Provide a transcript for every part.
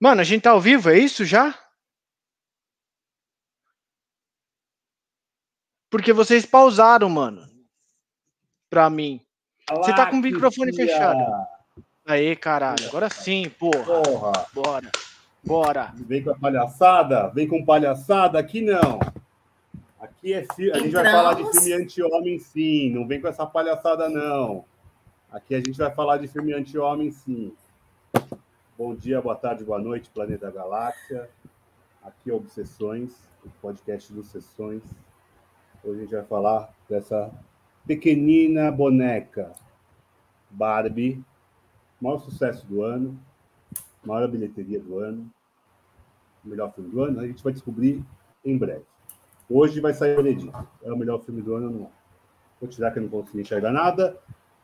Mano, a gente tá ao vivo, é isso já? Porque vocês pausaram, mano. Pra mim. Você tá com o microfone fechado. Aê, caralho. Agora sim, porra. Porra. Bora. Bora. Vem com a palhaçada? Vem com palhaçada? Aqui não. Aqui é fi... a gente vai falar de filme anti-homem, sim. Não vem com essa palhaçada, não. Aqui a gente vai falar de filme anti-homem, sim. Bom dia, boa tarde, boa noite, Planeta Galáxia. Aqui é Obsessões, o podcast dos Sessões. Hoje a gente vai falar dessa pequenina boneca, Barbie, maior sucesso do ano, maior bilheteria do ano, melhor filme do ano. A gente vai descobrir em breve. Hoje vai sair o veredito. É o melhor filme do ano ou não? Vou tirar que eu não consegui enxergar nada.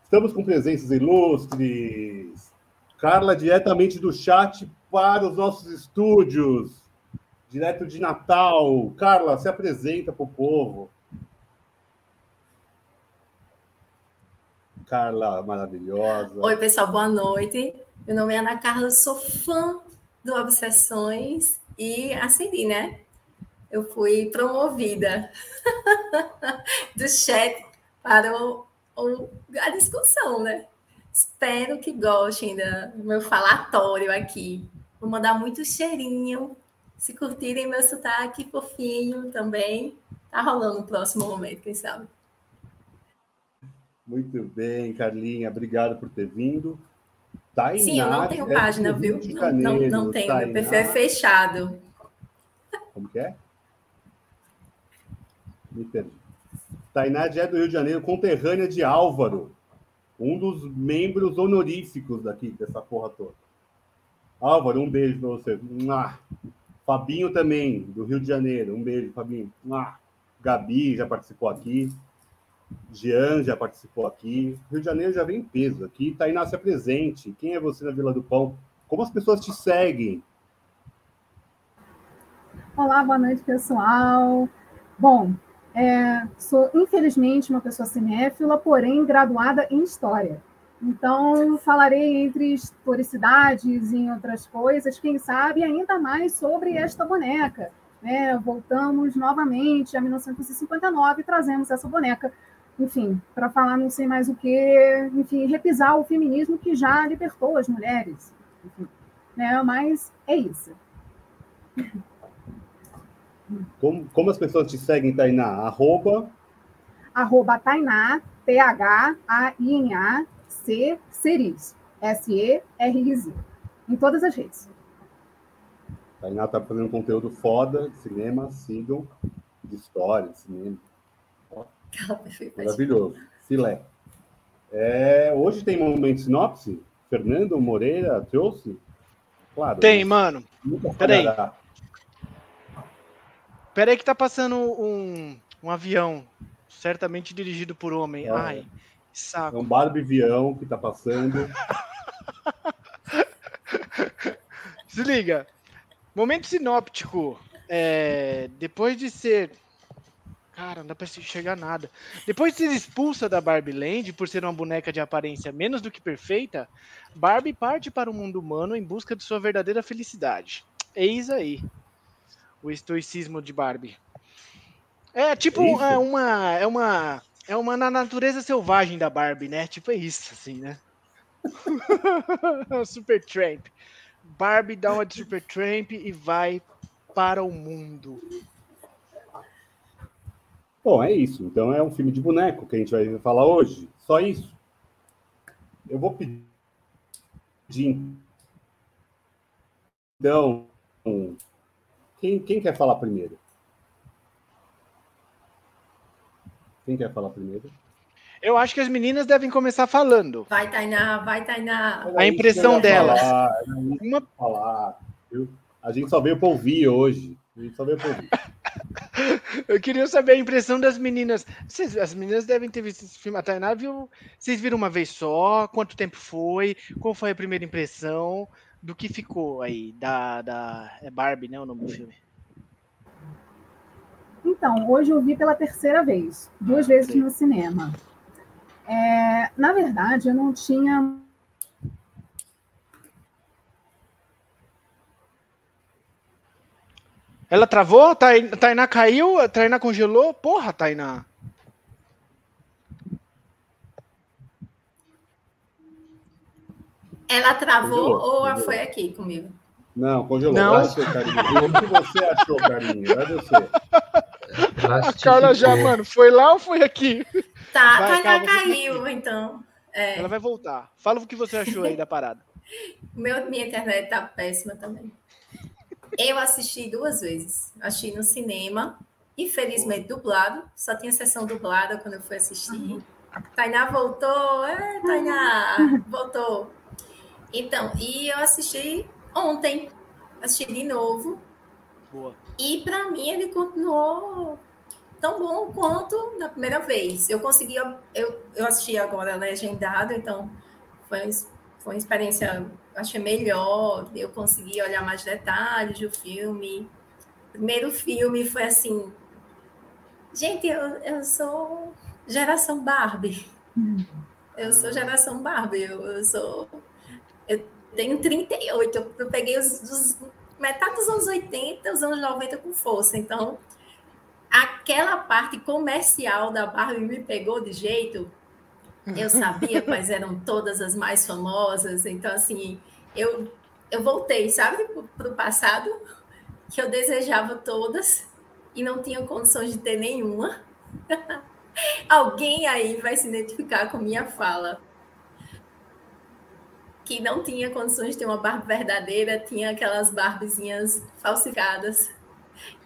Estamos com presenças ilustres. Carla, diretamente do chat para os nossos estúdios, direto de Natal. Carla, se apresenta para o povo. Carla, maravilhosa. Oi, pessoal, boa noite. Meu nome é Ana Carla, sou fã do Obsessões e acendi, né? Eu fui promovida do chat para o, o, a discussão, né? Espero que gostem do meu falatório aqui. Vou mandar muito cheirinho. Se curtirem meu sotaque fofinho também, tá rolando o próximo momento, quem sabe. Muito bem, Carlinha, obrigado por ter vindo. Tainá, Sim, eu não tenho página, viu? Não, não, não tenho, Tainá. meu perfil é fechado. Como que é? Me perdi. Tainá é do Rio de Janeiro, conterrânea de Álvaro um dos membros honoríficos daqui, dessa porra toda. Álvaro, um beijo para você. Fabinho também, do Rio de Janeiro. Um beijo, Fabinho. Gabi já participou aqui. Jean já participou aqui. Rio de Janeiro já vem em peso aqui. Tainá, se presente. Quem é você na Vila do Pão? Como as pessoas te seguem? Olá, boa noite, pessoal. Bom, é, sou, infelizmente, uma pessoa cinéfila, porém graduada em História. Então, falarei entre historicidades e outras coisas, quem sabe ainda mais sobre esta boneca. Né? Voltamos novamente a 1959 e trazemos essa boneca, enfim, para falar não sei mais o que, enfim, repisar o feminismo que já libertou as mulheres. Enfim, né? Mas é isso. Como, como as pessoas te seguem, Tainá? Arroba? Arroba Tainá, T-H-A-I-N-A, C, Ceris, S-E-R-I-Z. Em todas as redes. Tainá tá fazendo conteúdo foda, cinema, sigam, de história, de cinema. Maravilhoso. Filé. É, hoje tem momento sinopse? Fernando Moreira trouxe? Claro. Tem, né? mano. Peraí. Peraí que tá passando um, um avião, certamente dirigido por homem. É. Ai, saco. É um barbivião que tá passando. Desliga. Momento sinóptico. É, depois de ser. Cara, não dá pra enxergar nada. Depois de ser expulsa da Barbie Land por ser uma boneca de aparência menos do que perfeita, Barbie parte para o mundo humano em busca de sua verdadeira felicidade. Eis aí o estoicismo de Barbie. É tipo é, é uma é uma é uma na natureza selvagem da Barbie, né? Tipo é isso assim, né? Super Tramp. Barbie dá uma de Super Tramp e vai para o mundo. Bom, é isso. Então é um filme de boneco que a gente vai falar hoje. Só isso. Eu vou pedir então quem, quem quer falar primeiro? Quem quer falar primeiro? Eu acho que as meninas devem começar falando. Vai, Tainá, vai, Tainá. A impressão delas. Falar, Uma... falar. A gente só veio para ouvir hoje. A gente só veio para ouvir. Eu queria saber a impressão das meninas. Vocês, as meninas devem ter visto esse filme. A Tainá viu. Vocês viram uma vez só? Quanto tempo foi? Qual foi a primeira impressão? Do que ficou aí, da, da é Barbie, né, o nome do filme? Então, hoje eu vi pela terceira vez, duas vezes Sim. no cinema. É, na verdade, eu não tinha Ela travou? Tainá caiu? Tainá congelou? Porra, Tainá. Ela travou congelou, ou congelou. foi aqui comigo? Não, congelou. Não. Vai você, Carinho. O que você achou, Carinho? Vai você. A Carla já, mano, foi lá ou foi aqui? Tá, vai, Tainá caiu, então. É. Ela vai voltar. Fala o que você achou aí da parada. Meu, minha internet tá péssima também. Eu assisti duas vezes. Assisti no cinema, infelizmente dublado. Só tinha sessão dublada quando eu fui assistir. Uhum. Tainá voltou. É, Tainá, voltou. Então, e eu assisti ontem. Assisti de novo. Boa. E para mim ele continuou tão bom quanto na primeira vez. Eu consegui, eu, eu assisti agora legendado, então foi, foi uma experiência, achei melhor, eu consegui olhar mais detalhes do filme. O primeiro filme foi assim, gente, eu, eu sou geração Barbie. Eu sou geração Barbie, eu, eu sou. Eu tenho 38, eu, eu peguei os, os metade dos anos 80, os anos 90 com força. Então, aquela parte comercial da Barbie me pegou de jeito. Eu sabia quais eram todas as mais famosas. Então, assim, eu, eu voltei, sabe, para o passado, que eu desejava todas e não tinha condições de ter nenhuma. Alguém aí vai se identificar com minha fala. Que não tinha condições de ter uma Barbie verdadeira, tinha aquelas Barbizinhas falsificadas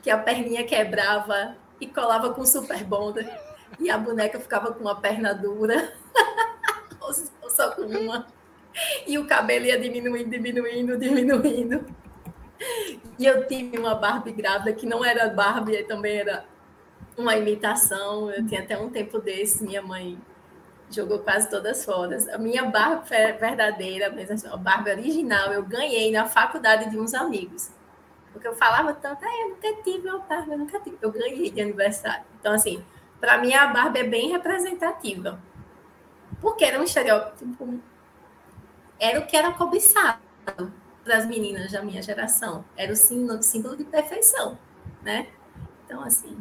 que a perninha quebrava e colava com super bonder e a boneca ficava com uma perna dura ou só com uma e o cabelo ia diminuindo, diminuindo, diminuindo. E eu tive uma Barbie grávida que não era Barbie, também era uma imitação. Eu tinha até um tempo desse, minha mãe jogou quase todas fora. A minha Barbie verdadeira, a Barbie original, eu ganhei na faculdade de uns amigos. Porque eu falava tanto, ah, eu nunca tive uma Barbie, eu nunca tive. Eu ganhei de aniversário. Então, assim, para mim a Barbie é bem representativa. Porque era um estereótipo. Era o que era cobiçado para as meninas da minha geração. Era o símbolo, símbolo de perfeição, né? Então, assim,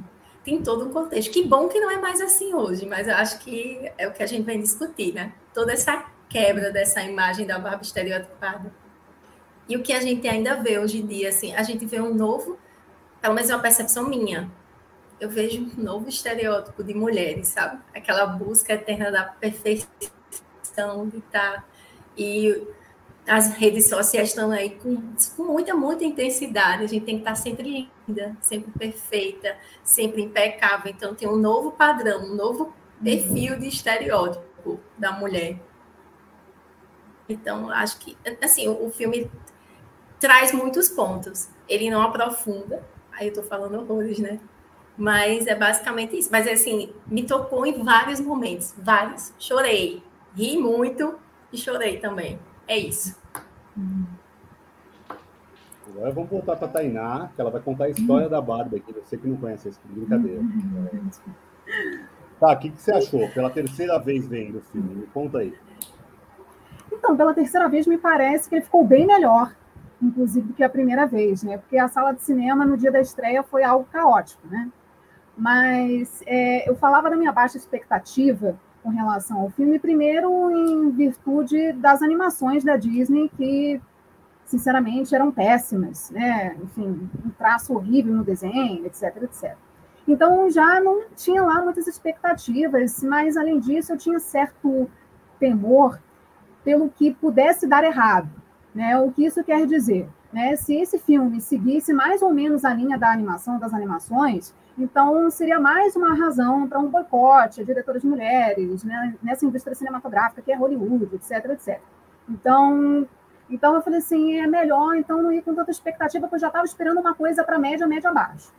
tem todo um contexto. Que bom que não é mais assim hoje, mas eu acho que é o que a gente vem discutir, né? Toda essa quebra dessa imagem da Barbie estereotipada. E o que a gente ainda vê hoje em dia, assim, a gente vê um novo, pelo menos é uma percepção minha, eu vejo um novo estereótipo de mulheres, sabe? Aquela busca eterna da perfeição, de estar. Tá, e as redes sociais estão aí com, com muita, muita intensidade. A gente tem que estar sempre linda, sempre perfeita, sempre impecável. Então, tem um novo padrão, um novo perfil de estereótipo da mulher. Então, acho que, assim, o filme traz muitos pontos. Ele não aprofunda, aí eu tô falando horrores, né? Mas é basicamente isso. Mas assim, me tocou em vários momentos, vários. Chorei, ri muito e chorei também. É isso. Agora vamos voltar para a Tainá, que ela vai contar a história da Barbie aqui. Você que não conhece esse brincadeira. Tá, o que, que você achou pela terceira vez vendo o filme? Me conta aí. Então, pela terceira vez, me parece que ele ficou bem melhor inclusive, do que a primeira vez, né? Porque a sala de cinema no dia da estreia foi algo caótico, né? Mas é, eu falava da minha baixa expectativa com relação ao filme, primeiro em virtude das animações da Disney, que, sinceramente, eram péssimas, né? Enfim, um traço horrível no desenho, etc, etc. Então, já não tinha lá muitas expectativas, mas, além disso, eu tinha certo temor pelo que pudesse dar errado, né? O que isso quer dizer? Né? Se esse filme seguisse mais ou menos a linha da animação, das animações, então seria mais uma razão para um boicote a diretoras mulheres né? nessa indústria cinematográfica que é Hollywood, etc, etc. Então, então eu falei assim, é melhor então não ir com tanta expectativa, porque eu já estava esperando uma coisa para média, média abaixo.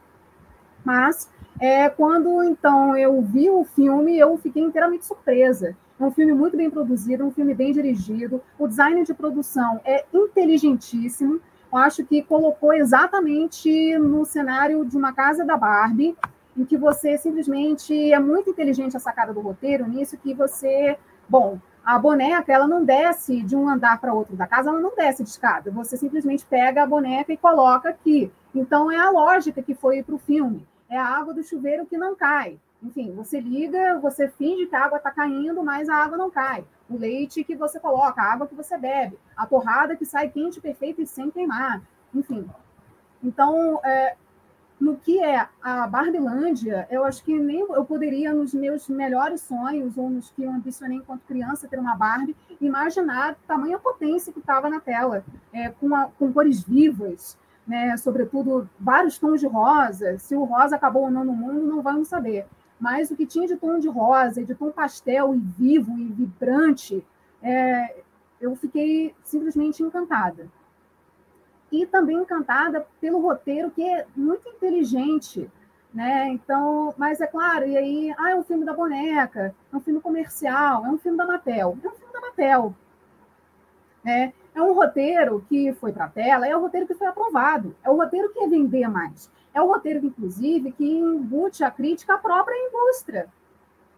Mas é, quando então eu vi o filme, eu fiquei inteiramente surpresa. É um filme muito bem produzido, um filme bem dirigido. O design de produção é inteligentíssimo. Eu acho que colocou exatamente no cenário de uma casa da Barbie, em que você simplesmente é muito inteligente a sacada do roteiro nisso, que você, bom, A boneca, ela não desce de um andar para outro da casa, ela não desce de escada. Você simplesmente pega a boneca e coloca aqui. Então, é a lógica que foi para o filme. É a água do chuveiro que não cai. Enfim, você liga, você finge que a água está caindo, mas a água não cai. O leite que você coloca, a água que você bebe, a torrada que sai quente, perfeita e sem queimar. Enfim. Então, é, no que é a Barbilândia, eu acho que nem eu poderia, nos meus melhores sonhos, ou nos que eu ambicionei enquanto criança ter uma Barbie, imaginar tamanha potência que estava na tela, é, com, a, com cores vivas, né, sobretudo vários tons de rosa. Se o rosa acabou ou não no mundo, não vamos saber. Mas o que tinha de tom de rosa, de tom pastel e vivo e vibrante, é, eu fiquei simplesmente encantada e também encantada pelo roteiro, que é muito inteligente. Né? Então, mas é claro, e aí, ah, é um filme da boneca, é um filme comercial, é um filme da Mattel, é um filme da Mattel. Né? É um roteiro que foi para a tela, é o um roteiro que foi aprovado, é o um roteiro que ia vender mais, é o roteiro, inclusive, que embute a crítica à própria indústria.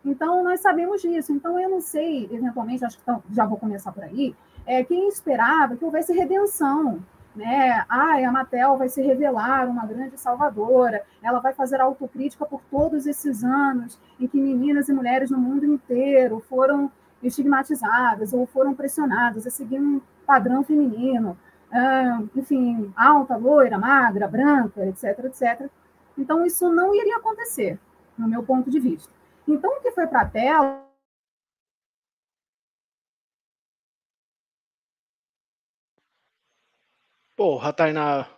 Então, nós sabemos disso. Então, eu não sei, eventualmente, acho que já vou começar por aí, é, quem esperava que houvesse redenção, né? Ah, a Matel vai se revelar uma grande salvadora, ela vai fazer autocrítica por todos esses anos em que meninas e mulheres no mundo inteiro foram estigmatizadas ou foram pressionadas a seguir um padrão feminino, enfim, alta, loira, magra, branca, etc, etc. Então, isso não iria acontecer, no meu ponto de vista. Então, o que foi para a tela Porra, Tainá.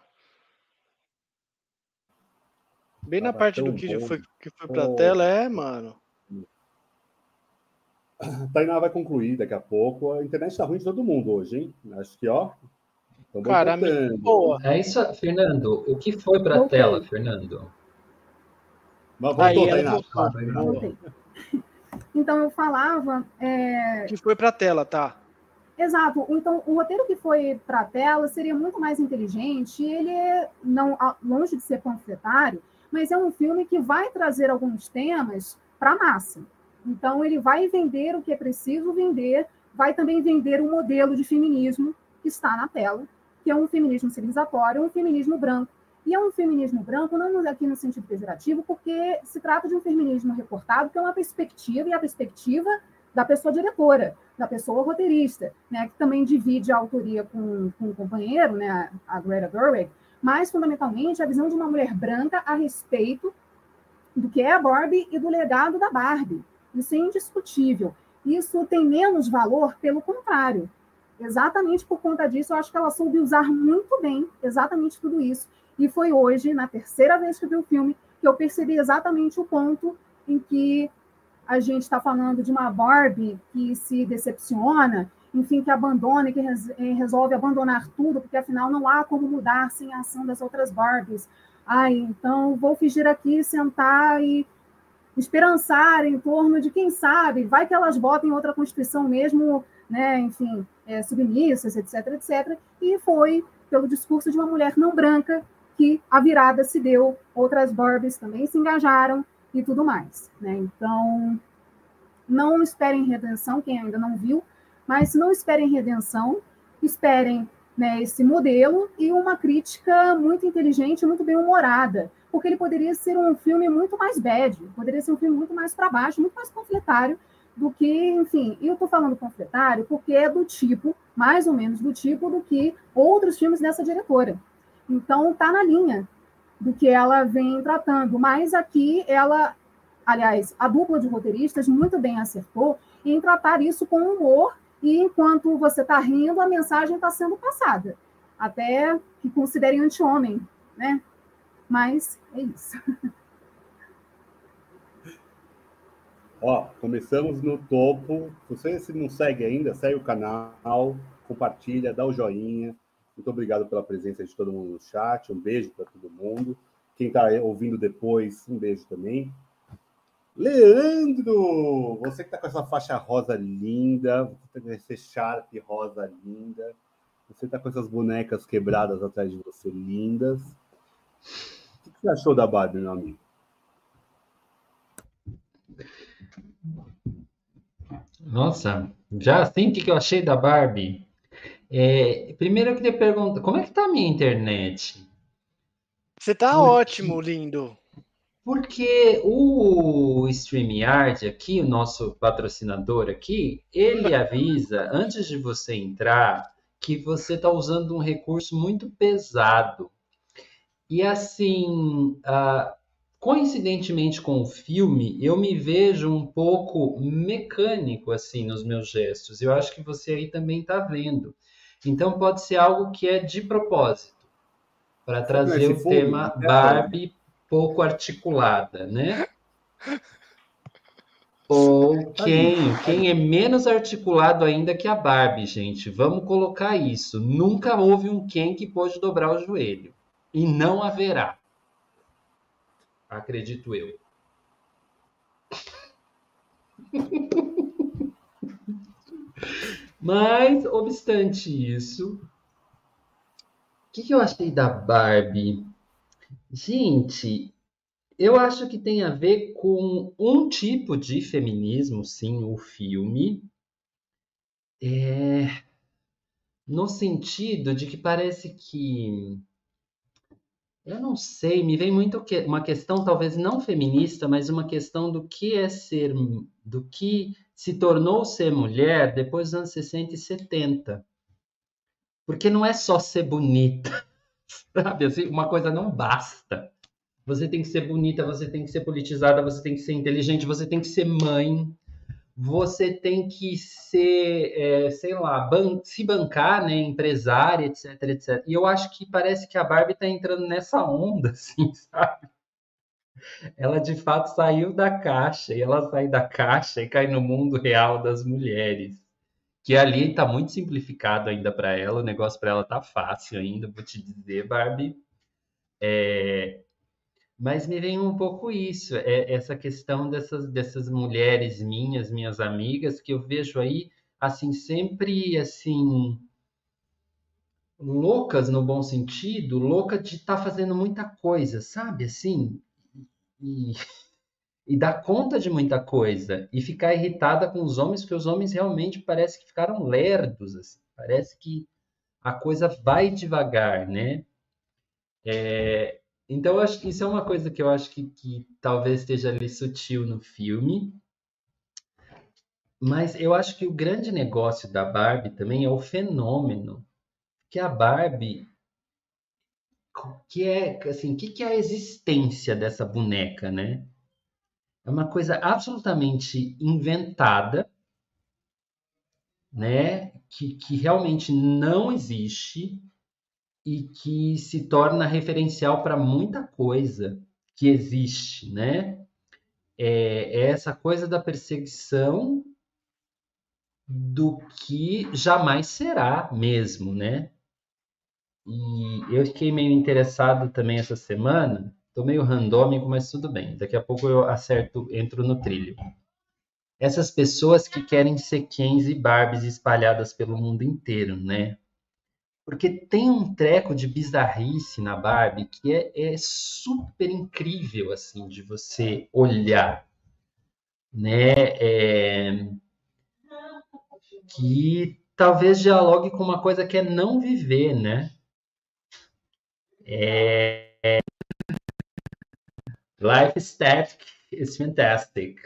Bem na parte do que bom. foi, que foi pra oh. tela, é, mano. Tainá vai concluir daqui a pouco. A internet tá ruim de todo mundo hoje, hein? Acho que, ó. Cara, boa. É isso, Fernando. O que foi pra okay. tela, Fernando? Mas voltou, Aí, Tainá. Então, eu falava. É... Que foi pra tela, tá? Exato. Então, o roteiro que foi para a tela seria muito mais inteligente. Ele é não longe de ser panfletário, mas é um filme que vai trazer alguns temas para a massa. Então, ele vai vender o que é preciso vender, vai também vender o modelo de feminismo que está na tela, que é um feminismo civilizatório, um feminismo branco. E é um feminismo branco, não aqui no sentido pejorativo, porque se trata de um feminismo recortado, que é uma perspectiva, e a perspectiva da pessoa diretora, da pessoa roteirista, né, que também divide a autoria com, com um companheiro, né, a Greta Gerwig, mas fundamentalmente a visão de uma mulher branca a respeito do que é a Barbie e do legado da Barbie. Isso é indiscutível. Isso tem menos valor, pelo contrário. Exatamente por conta disso, eu acho que ela soube usar muito bem exatamente tudo isso. E foi hoje, na terceira vez que vi o filme, que eu percebi exatamente o ponto em que a gente está falando de uma Barbie que se decepciona, enfim, que abandona, que eh, resolve abandonar tudo, porque afinal não há como mudar sem a ação das outras Barbies. Ai, então vou fingir aqui, sentar e esperançar em torno de quem sabe, vai que elas botem outra constituição mesmo, né, enfim, é, submissas, etc, etc. E foi pelo discurso de uma mulher não branca que a virada se deu, outras Barbies também se engajaram, e tudo mais. Né? Então, não esperem redenção, quem ainda não viu, mas não esperem redenção, esperem né, esse modelo e uma crítica muito inteligente, muito bem humorada, porque ele poderia ser um filme muito mais bad, poderia ser um filme muito mais para baixo, muito mais panfletário do que, enfim, eu estou falando panfletário porque é do tipo, mais ou menos do tipo do que outros filmes dessa diretora. Então, tá na linha do que ela vem tratando. Mas aqui ela, aliás, a dupla de roteiristas muito bem acertou em tratar isso com humor e enquanto você está rindo, a mensagem está sendo passada. Até que considerem anti-homem, né? Mas é isso. Ó, começamos no topo. Se você não segue ainda, segue o canal, compartilha, dá o joinha. Muito obrigado pela presença de todo mundo no chat. Um beijo para todo mundo. Quem está ouvindo depois, um beijo também. Leandro, você que está com essa faixa rosa linda, você Sharp rosa linda, você está com essas bonecas quebradas atrás de você, lindas. O que você achou da Barbie, meu amigo? Nossa, já assim o que eu achei da Barbie? É, primeiro eu queria perguntar, como é que tá a minha internet? Você tá ótimo, lindo. Porque o StreamYard aqui, o nosso patrocinador aqui, ele avisa antes de você entrar que você está usando um recurso muito pesado. E assim, uh, coincidentemente com o filme, eu me vejo um pouco mecânico assim nos meus gestos. Eu acho que você aí também está vendo. Então pode ser algo que é de propósito para trazer o tema né? Barbie pouco articulada, né? Ou quem, quem é menos articulado ainda que a Barbie, gente. Vamos colocar isso. Nunca houve um quem que pôde dobrar o joelho. E não haverá. Acredito eu. Mas, obstante isso, o que, que eu achei da Barbie? Gente, eu acho que tem a ver com um tipo de feminismo, sim, o filme. É... No sentido de que parece que. Eu não sei, me vem muito uma questão, talvez não feminista, mas uma questão do que é ser. do que se tornou ser mulher depois dos anos 60 e 70. Porque não é só ser bonita Sabe, assim, uma coisa não basta. Você tem que ser bonita, você tem que ser politizada, você tem que ser inteligente, você tem que ser mãe, você tem que ser, é, sei lá, ban se bancar, né, empresária, etc, etc. E eu acho que parece que a Barbie está entrando nessa onda, assim, sabe? Ela de fato saiu da caixa, e ela sai da caixa e cai no mundo real das mulheres que ali está muito simplificado ainda para ela, o negócio para ela tá fácil ainda, vou te dizer, Barbie. É... Mas me vem um pouco isso, é essa questão dessas, dessas mulheres minhas, minhas amigas, que eu vejo aí, assim, sempre, assim, loucas no bom sentido, louca de estar tá fazendo muita coisa, sabe, assim, e e dar conta de muita coisa e ficar irritada com os homens, porque os homens realmente parece que ficaram lerdos, assim. parece que a coisa vai devagar, né? É, então, acho que isso é uma coisa que eu acho que, que talvez esteja ali sutil no filme. Mas eu acho que o grande negócio da Barbie também é o fenômeno que a Barbie que é assim, que, que é a existência dessa boneca, né? é uma coisa absolutamente inventada, né? Que, que realmente não existe e que se torna referencial para muita coisa que existe, né? É, é essa coisa da perseguição do que jamais será mesmo, né? E eu fiquei meio interessado também essa semana Tô meio randômico, mas tudo bem. Daqui a pouco eu acerto, entro no trilho. Essas pessoas que querem ser Kens e Barbies espalhadas pelo mundo inteiro, né? Porque tem um treco de bizarrice na Barbie que é, é super incrível, assim, de você olhar, né? É... Que talvez dialogue com uma coisa que é não viver, né? É, Life Static is fantastic,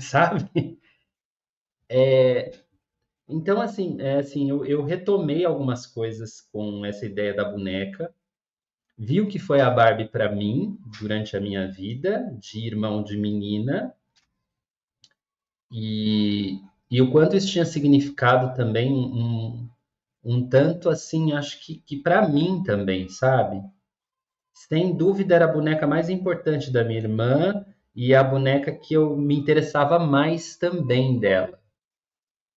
sabe? É, então, assim, é, assim eu, eu, retomei algumas coisas com essa ideia da boneca, vi o que foi a Barbie para mim durante a minha vida, de irmão de menina, e, e o quanto isso tinha significado também um, um tanto assim, acho que, que para mim também, sabe? sem dúvida era a boneca mais importante da minha irmã e a boneca que eu me interessava mais também dela.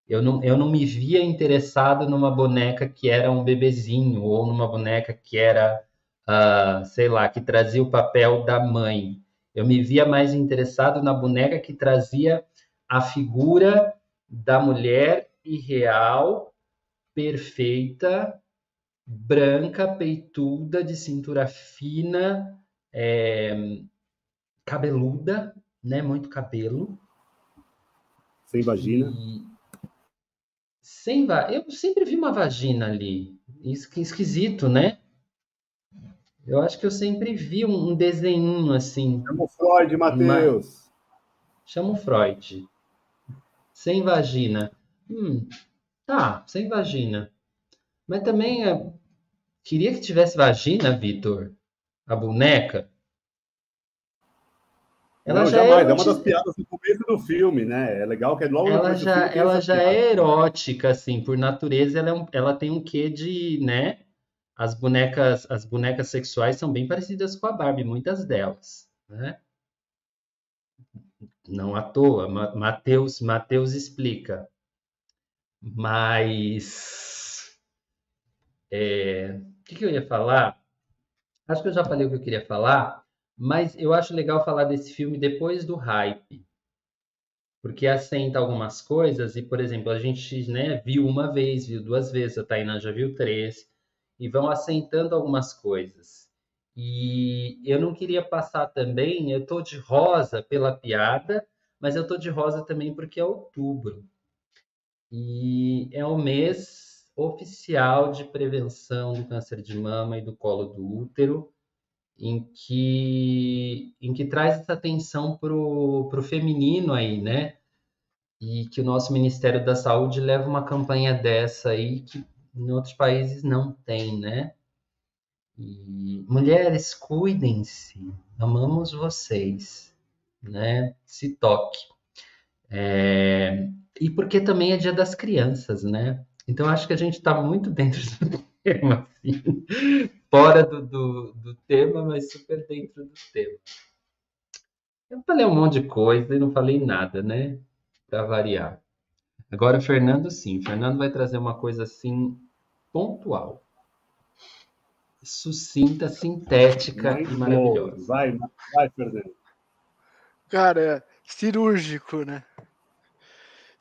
Eu não, eu não me via interessado numa boneca que era um bebezinho ou numa boneca que era, uh, sei lá, que trazia o papel da mãe. Eu me via mais interessado na boneca que trazia a figura da mulher irreal, perfeita, branca, peituda, de cintura fina, é, cabeluda, né? Muito cabelo. Sem vagina. E... Sem va... Eu sempre vi uma vagina ali. Isso que esquisito, né? Eu acho que eu sempre vi um, desenho assim. Chama o Freud, Matheus. Chama o Freud. Sem vagina. Hum, tá, sem vagina. Mas também é... queria que tivesse vagina, Vitor. A boneca. Ela não, já jamais. É, é uma das piadas do começo do filme, né? É legal que é logo ela já, ela já é erótica, assim, por natureza. Ela, é um, ela tem um quê de, né? As bonecas, as bonecas sexuais são bem parecidas com a Barbie, muitas delas, né? Não à toa, Mateus, Mateus explica. Mas é, o que, que eu ia falar? Acho que eu já falei o que eu queria falar. Mas eu acho legal falar desse filme depois do hype. Porque assenta algumas coisas, e, por exemplo, a gente né, viu uma vez, viu duas vezes, a Tainá já viu três, e vão assentando algumas coisas. E eu não queria passar também, eu tô de rosa pela piada, mas eu tô de rosa também porque é outubro. E é o mês oficial de prevenção do câncer de mama e do colo do útero em que, em que traz essa atenção para o feminino aí, né? E que o nosso Ministério da Saúde leva uma campanha dessa aí que em outros países não tem, né? E, mulheres, cuidem-se, amamos vocês, né? Se toque. É, e porque também é Dia das Crianças, né? Então acho que a gente está muito dentro do tema, assim fora do, do, do tema, mas super dentro do tema. Eu falei um monte de coisa e não falei nada, né? Para variar. Agora, o Fernando, sim. O Fernando vai trazer uma coisa assim, pontual. Sucinta, sintética Muito e maravilhosa. Bom. Vai, vai, Fernando. Cara, cirúrgico, né?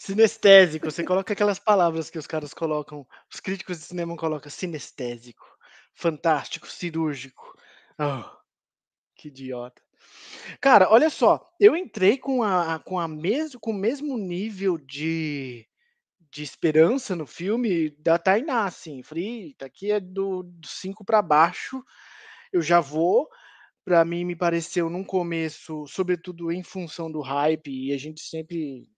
Sinestésico. Você coloca aquelas palavras que os caras colocam, os críticos de cinema colocam sinestésico fantástico, cirúrgico. Oh, que idiota. Cara, olha só, eu entrei com, a, com, a mes, com o mesmo nível de, de esperança no filme da Tainá, assim. Falei, tá aqui é do 5 para baixo, eu já vou. Para mim, me pareceu num começo, sobretudo em função do hype, e a gente sempre.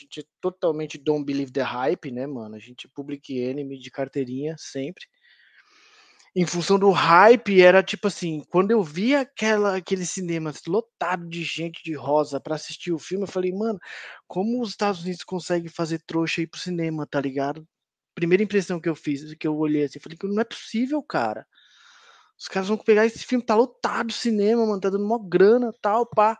Gente é totalmente don't believe the hype, né, mano? A gente public enemy de carteirinha sempre em função do hype, era tipo assim, quando eu vi aquela, aquele cinema lotado de gente de rosa para assistir o filme, eu falei, mano, como os Estados Unidos conseguem fazer trouxa aí pro cinema, tá ligado? Primeira impressão que eu fiz, que eu olhei assim, falei não é possível, cara. Os caras vão pegar esse filme, tá lotado o cinema, mano, tá dando uma grana, tal, pá.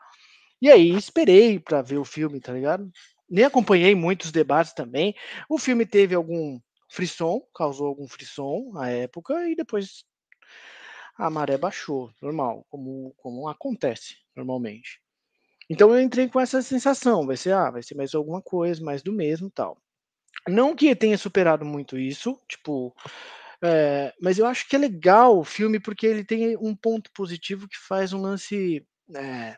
E aí, esperei para ver o filme, tá ligado? Nem acompanhei muitos debates também. O filme teve algum frisson, causou algum frisson na época e depois a maré baixou, normal, como, como acontece normalmente. Então eu entrei com essa sensação, vai ser, ah, vai ser mais alguma coisa, mais do mesmo tal. Não que tenha superado muito isso, tipo, é, mas eu acho que é legal o filme porque ele tem um ponto positivo que faz um lance. É,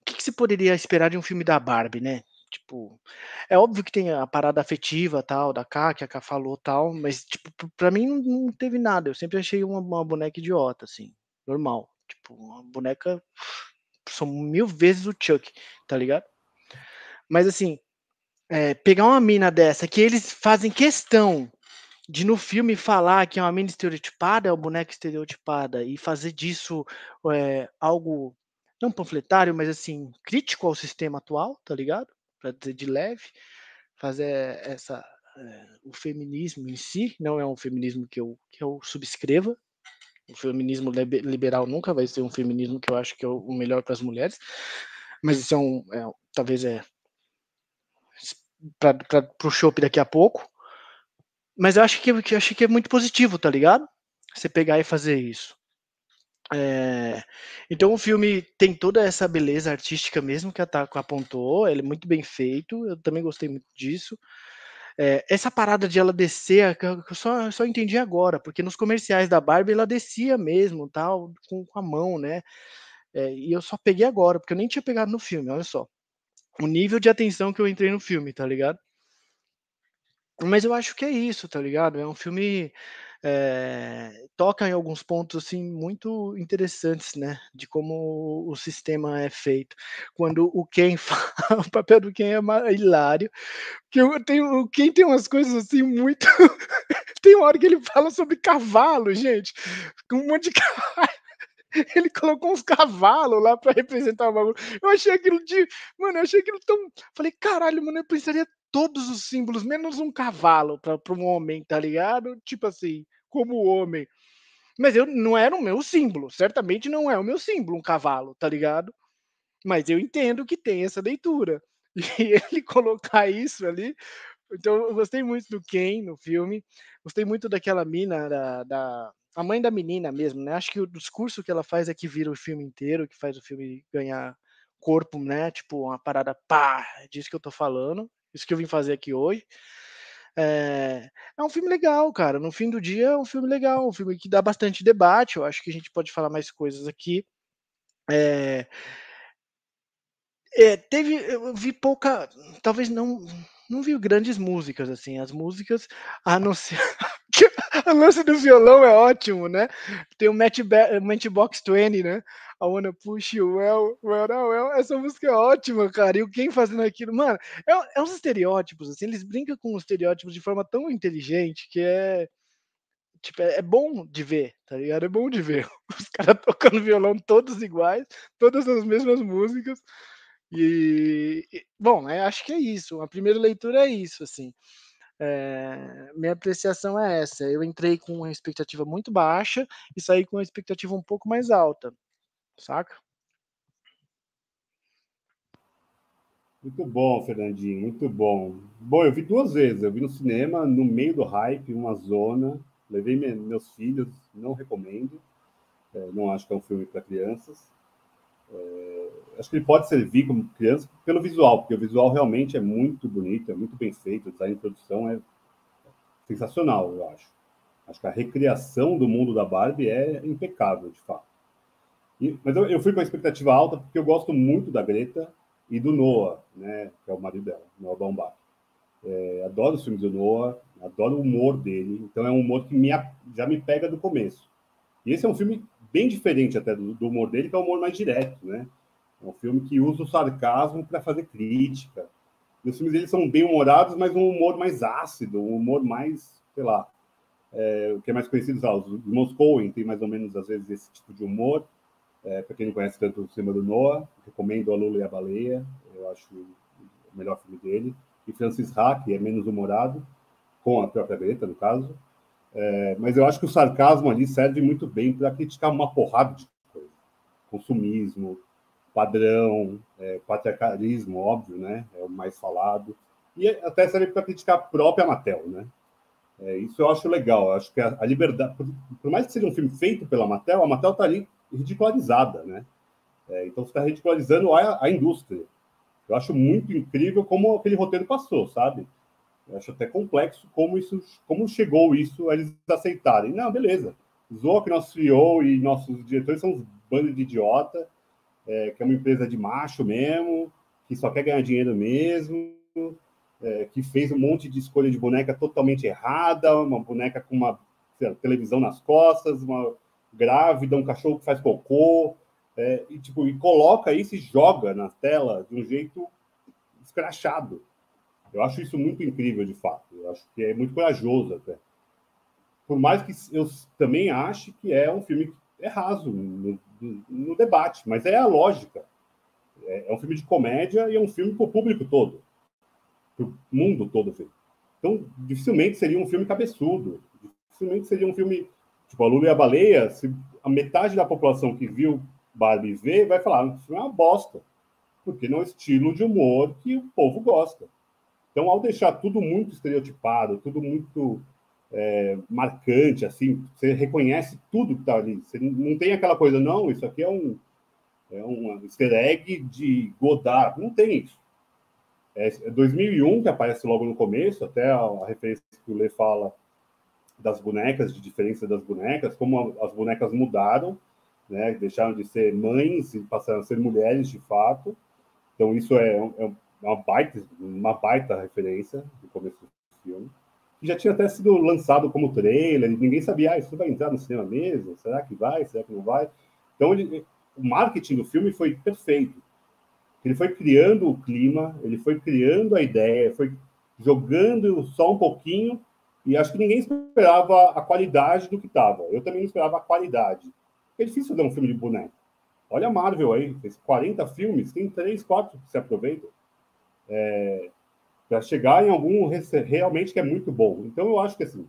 o que, que se poderia esperar de um filme da Barbie, né? Tipo, é óbvio que tem a parada afetiva tal, da K, que a K falou tal, mas, tipo, pra mim não, não teve nada. Eu sempre achei uma, uma boneca idiota, assim, normal. Tipo, uma boneca. São mil vezes o Chuck, tá ligado? Mas assim, é, pegar uma mina dessa que eles fazem questão de no filme falar que é uma mina estereotipada, é uma boneca estereotipada, e fazer disso é, algo não panfletário, mas assim, crítico ao sistema atual, tá ligado? Para dizer de leve, fazer essa é, o feminismo em si não é um feminismo que eu, que eu subscreva. O feminismo liberal nunca vai ser um feminismo que eu acho que é o melhor para as mulheres, mas isso é um, é, talvez é para o shopping daqui a pouco. Mas eu acho que, eu acho que é muito positivo, tá ligado? Você pegar e fazer isso. É, então o filme tem toda essa beleza artística mesmo que a Taco apontou, ele é muito bem feito, eu também gostei muito disso. É, essa parada de ela descer, eu só, só entendi agora, porque nos comerciais da Barbie ela descia mesmo, tal, com, com a mão, né? É, e eu só peguei agora, porque eu nem tinha pegado no filme, olha só. o nível de atenção que eu entrei no filme, tá ligado? Mas eu acho que é isso, tá ligado? É um filme é, toca em alguns pontos assim muito interessantes, né, de como o sistema é feito. Quando o Ken fala, o papel do Ken é hilário, que eu tenho, o Ken tem umas coisas assim muito tem uma hora que ele fala sobre cavalo, gente, um monte de cavalo. Ele colocou uns cavalos lá para representar o bagulho. Eu achei aquilo de. Mano, eu achei aquilo tão. Falei, caralho, mano, eu precisaria todos os símbolos, menos um cavalo para um homem, tá ligado? Tipo assim, como homem. Mas eu não era o meu símbolo, certamente não é o meu símbolo, um cavalo, tá ligado? Mas eu entendo que tem essa leitura. E ele colocar isso ali. Então, eu gostei muito do Ken no filme. Gostei muito daquela mina, da, da a mãe da menina mesmo, né? Acho que o discurso que ela faz é que vira o filme inteiro, que faz o filme ganhar corpo, né? Tipo, uma parada pá, é disso que eu tô falando. Isso que eu vim fazer aqui hoje. É, é, um filme legal, cara. No fim do dia, é um filme legal, um filme que dá bastante debate. Eu acho que a gente pode falar mais coisas aqui. É, é, teve, eu vi pouca, talvez não, não vi grandes músicas assim. As músicas, a não ser o lance do violão é ótimo, né? Tem o Match Matchbox 20, né? I wanna push you well, well, well. Essa música é ótima, cara. E o quem fazendo aquilo, mano, é, é uns estereótipos, assim, eles brincam com os estereótipos de forma tão inteligente que é. Tipo, é, é bom de ver, tá ligado? É bom de ver. Os caras tocando violão todos iguais, todas as mesmas músicas. E, bom, é, acho que é isso. A primeira leitura é isso, assim. É, minha apreciação é essa. Eu entrei com uma expectativa muito baixa e saí com uma expectativa um pouco mais alta saca? Muito bom, Fernandinho, muito bom. Bom, eu vi duas vezes. Eu vi no cinema, no meio do hype, uma zona. Levei meus filhos, não recomendo. É, não acho que é um filme para crianças. É, acho que ele pode servir como criança pelo visual, porque o visual realmente é muito bonito, é muito bem feito. O design de produção é sensacional, eu acho. Acho que a recriação do mundo da Barbie é impecável, de fato. E, mas eu, eu, fui com a expectativa alta porque eu gosto muito da Greta e do Noah, né, que é o marido dela, Noah Baumbach. É, adoro os filmes do Noah, adoro o humor dele, então é um humor que me, já me pega do começo. E esse é um filme bem diferente até do, do humor dele, que é um humor mais direto, né? É um filme que usa o sarcasmo para fazer crítica. E os filmes dele são bem humorados, mas um humor mais ácido, um humor mais, sei lá, é, o que é mais conhecido, os irmãos Coen tem mais ou menos, às vezes, esse tipo de humor. É, para quem não conhece tanto o cinema do Noah, recomendo A Lula e a Baleia, eu acho o melhor filme dele. E Francis Ha, que é menos humorado, com a própria Greta, no caso. É, mas eu acho que o sarcasmo ali serve muito bem para criticar uma porrada de coisa. Consumismo, padrão, é, patriarcalismo, óbvio, né? É o mais falado. E até serve para criticar a própria Mattel, né? É, isso eu acho legal. Eu acho que a, a liberdade, por, por, mais que seja um filme feito pela Mattel, a Mattel está ali ridicularizada, né? É, então você está ridicularizando a, a, indústria. Eu acho muito incrível como aquele roteiro passou, sabe? Eu acho até complexo como isso, como chegou isso a eles aceitarem. Não, beleza. Zoa que nosso CEO e nossos diretores são uns bandos de idiota, é, que é uma empresa de macho mesmo, que só quer ganhar dinheiro mesmo, é, que fez um monte de escolha de boneca totalmente errada, uma boneca com uma lá, televisão nas costas, uma grávida, um cachorro que faz cocô, é, e, tipo, e coloca isso e joga na tela de um jeito escrachado. Eu acho isso muito incrível, de fato. Eu acho que é muito corajoso até. Por mais que eu também ache que é um filme que é raso no, no debate, mas é a lógica. É, é, um filme de comédia e é um filme para o público todo, para o mundo todo. Então, dificilmente seria um filme cabeçudo, dificilmente seria um filme Tipo, a Lula e a Baleia, se a metade da população que viu Barbie ver, vai falar, isso é uma bosta. Porque não é o estilo de humor que o povo gosta. Então, ao deixar tudo muito estereotipado, tudo muito é, marcante, assim, você reconhece tudo que está ali. Você não tem aquela coisa, não, isso aqui é um, é um easter egg de Godard. Não tem isso. É 2001, que aparece logo no começo, até a, referência que o Lê fala das bonecas, de diferença das bonecas, como as bonecas mudaram, né? Deixaram de ser mães e passaram a ser mulheres de fato. Então isso é, é uma baita, uma baita referência no começo do filme. Que já tinha até sido lançado como trailer, ninguém sabia, ah, isso vai entrar no cinema mesmo? Será que vai? Será que não vai? Então, ele, o marketing do filme foi perfeito. Ele foi criando o clima, ele foi criando a ideia, foi jogando só um pouquinho, e acho que ninguém esperava a qualidade do que estava. Eu também não esperava a qualidade. É difícil ver um filme de boneco. Olha a Marvel aí, fez 40 filmes, tem 3, 4 que se aproveitam. É, para chegar em algum realmente que é muito bom. Então eu acho que assim,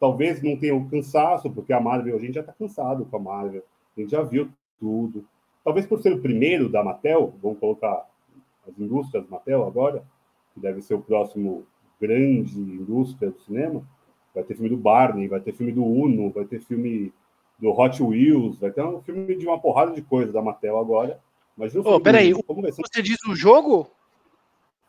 talvez não tenha o cansaço, porque a Marvel, a gente já está cansado com a Marvel, a gente já viu tudo. Talvez por ser o primeiro da Mattel, vamos colocar as indústrias Mattel agora, que deve ser o próximo grande indústria do cinema. Vai ter filme do Barney, vai ter filme do Uno, vai ter filme do Hot Wheels, vai ter um filme de uma porrada de coisa da Mattel agora. Mas oh, peraí, como vai ser... você diz o jogo?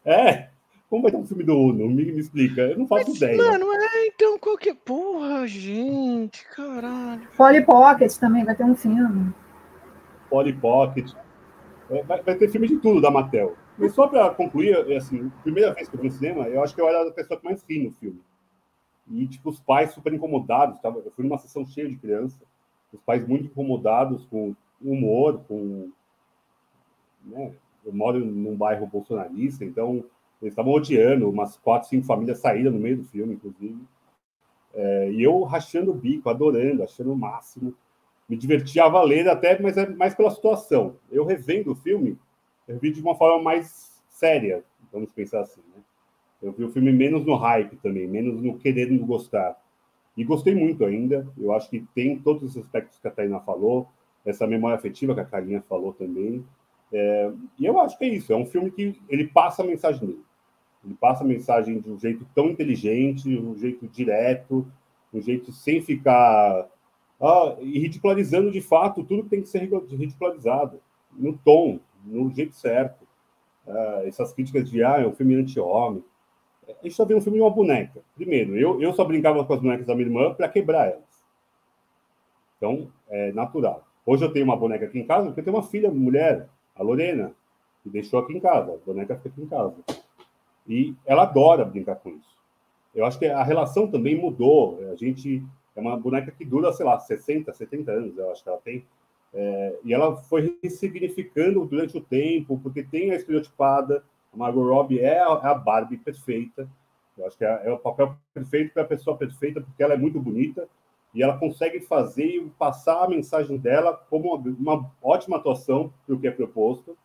É, como vai ter um filme do Uno? Me, me explica, eu não faço Mas, ideia. Mano, é, então qualquer. É? Porra, gente, caralho. Polly Pocket também vai ter um filme. Polly Pocket. É, vai, vai, ter filme de tudo da Mattel. Mas só para concluir, é assim, primeira vez que eu vi no cinema, eu acho que eu era a pessoa que mais ri no filme. E, tipo, os pais super incomodados. Tava, eu fui numa sessão cheia de criança os pais muito incomodados com humor, com. Né? Eu moro num bairro bolsonarista, então eles estavam odiando, umas quatro, cinco famílias saíram no meio do filme, inclusive. É, e eu rachando o bico, adorando, achando o máximo. Me divertia a valer até, mas é mais pela situação. Eu revendo o filme, eu vi de uma forma mais séria, vamos pensar assim. Né? Eu vi o filme menos no hype também, menos no querendo gostar. E gostei muito ainda. Eu acho que tem todos os aspectos que a Taina falou, essa memória afetiva que a Carinha falou também. É, e eu acho que é isso. É um filme que ele passa a mensagem dele. Ele passa a mensagem de um jeito tão inteligente, um jeito direto, um jeito sem ficar ah, ridicularizando de fato tudo que tem que ser ridicularizado, no tom, no jeito certo. Ah, essas críticas de ah, é um filme anti-homem a gente só vê um filme de uma boneca. Primeiro, eu, eu só brincava com as bonecas da minha irmã para quebrar elas. Então, é natural. Hoje eu tenho uma boneca aqui em casa porque eu tenho uma filha, mulher, a Lorena, que deixou aqui em casa. A boneca fica aqui em casa. E ela adora brincar com isso. Eu acho que a relação também mudou. A gente é uma boneca que dura, sei lá, 60, 70 anos, eu acho que ela tem. É, e ela foi ressignificando durante o tempo, porque tem a estereotipada, a Margot Robbie é a, é Barbie perfeita. Eu acho que é, é o papel perfeito para a pessoa perfeita, porque ela é muito bonita e ela consegue fazer e passar a mensagem dela como uma, uma ótima atuação para o que é proposto.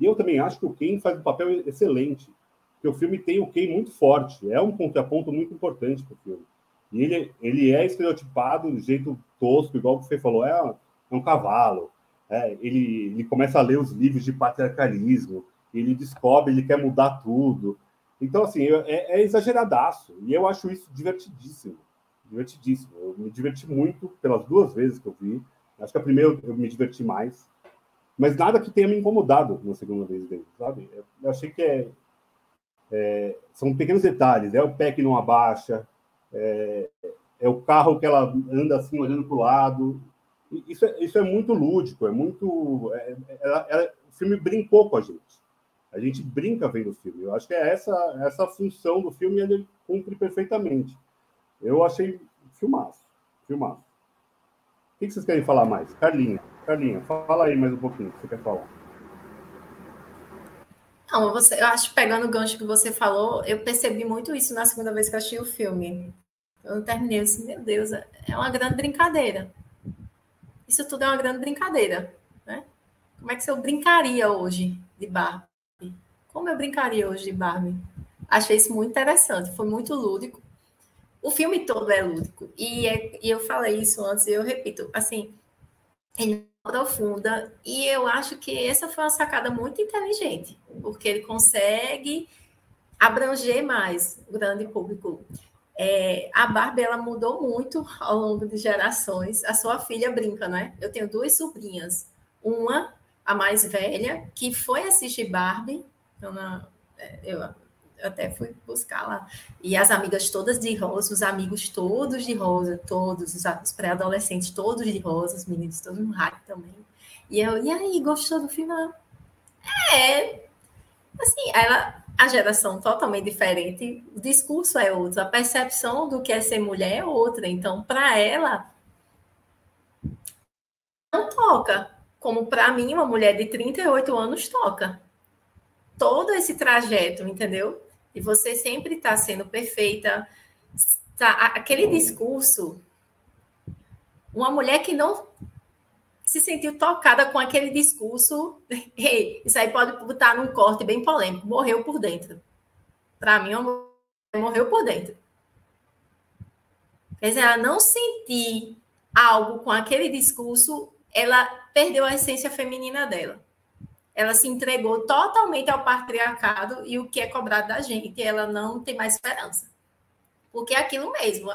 E eu também acho que o Ken faz um papel excelente, porque o filme tem o Ken muito forte, é um contraponto muito importante para o filme. E ele, ele é estereotipado de jeito tosco, igual você falou, é, é um cavalo. É, ele, ele começa a ler os livros de patriarcalismo, ele descobre, ele quer mudar tudo. Então, assim, é, é exageradaço. E eu acho isso divertidíssimo. Divertidíssimo. Eu me diverti muito pelas duas vezes que eu vi. Acho que a primeira eu me diverti mais. Mas nada que tenha me incomodado na segunda vez dele, sabe? Eu achei que é, é, são pequenos detalhes. É o pé que não abaixa, é, é o carro que ela anda assim, olhando para o lado. Isso é, isso é muito lúdico, é muito. É, é, ela, ela, o filme brincou com a gente. A gente brinca vendo o filme. Eu acho que é essa, essa função do filme ele cumpre perfeitamente. Eu achei filmaço. Filmaço. O que vocês querem falar mais? Carlinha, Carlinha, fala aí mais um pouquinho o que você quer falar. Não, você, eu acho, pegando o gancho que você falou, eu percebi muito isso na segunda vez que eu assisti o filme. Eu terminei assim, meu Deus, é uma grande brincadeira. Isso tudo é uma grande brincadeira, né? Como é que eu brincaria hoje de bar? Como eu brincaria hoje de Barbie? Achei isso muito interessante, foi muito lúdico. O filme todo é lúdico. E, é, e eu falei isso antes e eu repito, assim, ele profunda e eu acho que essa foi uma sacada muito inteligente, porque ele consegue abranger mais o grande público. É, a Barbie ela mudou muito ao longo de gerações. A sua filha brinca, né? Eu tenho duas sobrinhas. Uma, a mais velha, que foi assistir Barbie então, na, é, eu, eu, até fui buscar lá. E as amigas todas de rosa, os amigos todos de rosa, todos, os, pré-adolescentes todos de rosa, os meninos todos no raio também. E eu, e aí, gostou do filme? É, Assim, ela, a geração totalmente diferente, o discurso é outro, a percepção do que é ser mulher é outra. Então, para ela, não toca, como para mim, uma mulher de 38 anos toca. Todo esse trajeto, entendeu? E você sempre está sendo perfeita. Tá, aquele discurso, uma mulher que não se sentiu tocada com aquele discurso, hey, isso aí pode botar num corte bem polêmico, morreu por dentro. Para mim, morreu por dentro. Quer dizer, ela não sentir algo com aquele discurso, ela perdeu a essência feminina dela. Ela se entregou totalmente ao patriarcado e o que é cobrado da gente, ela não tem mais esperança. Porque é aquilo mesmo.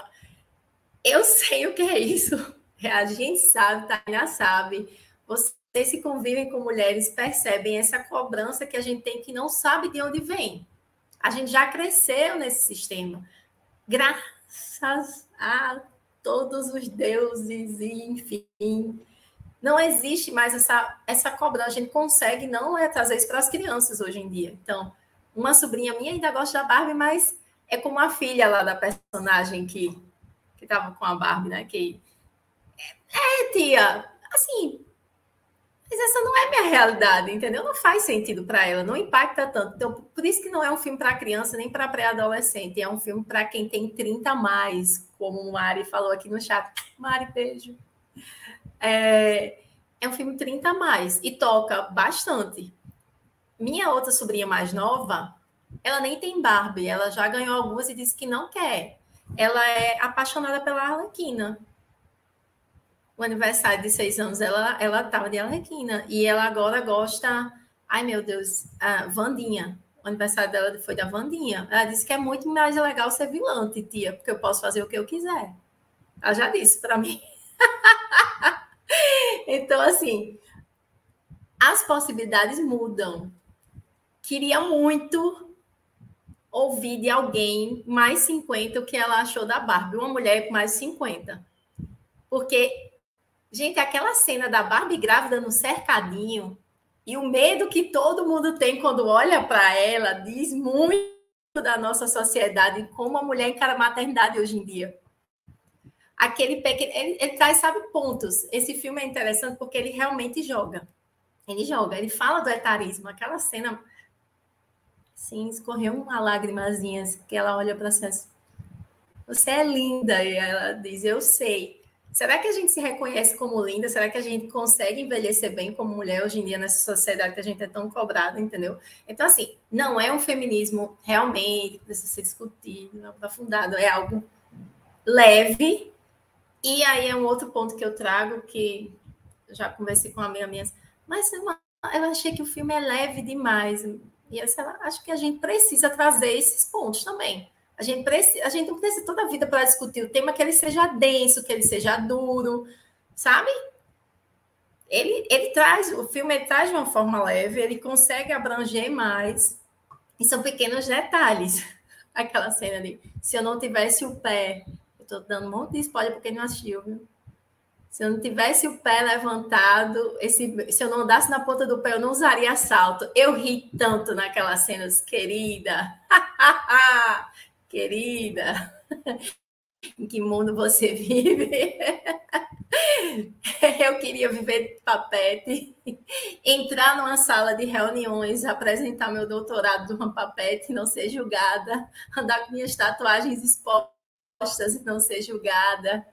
Eu sei o que é isso. A gente sabe, Tainá sabe. Vocês se convivem com mulheres, percebem essa cobrança que a gente tem que não sabe de onde vem. A gente já cresceu nesse sistema. Graças a todos os deuses, e enfim. Não existe mais essa, essa cobrança. A gente consegue não é trazer isso para as crianças hoje em dia. Então, uma sobrinha minha ainda gosta da Barbie, mas é como a filha lá da personagem que que estava com a Barbie, né? Que é, tia, assim, mas essa não é minha realidade, entendeu? Não faz sentido para ela, não impacta tanto. Então, por isso que não é um filme para criança nem para pré-adolescente, é um filme para quem tem 30 a mais, como o Mari falou aqui no chat. Mari, beijo. É, é um filme 30 a mais e toca bastante. Minha outra sobrinha mais nova, ela nem tem Barbie, ela já ganhou algumas e disse que não quer. Ela é apaixonada pela Arlequina o aniversário de seis anos, ela ela estava de Arlequina. E ela agora gosta. Ai, meu Deus, a Vandinha. O aniversário dela foi da Vandinha. Ela disse que é muito mais legal ser vilã, tia, porque eu posso fazer o que eu quiser. Ela já disse para mim. então, assim, as possibilidades mudam. Queria muito ouvir de alguém mais 50 o que ela achou da Barbie, uma mulher com mais 50. Porque Gente, aquela cena da Barbie grávida no cercadinho e o medo que todo mundo tem quando olha para ela diz muito da nossa sociedade, como a mulher encara a maternidade hoje em dia. Aquele pequeno. Ele, ele traz, sabe, pontos. Esse filme é interessante porque ele realmente joga. Ele joga, ele fala do etarismo. Aquela cena. Sim, escorreu uma lágrimazinha que ela olha para si. Você é linda. E ela diz: Eu sei. Será que a gente se reconhece como linda? Será que a gente consegue envelhecer bem como mulher hoje em dia nessa sociedade que a gente é tão cobrada, entendeu? Então, assim, não é um feminismo realmente que precisa ser discutido, aprofundado, é algo leve. E aí é um outro ponto que eu trago que já conversei com uma amiga minha, mas eu achei que o filme é leve demais. E eu acho que a gente precisa trazer esses pontos também. A gente, precisa, a gente não precisa toda a vida para discutir o tema que ele seja denso, que ele seja duro, sabe? Ele, ele traz, o filme ele traz de uma forma leve, ele consegue abranger mais, e são pequenos detalhes. Aquela cena ali, se eu não tivesse o pé, estou dando um monte de spoiler porque não assistiu, viu? Se eu não tivesse o pé levantado, esse, se eu não andasse na ponta do pé, eu não usaria salto. Eu ri tanto naquelas cenas, querida. querida, em que mundo você vive? Eu queria viver de papete, entrar numa sala de reuniões, apresentar meu doutorado de uma papete não ser julgada, andar com minhas tatuagens expostas e não ser julgada,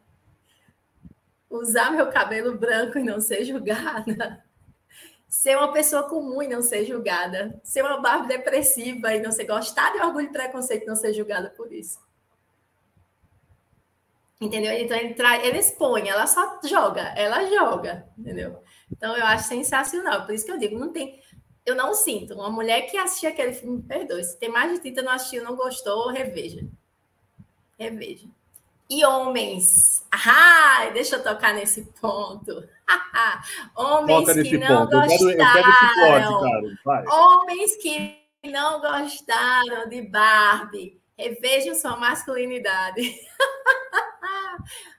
usar meu cabelo branco e não ser julgada ser uma pessoa comum e não ser julgada, ser uma barba depressiva e não ser gostar de orgulho e preconceito e não ser julgada por isso. Entendeu? Então ele, tra... ele expõe, ela só joga, ela joga, entendeu? Então eu acho sensacional, por isso que eu digo, não tem, eu não sinto uma mulher que assistiu aquele filme, perdoe, se tem mais de 30 não assistiu, não gostou, reveja. Reveja. E homens, ah, deixa eu tocar nesse ponto. homens que não ponto. gostaram. Eu quero, homens que não gostaram de Barbie. Revejam sua masculinidade.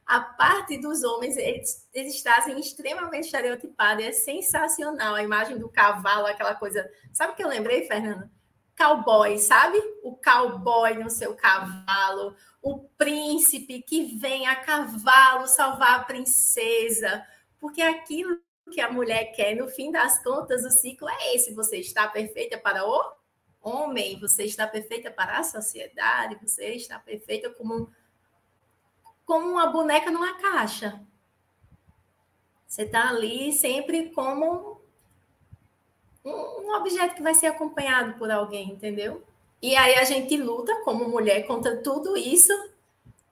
a parte dos homens, eles, eles trazem extremamente estereotipada, é sensacional a imagem do cavalo, aquela coisa. Sabe o que eu lembrei, Fernanda? Cowboy, sabe? O cowboy no seu cavalo, o príncipe que vem a cavalo salvar a princesa, porque aquilo que a mulher quer, no fim das contas, o ciclo é esse: você está perfeita para o homem, você está perfeita para a sociedade, você está perfeita como como uma boneca numa caixa. Você está ali sempre como um, um objeto que vai ser acompanhado por alguém, entendeu? E aí a gente luta como mulher contra tudo isso.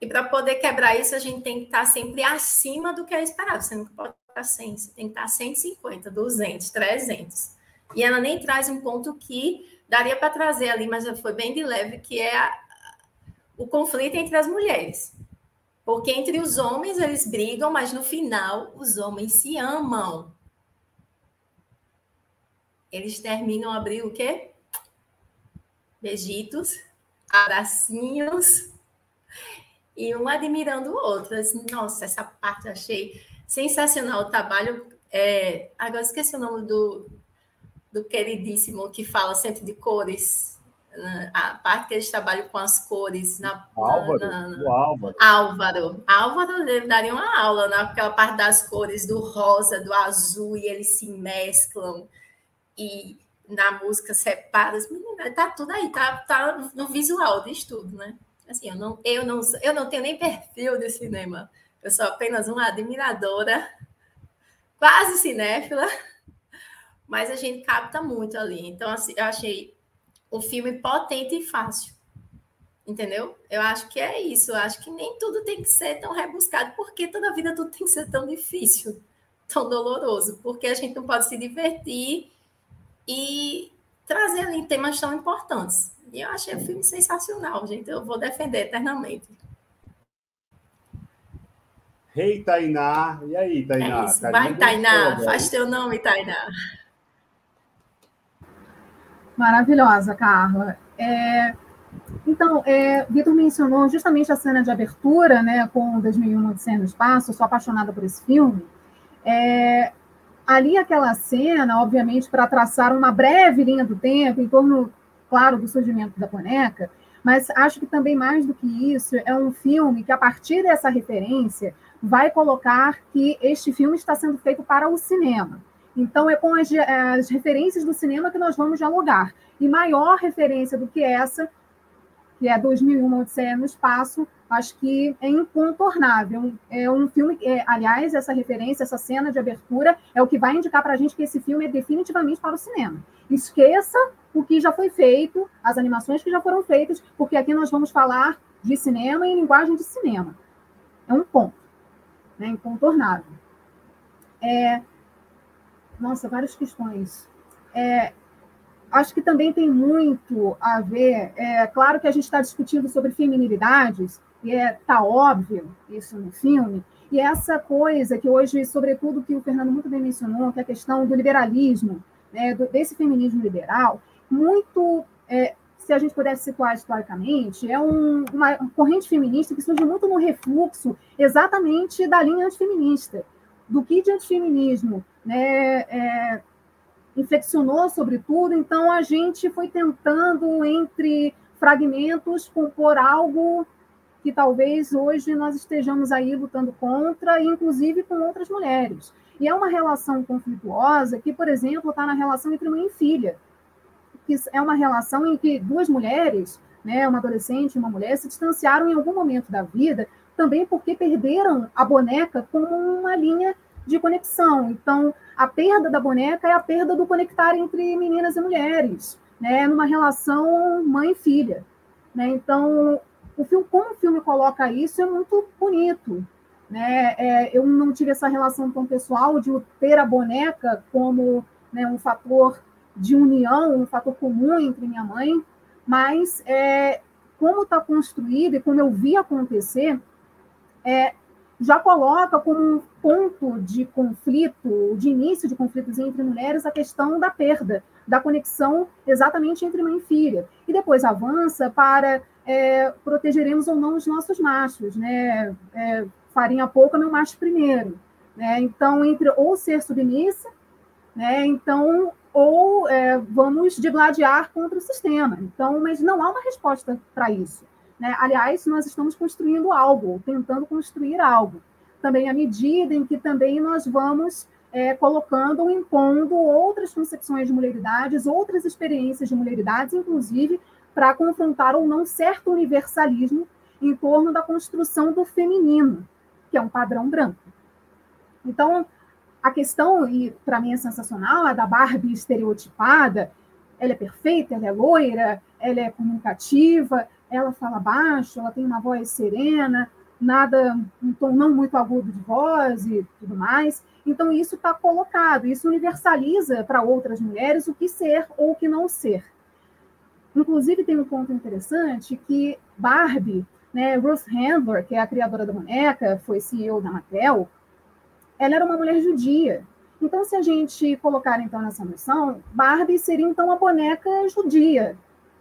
E para poder quebrar isso, a gente tem que estar sempre acima do que é esperado. Você não pode estar 100, você tem que estar 150, 200, 300. E ela nem traz um ponto que daria para trazer ali, mas foi bem de leve, que é a, o conflito entre as mulheres. Porque entre os homens eles brigam, mas no final os homens se amam. Eles terminam a abrir o quê? Beijitos, abracinhos e um admirando o outro. Nossa, essa parte eu achei sensacional. O trabalho. É... Agora esqueci o nome do, do queridíssimo que fala sempre de cores a parte que eles trabalham com as cores na, Álvaro, na, na, Álvaro. Álvaro. Álvaro daria uma aula naquela parte das cores do rosa, do azul, e eles se mesclam e na música separa. Menina, tá tudo aí, tá, tá no visual de estudo, né? Assim, eu não, eu, não, eu não tenho nem perfil de cinema. Eu sou apenas uma admiradora, quase cinéfila, mas a gente capta muito ali. Então, assim, eu achei o filme potente e fácil. Entendeu? Eu acho que é isso. Eu acho que nem tudo tem que ser tão rebuscado, porque toda vida tudo tem que ser tão difícil, tão doloroso, porque a gente não pode se divertir e trazer ali temas tão importantes. E eu achei o filme sensacional, gente. Eu vou defender eternamente. Rei hey, Tainá. E aí, Tainá? É Vai, Tainá. Faz teu nome, Tainá. Maravilhosa, Carla. É, então, é, Vitor mencionou justamente a cena de abertura, né, com 2001 Odisseia no Espaço, eu sou apaixonada por esse filme. É, ali aquela cena, obviamente, para traçar uma breve linha do tempo em torno, claro, do surgimento da boneca, mas acho que também mais do que isso, é um filme que, a partir dessa referência, vai colocar que este filme está sendo feito para o cinema. Então, é com as, as, referências do cinema que nós vamos dialogar. E maior referência do que essa, que é 2001, Odisseia no Espaço, acho que é incontornável. É um filme, é, aliás, essa referência, essa cena de abertura, é o que vai indicar para a gente que esse filme é definitivamente para o cinema. Esqueça o que já foi feito, as animações que já foram feitas, porque aqui nós vamos falar de cinema em linguagem de cinema. É um ponto, né, incontornável. É, nossa, várias questões. É, acho que também tem muito a ver. É claro que a gente está discutindo sobre feminilidades, e é, tá óbvio isso no filme, e essa coisa que hoje, sobretudo, que o Fernando muito bem mencionou, que é a questão do liberalismo, né, desse feminismo liberal, muito. É, se a gente pudesse situar historicamente, é um, uma corrente feminista que surge muito no refluxo exatamente da linha antifeminista, do que de antifeminismo né, é, infeccionou sobretudo, então a gente foi tentando, entre fragmentos, compor algo que talvez hoje nós estejamos aí lutando contra, inclusive com outras mulheres. E é uma relação conflituosa que, por exemplo, está na relação entre mãe e filha, que é uma relação em que duas mulheres, né, uma adolescente e uma mulher, se distanciaram em algum momento da vida, também porque perderam a boneca como uma linha de conexão. Então, a perda da boneca é a perda do conectar entre meninas e mulheres, né, numa relação mãe-filha. Né? Então, o filme, como o filme coloca isso, é muito bonito. Né? É, eu não tive essa relação tão pessoal de ter a boneca como né, um fator de união, um fator comum entre minha mãe, mas é, como está construído e como eu vi acontecer, é, já coloca como ponto de conflito, de início de conflitos entre mulheres, a questão da perda, da conexão exatamente entre mãe e filha. E depois avança para é, protegeremos ou não os nossos machos, né? É, farinha pouca, meu macho primeiro. Né? Então, entre ou ser submissa, né? então, ou é, vamos digladiar contra o sistema. Então, mas não há uma resposta para isso. Né? Aliás, nós estamos construindo algo, tentando construir algo. Também à medida em que também nós vamos é, colocando, impondo outras concepções de mulheridades, outras experiências de mulheridades, inclusive para confrontar ou não certo universalismo em torno da construção do feminino, que é um padrão branco. Então, a questão, e para mim é sensacional, é da Barbie estereotipada. Ela é perfeita, ela é loira, ela é comunicativa, ela fala baixo, ela tem uma voz serena, nada, um tom não muito agudo de voz e tudo mais. Então, isso está colocado, isso universaliza para outras mulheres o que ser ou o que não ser. Inclusive, tem um ponto interessante que Barbie, né, Ruth Handler, que é a criadora da boneca, foi CEO da Mattel, ela era uma mulher judia. Então, se a gente colocar então nessa noção, Barbie seria então a boneca judia,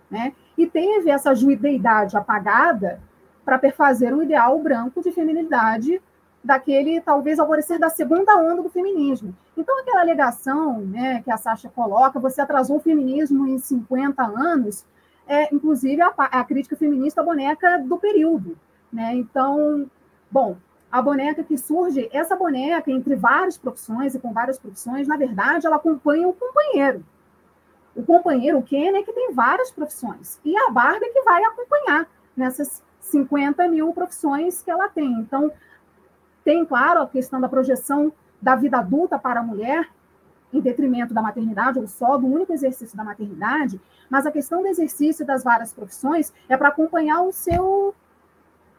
né? E teve essa judeidade apagada para perfazer um ideal branco de feminilidade daquele, talvez, alvorecer da segunda onda do feminismo. Então, aquela alegação né, que a Sasha coloca, você atrasou o feminismo em 50 anos, é, inclusive, a, a crítica feminista boneca do período. Né? Então, bom, a boneca que surge, essa boneca, entre várias profissões e com várias profissões, na verdade, ela acompanha o companheiro. O companheiro, o Ken, é que tem várias profissões. E a Barbie é que vai acompanhar nessas 50 mil profissões que ela tem. Então, tem, claro, a questão da projeção da vida adulta para a mulher, em detrimento da maternidade, ou só do único exercício da maternidade, mas a questão do exercício das várias profissões é para acompanhar o seu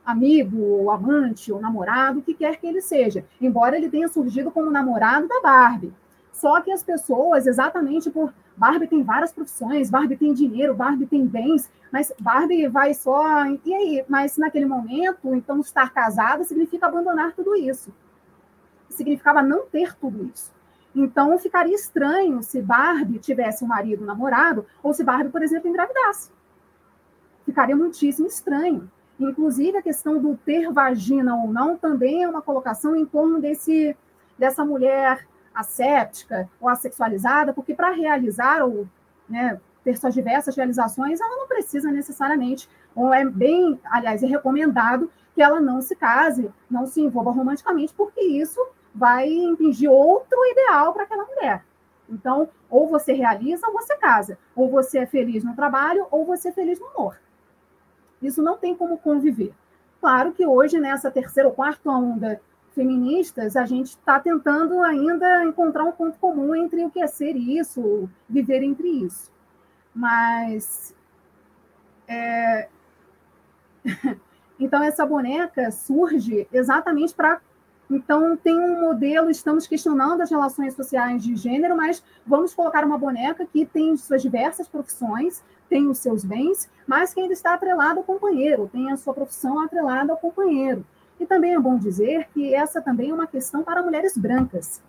amigo, ou amante, ou namorado, o que quer que ele seja, embora ele tenha surgido como namorado da Barbie. Só que as pessoas, exatamente por Barbie tem várias profissões, Barbie tem dinheiro, Barbie tem bens, mas Barbie vai só. E aí? Mas naquele momento, então, estar casada significa abandonar tudo isso. Significava não ter tudo isso. Então, ficaria estranho se Barbie tivesse um marido namorado, ou se Barbie, por exemplo, engravidasse. Ficaria muitíssimo estranho. Inclusive, a questão do ter vagina ou não também é uma colocação em torno desse, dessa mulher asséptica ou assexualizada, porque para realizar ou né, ter suas diversas realizações, ela não precisa necessariamente, ou é bem, aliás, é recomendado que ela não se case, não se envolva romanticamente, porque isso vai impingir outro ideal para aquela mulher. Então, ou você realiza ou você casa. Ou você é feliz no trabalho, ou você é feliz no amor. Isso não tem como conviver. Claro que hoje, nessa terceira ou quarta onda feministas, a gente está tentando ainda encontrar um ponto comum entre o que é ser isso, viver entre isso. Mas. É... então, essa boneca surge exatamente para. Então, tem um modelo, estamos questionando as relações sociais de gênero, mas vamos colocar uma boneca que tem suas diversas profissões, tem os seus bens, mas que ainda está atrelado ao companheiro, tem a sua profissão atrelada ao companheiro. E também é bom dizer que essa também é uma questão para mulheres brancas.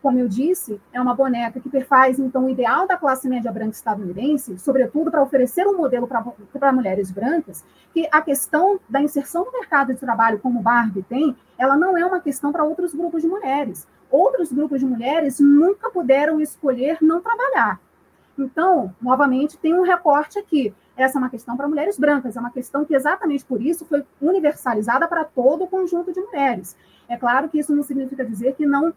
Como eu disse, é uma boneca que perfaz, então, o ideal da classe média branca estadunidense, sobretudo para oferecer um modelo para mulheres brancas, que a questão da inserção no mercado de trabalho, como Barbie tem, ela não é uma questão para outros grupos de mulheres. Outros grupos de mulheres nunca puderam escolher não trabalhar. Então, novamente, tem um recorte aqui. Essa é uma questão para mulheres brancas, é uma questão que exatamente por isso foi universalizada para todo o conjunto de mulheres. É claro que isso não significa dizer que não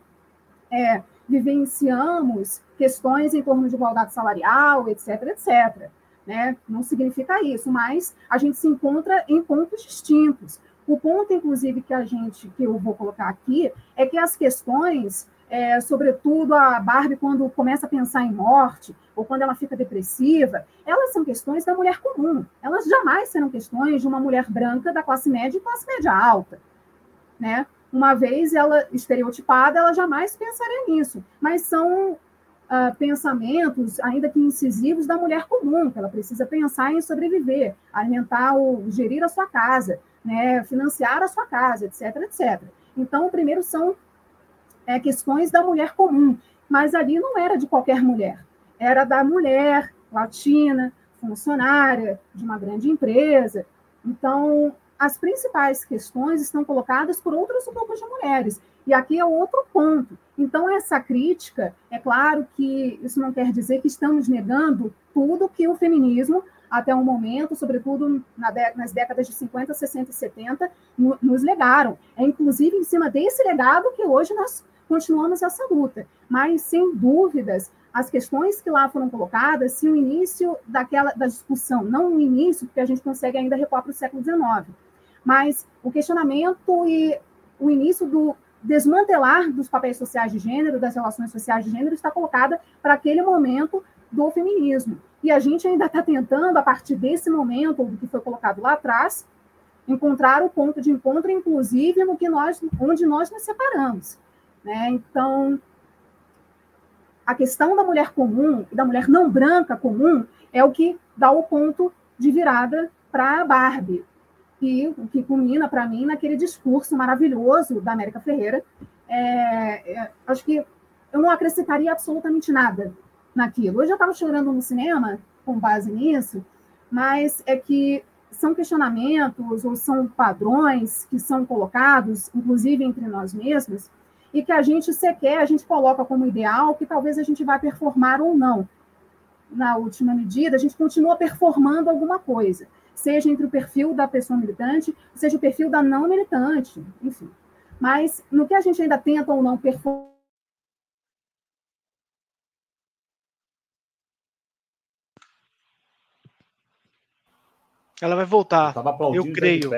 é, vivenciamos questões em torno de igualdade salarial, etc, etc. Né? Não significa isso, mas a gente se encontra em pontos distintos. O ponto, inclusive, que a gente, que eu vou colocar aqui, é que as questões é, sobretudo a Barbie, quando começa a pensar em morte, ou quando ela fica depressiva, elas são questões da mulher comum. Elas jamais serão questões de uma mulher branca da classe média e classe média alta. Né? Uma vez ela estereotipada, ela jamais pensaria nisso. Mas são uh, pensamentos, ainda que incisivos, da mulher comum, que ela precisa pensar em sobreviver, alimentar ou gerir a sua casa, né? financiar a sua casa, etc, etc. Então, primeiro são é, questões da mulher comum, mas ali não era de qualquer mulher, era da mulher latina, funcionária de uma grande empresa. Então, as principais questões estão colocadas por outros grupos de mulheres. E aqui é outro ponto. Então, essa crítica, é claro que isso não quer dizer que estamos negando tudo que o feminismo, até o momento, sobretudo nas décadas de 50, 60 e 70, nos legaram. É inclusive em cima desse legado que hoje nós continuamos essa luta. Mas, sem dúvidas, as questões que lá foram colocadas, se o início daquela da discussão, não o início, porque a gente consegue ainda recuar para o século XIX, mas o questionamento e o início do desmantelar dos papéis sociais de gênero, das relações sociais de gênero, está colocada para aquele momento do feminismo. E a gente ainda está tentando, a partir desse momento, do que foi colocado lá atrás, encontrar o ponto de encontro, inclusive, no que nós, onde nós nos separamos. Né? Então, a questão da mulher comum e da mulher não branca comum é o que dá o ponto de virada para a Barbie. E o que culmina, para mim, naquele discurso maravilhoso da América Ferreira. É, é, acho que eu não acrescentaria absolutamente nada naquilo. Eu já estava chorando no cinema com base nisso, mas é que são questionamentos ou são padrões que são colocados, inclusive entre nós mesmos, e que a gente sequer, a gente coloca como ideal, que talvez a gente vai performar ou não. Na última medida, a gente continua performando alguma coisa, seja entre o perfil da pessoa militante, seja o perfil da não militante, enfim. Mas no que a gente ainda tenta ou não performar, Ela vai voltar. Eu creio.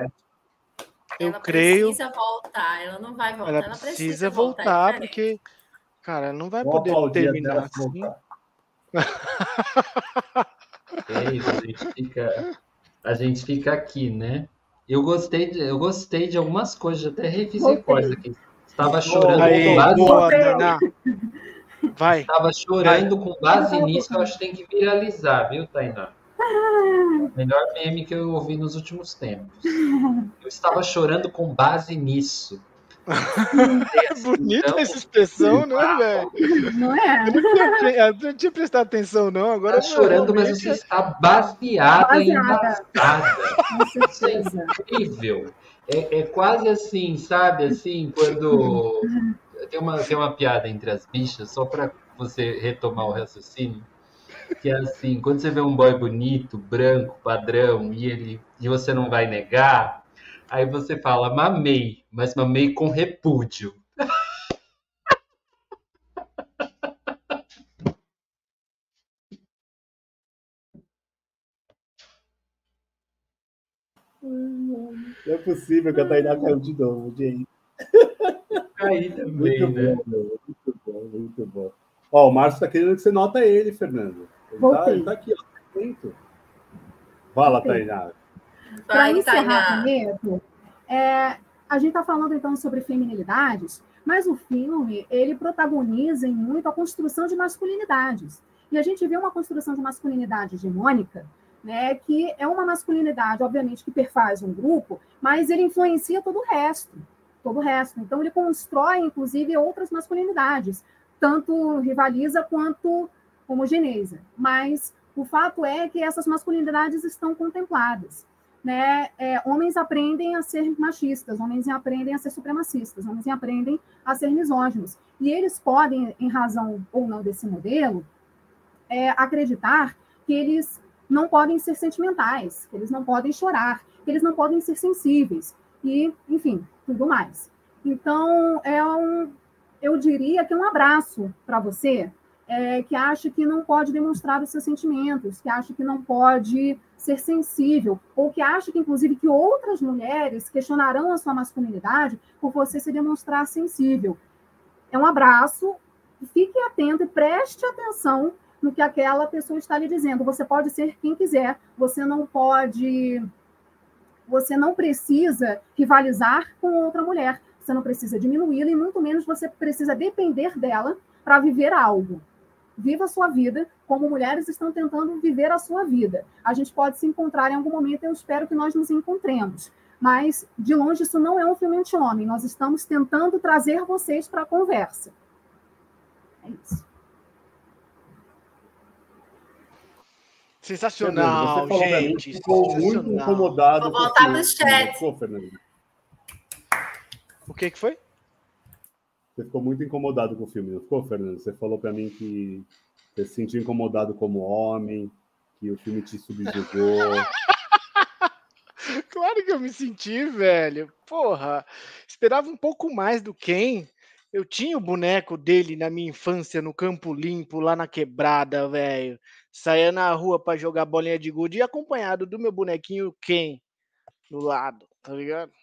Eu ela creio. precisa voltar, ela não vai voltar. Ela, ela precisa, precisa, voltar, voltar é porque, cara, não vai poder terminar assim. voltar. É isso, a gente fica, a gente fica aqui, né? Eu gostei de, eu gostei de algumas coisas, até revisei coisas aqui. Estava chorando Aí, com base, boa. Vai. estava chorando com base nisso, eu acho que tem que viralizar, viu, Tainá? Melhor meme que eu ouvi nos últimos tempos. Eu estava chorando com base nisso. É bonita Então, essa expressão, né, velho? não é? Eu não tinha pre- eu não tinha prestado atenção, não. Agora Está chorando, mas você está baseada e Baseada. embasada. Com certeza. incrível. É, é quase assim, sabe? Assim, quando. Tem uma, tem uma piada entre as bichas, só para você retomar o raciocínio. Que é assim, quando você vê um boy bonito, branco, padrão, e ele e você não vai negar, aí você fala, mamei, mas mamei com repúdio. Não é possível que a Tainá caiu de novo, gente. Aí também, Muito né? bom, muito bom, muito bom. Ó, o Márcio tá querendo que você nota ele, Fernando. Ele tá, Voltei. ele tá aqui, ó. Atento. Fala, Tainá. Para encerrar primeiro, é, a gente está falando então sobre feminilidades, mas o filme ele protagoniza em muito a construção de masculinidades. E a gente vê uma construção de masculinidade hegemônica, né, que é uma masculinidade, obviamente, que perfaz um grupo, mas ele influencia todo o resto, todo o resto. Então ele constrói, inclusive, outras masculinidades, tanto rivaliza quanto homogeneiza. Mas o fato é que essas masculinidades estão contempladas né, é, homens aprendem a ser machistas, homens aprendem a ser supremacistas, homens aprendem a ser misóginos. E eles podem, em razão ou não desse modelo, é, acreditar que eles não podem ser sentimentais, que eles não podem chorar, que eles não podem ser sensíveis, e, enfim, tudo mais. Então, é um, eu diria que é um abraço para você é, que acha que não pode demonstrar os seus sentimentos, que acha que não pode ser sensível, ou que acha que, inclusive, que outras mulheres questionarão a sua masculinidade por você se demonstrar sensível. É um abraço, fique atento e preste atenção no que aquela pessoa está lhe dizendo. Você pode ser quem quiser, você não pode. Você não precisa rivalizar com outra mulher, você não precisa diminuí-la, e muito menos você precisa depender dela para viver algo viva a sua vida como mulheres estão tentando viver a sua vida. A gente pode se encontrar em algum momento, eu espero que nós nos encontremos. Mas, de longe, isso não é um filme anti-homem. Nós estamos tentando trazer vocês para a conversa. É isso. Sensacional, você gente. Mim, ficou muito incomodado. Vou voltar pro chat. Ficou, Fernando? O que, que foi? Você ficou muito incomodado com o filme, não ficou, Fernando? Você falou para mim que você se sentiu incomodado como homem, que o filme te subjugou. claro que eu me senti, velho. Porra, esperava um pouco mais do Ken. Eu tinha o boneco dele na minha infância no Campo Limpo, lá na quebrada, velho. Saía na rua para jogar bolinha de gude e acompanhado do meu bonequinho Ken do lado, tá ligado?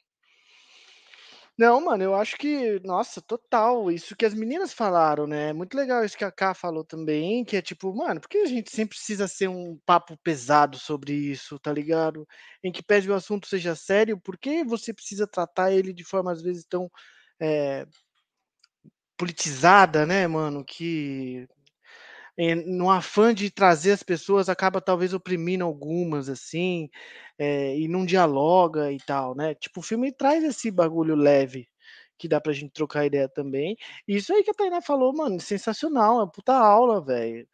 Não, mano, eu acho que, nossa, total, isso que as meninas falaram, né? É muito legal isso que a Ká falou também, que é tipo, mano, por que a gente sempre precisa ser um papo pesado sobre isso, tá ligado? Em que pese o assunto seja sério, por que você precisa tratar ele de forma às vezes tão é, politizada, né, mano? Que é, no afã de trazer as pessoas, acaba talvez oprimindo algumas, assim, é, e não dialoga e tal, né? Tipo, o filme traz esse bagulho leve, que dá pra gente trocar ideia também. E isso aí que a Tainá falou, mano, sensacional, é uma puta aula, velho.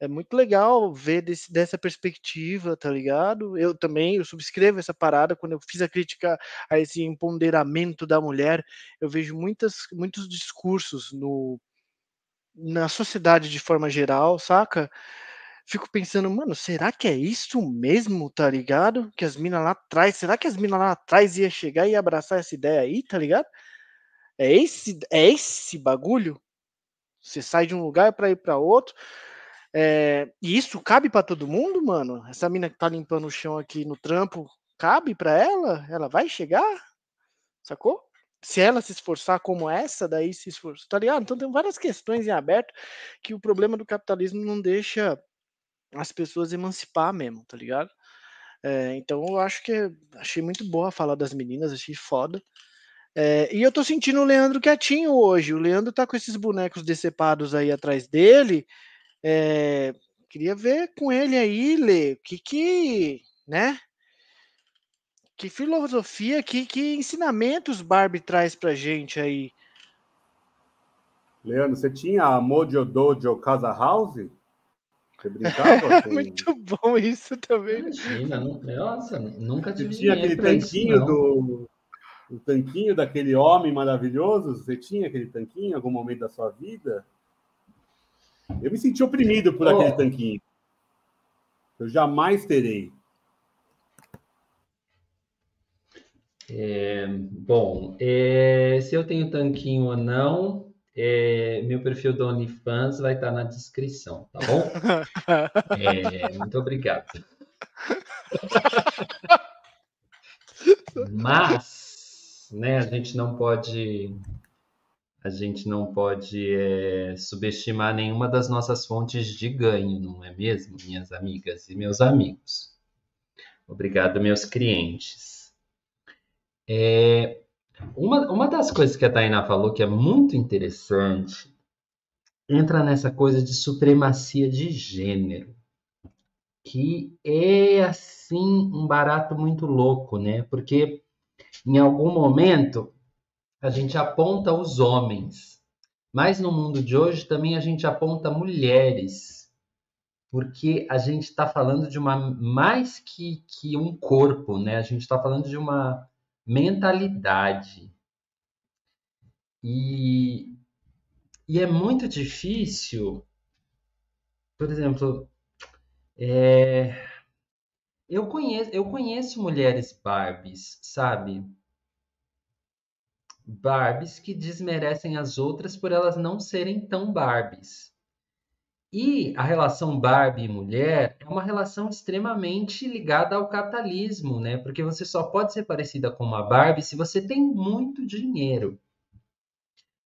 É muito legal ver desse, dessa perspectiva, tá ligado? Eu também, eu subscrevo essa parada, quando eu fiz a crítica a esse empoderamento da mulher, eu vejo muitas, muitos discursos no na sociedade de forma geral, saca? Fico pensando, mano, será que é isso mesmo, tá ligado? Que as minas lá atrás, será que as minas lá atrás ia chegar e abraçar essa ideia aí, tá ligado? É esse, é esse bagulho? Você sai de um lugar para ir para outro. É, e isso cabe para todo mundo, mano? Essa mina que tá limpando o chão aqui no trampo, cabe para ela? Ela vai chegar? Sacou? Se ela se esforçar como essa, daí se esforça, tá ligado? Então tem várias questões em aberto que o problema do capitalismo não deixa as pessoas emancipar mesmo, tá ligado? É, então eu acho que achei muito boa a fala das meninas, achei foda. É, e eu tô sentindo o Leandro quietinho hoje. O Leandro tá com esses bonecos decepados aí atrás dele. É, queria ver com ele aí, Lê, o que que, né? Que filosofia, que, que ensinamentos Barbie traz pra gente aí? Leandro, você tinha a Mojo Dojo Casa House? Você brincava? Com... Muito bom isso também. Imagina, não, nossa, nunca tive Você tinha aquele tanquinho isso, do. O tanquinho daquele homem maravilhoso? Você tinha aquele tanquinho em algum momento da sua vida? Eu me senti oprimido por oh. aquele tanquinho. Eu jamais terei. É, bom, é, se eu tenho tanquinho ou não, é, meu perfil do OnlyFans vai estar na descrição, tá bom? É, muito obrigado. Mas, né, a gente não pode, a gente não pode é, subestimar nenhuma das nossas fontes de ganho, não é mesmo, minhas amigas e meus amigos? Obrigado, meus clientes. É, uma, uma das coisas que a Tainá falou que é muito interessante entra nessa coisa de supremacia de gênero, que é assim um barato muito louco, né? Porque em algum momento a gente aponta os homens, mas no mundo de hoje também a gente aponta mulheres, porque a gente está falando de uma mais que, que um corpo, né? A gente está falando de uma mentalidade. E, e é muito difícil, por exemplo, é, eu, conheço, eu conheço mulheres Barbies, sabe? Barbies que desmerecem as outras por elas não serem tão Barbies. E a relação Barbie e mulher é uma relação extremamente ligada ao capitalismo, né? Porque você só pode ser parecida com uma Barbie se você tem muito dinheiro.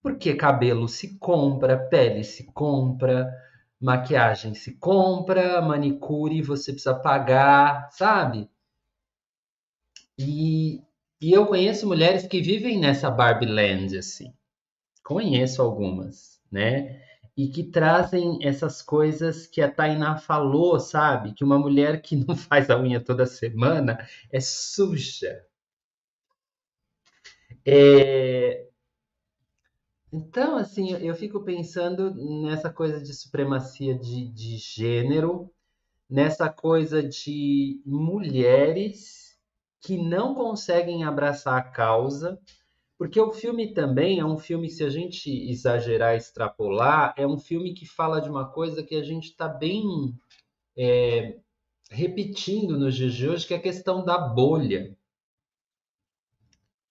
Porque cabelo se compra, pele se compra, maquiagem se compra, manicure você precisa pagar, sabe? E, e eu conheço mulheres que vivem nessa Barbie Land, assim. Conheço algumas, né? E que trazem essas coisas que a Tainá falou, sabe? Que uma mulher que não faz a unha toda semana é suja. É... Então, assim, eu fico pensando nessa coisa de supremacia de, de gênero, nessa coisa de mulheres que não conseguem abraçar a causa, porque o filme também é um filme, se a gente exagerar, extrapolar, é um filme que fala de uma coisa que a gente está bem é, repetindo nos dias de hoje, que é a questão da bolha.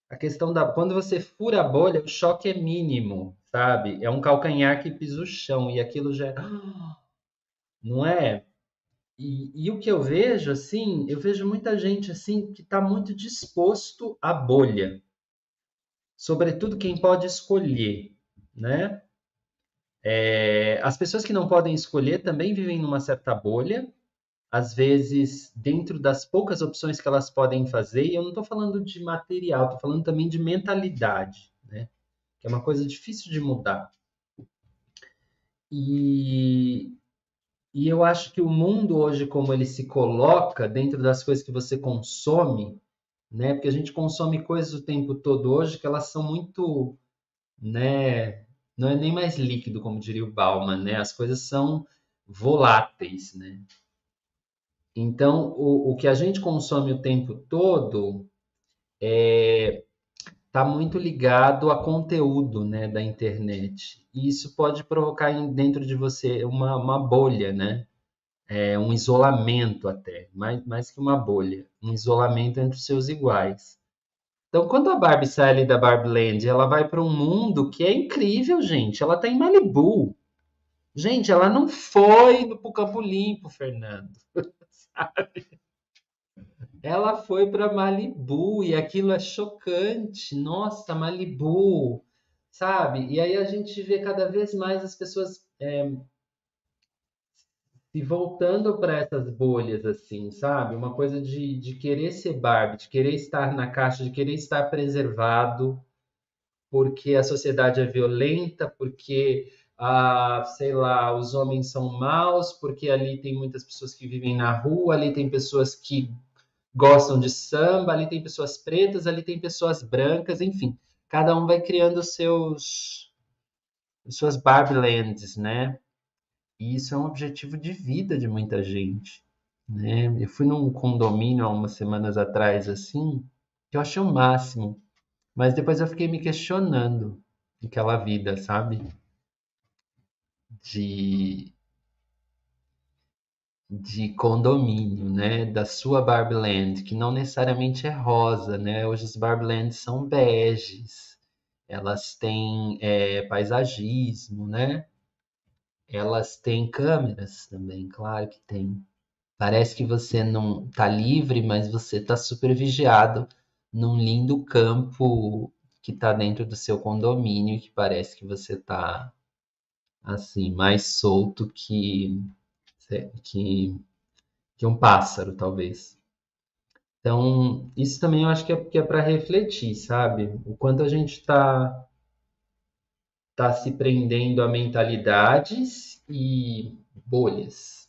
A questão da. Quando você fura a bolha, o choque é mínimo, sabe? É um calcanhar que pisa o chão e aquilo já. É, não é? E, e, o que eu vejo, assim, eu vejo muita gente assim que está muito disposto à bolha, sobretudo quem pode escolher, né? É, as pessoas que não podem escolher também vivem numa certa bolha, às vezes dentro das poucas opções que elas podem fazer, e eu não estou falando de material, estou falando também de mentalidade, né? Que é uma coisa difícil de mudar. E, e eu acho que o mundo hoje, como ele se coloca dentro das coisas que você consome, né? Porque a gente consome coisas o tempo todo hoje que elas são muito, né? Não é nem mais líquido, como diria o Bauman, né? As coisas são voláteis, né? Então, o, o que a gente consome o tempo todo está é, tá muito ligado a conteúdo né, da internet. E isso pode provocar dentro de você uma, uma bolha, né? É, um isolamento até, mais, mais que uma bolha, um isolamento entre os seus iguais. Então, quando a Barbie sai ali da Barbie Land, ela vai para um mundo que é incrível, gente. Ela está em Malibu. Gente, ela não foi para o Campo Limpo, Fernando. sabe? Ela foi para Malibu e aquilo é chocante. Nossa, Malibu, sabe? E aí a gente vê cada vez mais as pessoas é, se voltando para essas bolhas, assim, sabe? Uma coisa de, de querer ser Barbie, de querer estar na caixa, de querer estar preservado, porque a sociedade é violenta, porque ah, sei lá, os homens são maus, porque ali tem muitas pessoas que vivem na rua, ali tem pessoas que gostam de samba, ali tem pessoas pretas, ali tem pessoas brancas, enfim, cada um vai criando seus suas Barbielands, né? E isso é um objetivo de vida de muita gente, né? Eu fui num condomínio há umas semanas atrás assim, que eu achei o máximo, mas depois eu fiquei me questionando aquela vida, sabe? de, de condomínio, né? Da sua Barbieland, que não necessariamente é rosa, né? Hoje as Barbielands são beges, elas têm é, paisagismo, né? Elas têm câmeras também, claro que tem. Parece que você não tá livre, mas você tá super vigiado num lindo campo que tá dentro do seu condomínio, que parece que você tá assim, mais solto que, que, que um pássaro, talvez. Então, isso também eu acho que é, que é para refletir, sabe? O quanto a gente está tá se prendendo a mentalidades e bolhas.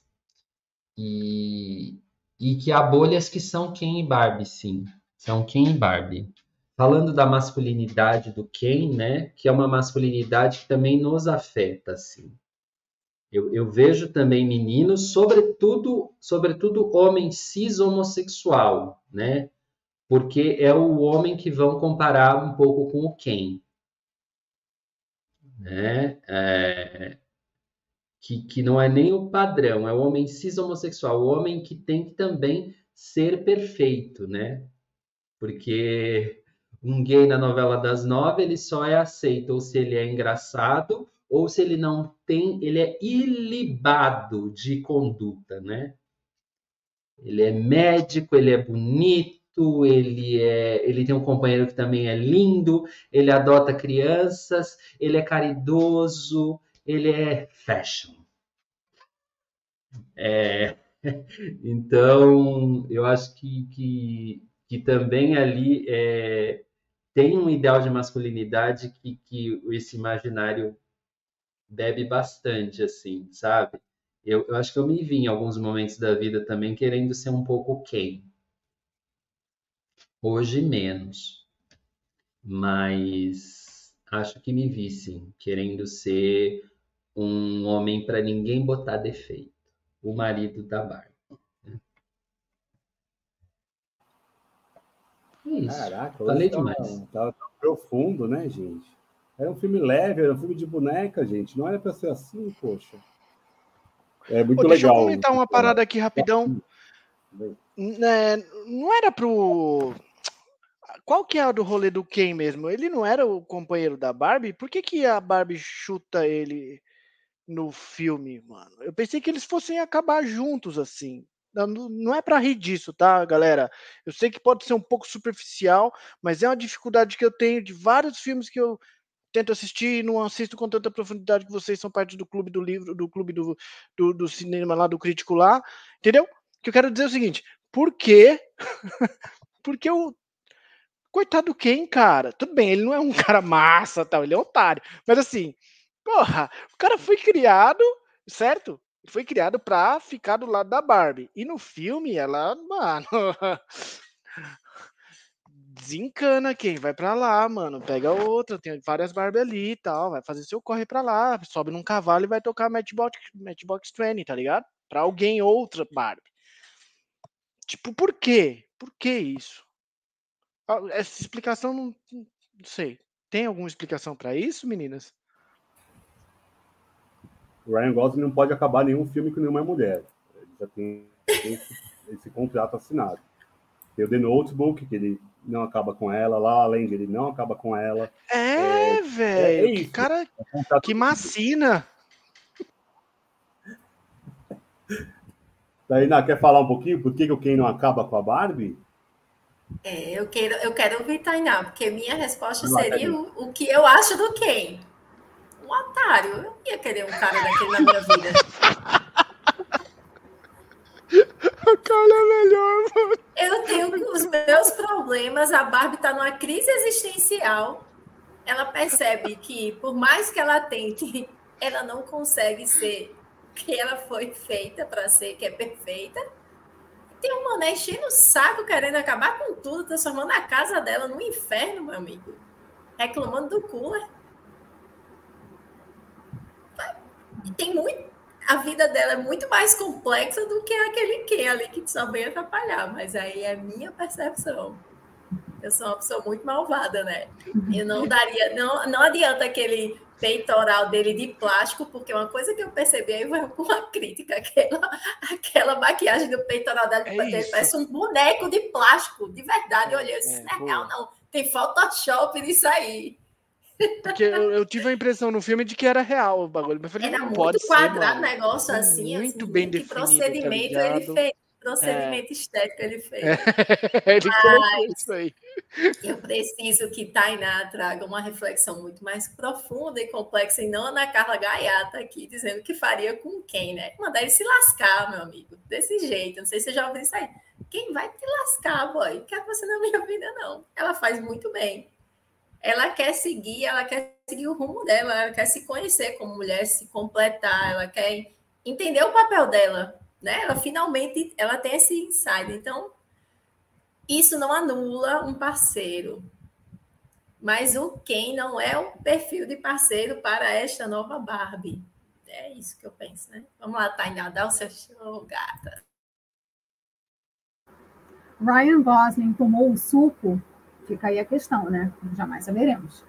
E, e que há bolhas que são Ken e Barbie, sim. São Ken e Barbie falando da masculinidade do Ken, né, que é uma masculinidade que também nos afeta, assim. Eu, eu vejo também meninos, sobretudo, sobretudo homem cis homossexual, né, porque é o homem que vão comparar um pouco com o Ken, né, é, que, que não é nem o padrão, é o homem cis homossexual, o homem que tem que também ser perfeito, né, porque um gay na novela das nove, ele só é aceito ou se ele é engraçado ou se ele não tem, ele é ilibado de conduta, né? Ele é médico, ele é bonito, ele é, ele tem um companheiro que também é lindo, ele adota crianças, ele é caridoso, ele é fashion. É, então, eu acho que, que, que também ali é, tem um ideal de masculinidade que, que esse imaginário bebe bastante, assim, sabe? Eu, eu acho que eu me vi em alguns momentos da vida também querendo ser um pouco quem. Hoje menos, mas acho que me vissem querendo ser um homem para ninguém botar defeito, o marido da Barbie. Né? É isso. Caraca, falei tá, demais. Tá, tá, profundo, né, gente? Era um filme leve, era um filme de boneca, gente. Não era para ser assim, poxa. É muito Pô, deixa legal. Deixa eu comentar né? uma parada aqui rapidão. É, não era pro qual que é a do rolê do Ken mesmo? Ele não era o companheiro da Barbie? Por que, que a Barbie chuta ele no filme, mano? Eu pensei que eles fossem acabar juntos assim. Não, não é pra rir disso, tá, galera? Eu sei que pode ser um pouco superficial, mas é uma dificuldade que eu tenho de vários filmes que eu tento assistir e não assisto com tanta profundidade que vocês são parte do clube do livro, do clube do, do, do cinema lá, do crítico lá, entendeu? Que eu quero dizer é o seguinte, por quê? Porque o coitado do Ken, cara, tudo bem, ele não é um cara massa, tal, ele é um otário, mas assim, porra, o cara foi criado, certo? Foi criado pra ficar do lado da Barbie. E no filme, ela, mano, desencana quem vai pra lá, mano. Pega outra, tem várias Barbie ali e tal. Vai fazer seu corre pra lá, sobe num cavalo e vai tocar Matchbox, Matchbox 20, tá ligado? Pra alguém outra Barbie. Tipo, por quê? Por que isso? Ah, Essa explicação não, não sei. Tem alguma explicação pra isso, meninas? O Ryan Gosling não pode acabar nenhum filme com nenhuma mulher. Ele já tem, esse, esse contrato assinado. Tem o The Notebook, que ele não acaba com ela, lá além de ele não acaba com ela. É, velho. que isso. cara, É um contrato que macina. Tainá, quer falar um pouquinho por que, que o Ken não acaba com a Barbie? É, eu quero, eu quero ouvir Tainá, porque minha resposta seria Tainá. o, o que eu acho do Ken. Um otário. Eu não ia querer um cara daquele na minha vida. O cara é melhor, mano. Eu tenho os meus problemas, a Barbie está numa crise existencial. Ela percebe que, por mais que ela tente, ela não consegue ser que ela foi feita para ser, que é perfeita. Tem um mané enchendo o saco, querendo acabar com tudo, transformando a casa dela num inferno, meu amigo. Reclamando do cooler. E tem muito. A vida dela é muito mais complexa do que aquele que ali que só vem atrapalhar, mas aí é minha percepção. Eu sou uma pessoa muito malvada, né? Eu não daria, não, não adianta aquele peitoral dele de plástico, porque uma coisa que eu percebi aí foi uma crítica, aquela, aquela maquiagem do peitoral dele, É dele parece um boneco de plástico, de verdade. Eu olhei, eu disse, É, não é real, não. Tem Photoshop nisso aí. Porque eu, eu tive a impressão no filme de que era real o bagulho. Mas eu falei, Era não muito pode quadrado, negócio assim. muito assim, bem que definido, tá procedimento ele ligado? fez. Procedimento estético ele fez. Ele colocou isso aí. Eu preciso que Tainá traga uma reflexão muito mais profunda e complexa, e não a Ana Carla Gaiata aqui, dizendo que faria com quem, né? Mandar ele se lascar, meu amigo. Desse jeito. Não sei se você já ouviu isso aí. Quem vai te lascar, boy? Não quero você na minha vida, não. Ela faz muito bem. Ela quer seguir, ela quer seguir o rumo dela, ela quer se conhecer como mulher, se completar, ela quer entender o papel dela, né? Ela finalmente, ela tem esse insight. Então, isso não anula um parceiro. Mas o quem não é o perfil de parceiro para esta nova Barbie. É isso que eu penso, né? Vamos lá, Tainá, dá o seu show, gata. Ryan Gosling tomou o suco? Fica aí a questão, né? Jamais saberemos.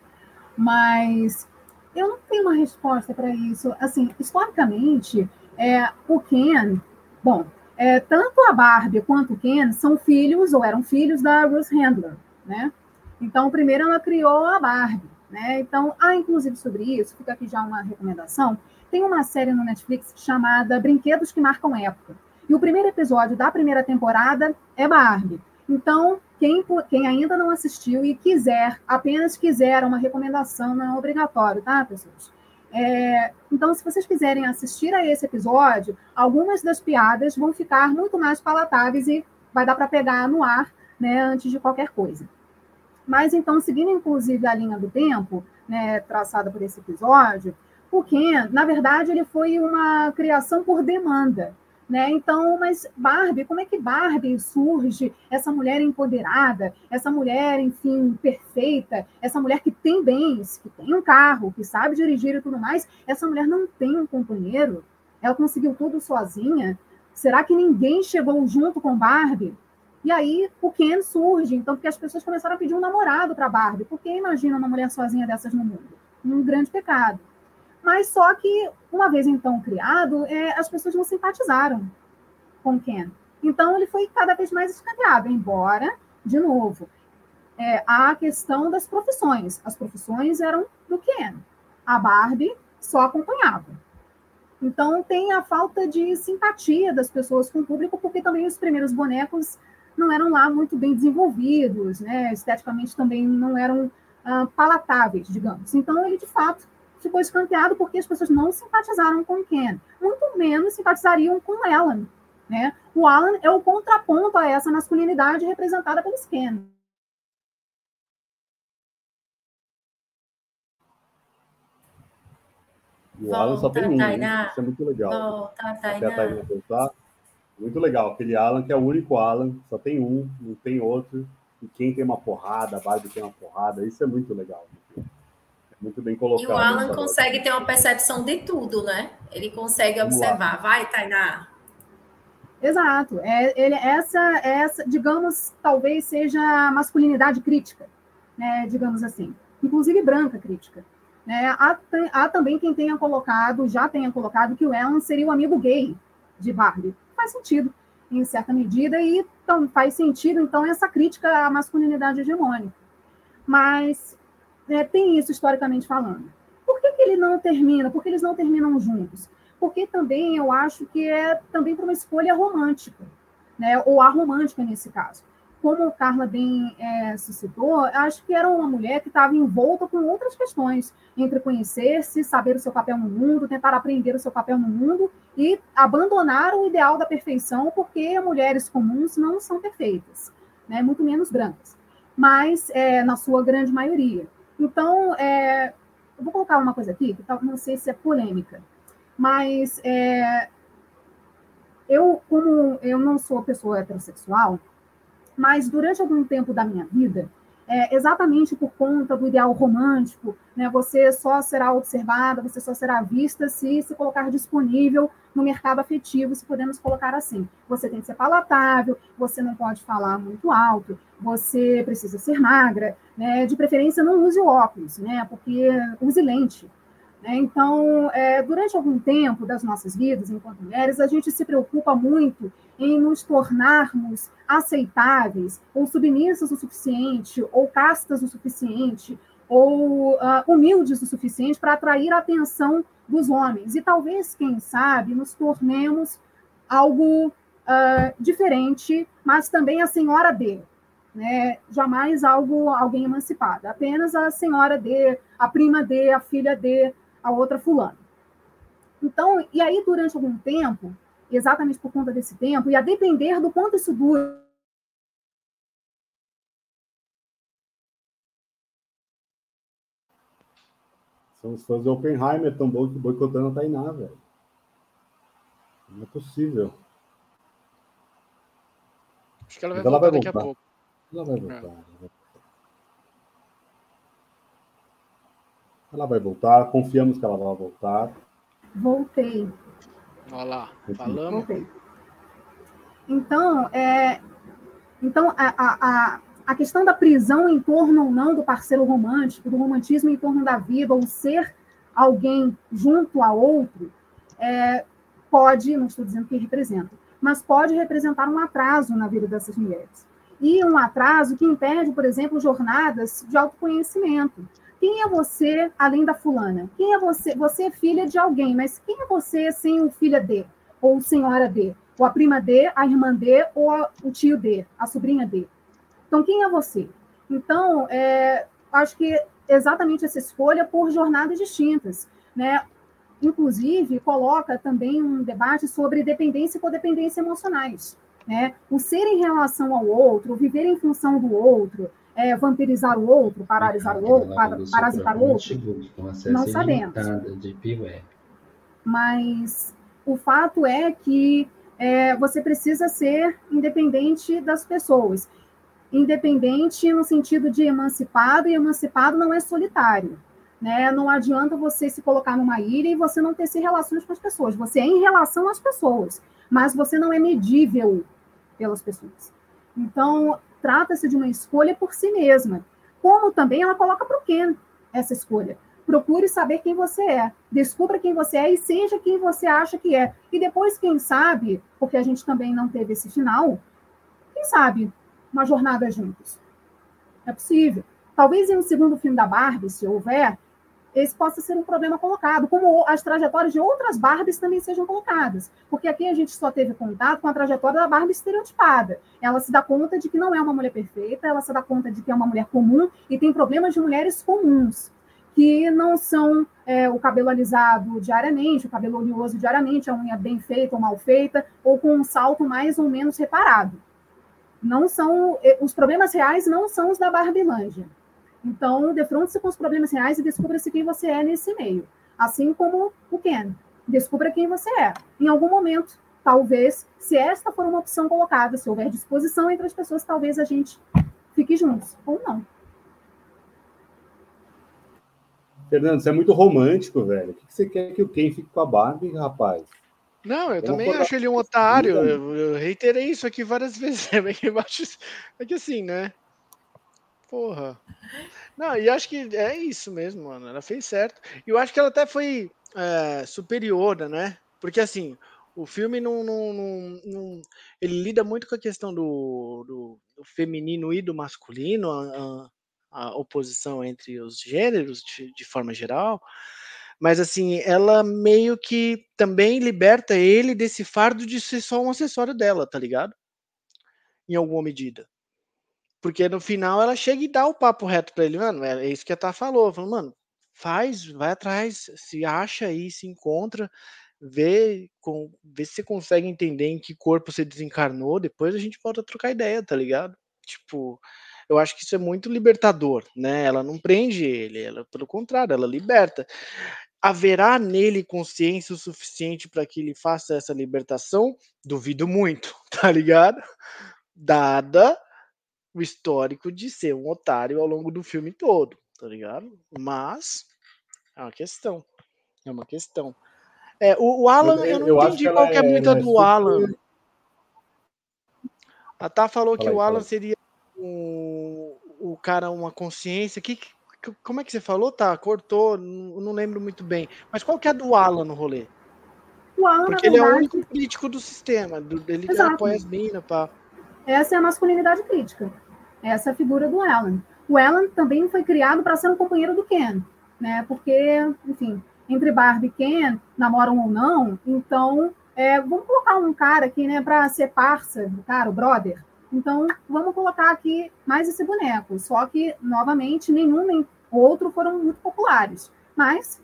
Mas eu não tenho uma resposta para isso. Assim, historicamente, é, o Ken, bom, é, tanto a Barbie quanto o Ken são filhos, ou eram filhos da Ruth Handler, né? Então, primeiro ela criou a Barbie, né? Então, ah, inclusive sobre isso, fica aqui já uma recomendação. Tem uma série no Netflix chamada Brinquedos que Marcam Época. E o primeiro episódio da primeira temporada é Barbie. Então, quem, quem ainda não assistiu e quiser, apenas quiser uma recomendação, não é obrigatório, tá, pessoas? É, então, se vocês quiserem assistir a esse episódio, algumas das piadas vão ficar muito mais palatáveis e vai dar para pegar no ar, né, antes de qualquer coisa. Mas então, seguindo inclusive a linha do tempo, né, traçada por esse episódio, o Ken, na verdade, ele foi uma criação por demanda. Né? Então, mas Barbie, como é que Barbie surge? Essa mulher empoderada, essa mulher, enfim, perfeita, essa mulher que tem bens, que tem um carro, que sabe dirigir e tudo mais, essa mulher não tem um companheiro? Ela conseguiu tudo sozinha? Será que ninguém chegou junto com Barbie? E aí o Ken surge, então, porque as pessoas começaram a pedir um namorado para Barbie. Porque imagina uma mulher sozinha dessas no mundo? Um grande pecado. Mas só que, uma vez então criado, é, as pessoas não simpatizaram com Ken. Então ele foi cada vez mais escanteado, embora, de novo, é, a questão das profissões. As profissões eram do Ken. A Barbie só acompanhava. Então tem a falta de simpatia das pessoas com o público, porque também os primeiros bonecos não eram lá muito bem desenvolvidos, né? esteticamente também não eram ah, palatáveis, digamos. Então ele de fato ficou escanteado porque as pessoas não simpatizaram com Ken, muito menos simpatizariam com Ellen. Né? O Alan é o contraponto a essa masculinidade representada pelos Ken. o Alan só tem um, né? isso é muito legal. Volta, Tainá. voltar. Muito legal, aquele Alan que é o único Alan, só tem um, não tem outro. E quem tem uma porrada, a Barbie tem uma porrada, isso é muito legal. Muito bem colocado. E o Alan consegue ter uma percepção de tudo, né? Ele consegue observar. Vai, Tainá. Exato. É, ele, essa, essa, digamos, talvez seja a masculinidade crítica, né? digamos assim. Inclusive branca crítica. Né? Há, há, também quem tenha colocado, já tenha colocado, que o Alan seria o amigo gay de Barbie. Faz sentido, em certa medida, e então, faz sentido, então, essa crítica à masculinidade hegemônica. Mas é, tem isso historicamente falando. Por que, que ele não termina? Por que eles não terminam juntos? Porque também eu acho que é também por uma escolha romântica, né? ou aromântica nesse caso. Como Carla bem é, suscitou, acho que era uma mulher que estava envolta com outras questões, entre conhecer-se, saber o seu papel no mundo, tentar aprender o seu papel no mundo e abandonar o ideal da perfeição, porque mulheres comuns não são perfeitas, né? muito menos brancas, mas é, na sua grande maioria. Então, é, eu vou colocar uma coisa aqui, que não sei se é polêmica, mas é, eu, como eu não sou pessoa heterossexual, mas durante algum tempo da minha vida, é, exatamente por conta do ideal romântico, né, você só será observada, você só será vista se se colocar disponível no mercado afetivo, se podemos colocar assim. Você tem que ser palatável, você não pode falar muito alto, você precisa ser magra, né, de preferência não use óculos, né, porque use lente. Né. Então, é, durante algum tempo das nossas vidas, enquanto mulheres, a gente se preocupa muito em nos tornarmos aceitáveis, ou submissas o suficiente, ou castas o suficiente, ou uh, humildes o suficiente para atrair a atenção dos homens. E talvez, quem sabe, nos tornemos algo uh, diferente, mas também a senhora D. Né? Jamais algo alguém emancipado, apenas a senhora D, a prima D, a filha D, a outra fulana. Então, e aí, durante algum tempo, exatamente por conta desse tempo, e a depender do quanto isso dura. São os fãs do Oppenheimer tão bom que boicotando a Tainá, velho. Não é possível. Acho que ela vai, voltar, ela vai daqui voltar. a pouco. Ela vai voltar. É. Ela vai voltar, confiamos que ela vai voltar. Voltei. Olha lá, falamos. Okay. Então, é, então a, a, a questão da prisão em torno ou não do parceiro romântico, do romantismo em torno da vida, ou ser alguém junto a outro, é, pode, não estou dizendo que representa, mas pode representar um atraso na vida dessas mulheres. E um atraso que impede, por exemplo, jornadas de autoconhecimento. Quem é você além da fulana? Quem é você? Você é filha de alguém, mas quem é você sem o filha D? Ou senhora D? Ou a prima D, a irmã D, ou a, o tio D, a sobrinha D? Então, quem é você? Então, é, acho que exatamente essa escolha por jornadas distintas, né? Inclusive, coloca também um debate sobre dependência e codependência emocionais. Né? O ser em relação ao outro, viver em função do outro, é, vampirizar o outro, paralisar o outro, para, parasitar o outro? Não sabemos. Mas o fato é que é, você precisa ser independente das pessoas. Independente no sentido de emancipado, e emancipado não é solitário. Né? Não adianta você se colocar numa ilha e você não ter se relações com as pessoas. Você é em relação às pessoas, mas você não é medível pelas pessoas. Então, trata-se de uma escolha por si mesma. Como também ela coloca para o Ken essa escolha. Procure saber quem você é, descubra quem você é e seja quem você acha que é. E depois, quem sabe, porque a gente também não teve esse final, quem sabe uma jornada juntos. É possível. Talvez em um segundo filme da Barbie, se houver, esse possa ser um problema colocado, como as trajetórias de outras Barbies também sejam colocadas. Porque aqui a gente só teve contato com a trajetória da Barbie estereotipada. Ela se dá conta de que não é uma mulher perfeita, ela se dá conta de que é uma mulher comum e tem problemas de mulheres comuns, que não são é, o cabelo alisado diariamente, o cabelo oleoso diariamente, a unha bem feita ou mal feita, ou com um salto mais ou menos reparado. Não são os problemas reais não são os da Barbilândia. Então, defronte-se com os problemas reais e descubra-se quem você é nesse meio. Assim como o Ken. Descubra quem você é. Em algum momento, talvez, se esta for uma opção colocada, se houver disposição entre as pessoas, talvez a gente fique juntos, ou não. Fernando, você é muito romântico, velho. O que você quer que o Ken fique com a Barbie, rapaz? Não, eu também acho ele um otário. Eu, eu, reiterei isso aqui várias vezes. É que, acho, é que assim, né? Porra. Não, e acho que é isso mesmo, mano. Ela fez certo. E eu acho que ela até foi é, superior, né? Porque assim, o filme não, não, não, não, ele lida muito com a questão do, do, do feminino e do masculino, a, a, oposição entre os gêneros de, de, forma geral. Mas assim, ela meio que também liberta ele desse fardo de ser só um acessório dela, tá ligado? Em alguma medida. Porque no final ela chega e dá o papo reto para ele, mano. É isso que a Tá falou. Falou, mano, faz, vai atrás, se acha aí, se encontra, vê, com, vê se você consegue entender em que corpo você desencarnou. Depois a gente volta a trocar ideia, tá ligado? Tipo, eu acho que isso é muito libertador, né? Ela não prende ele, ela, pelo contrário, ela liberta. Haverá nele consciência o suficiente para que ele faça essa libertação? Duvido muito, tá ligado? Dada o histórico de ser um otário ao longo do filme todo, tá ligado? Mas é uma questão. É uma questão. É, o, o Alan, eu, eu não eu entendi qual que é muita é do Alan. A Tá falou Fala que aí, o Alan seria o, o cara, uma consciência. Que, que, como é que você falou? Tá, cortou, não, não lembro muito bem. Mas qual que é do Alan no rolê? O Alan, Porque ele verdade... é o único crítico do sistema. Do, ele Exato. apoia as minas, pá. Essa é a masculinidade crítica. Essa figura do Alan. O Alan também foi criado para ser um companheiro do Ken, né? Porque, enfim, entre Barbie e Ken, namoram ou não, então é, vamos colocar um cara aqui, né, para ser parça do cara, o brother. Então, vamos colocar aqui mais esse boneco. Só que, novamente, nenhum nem outro foram muito populares. Mas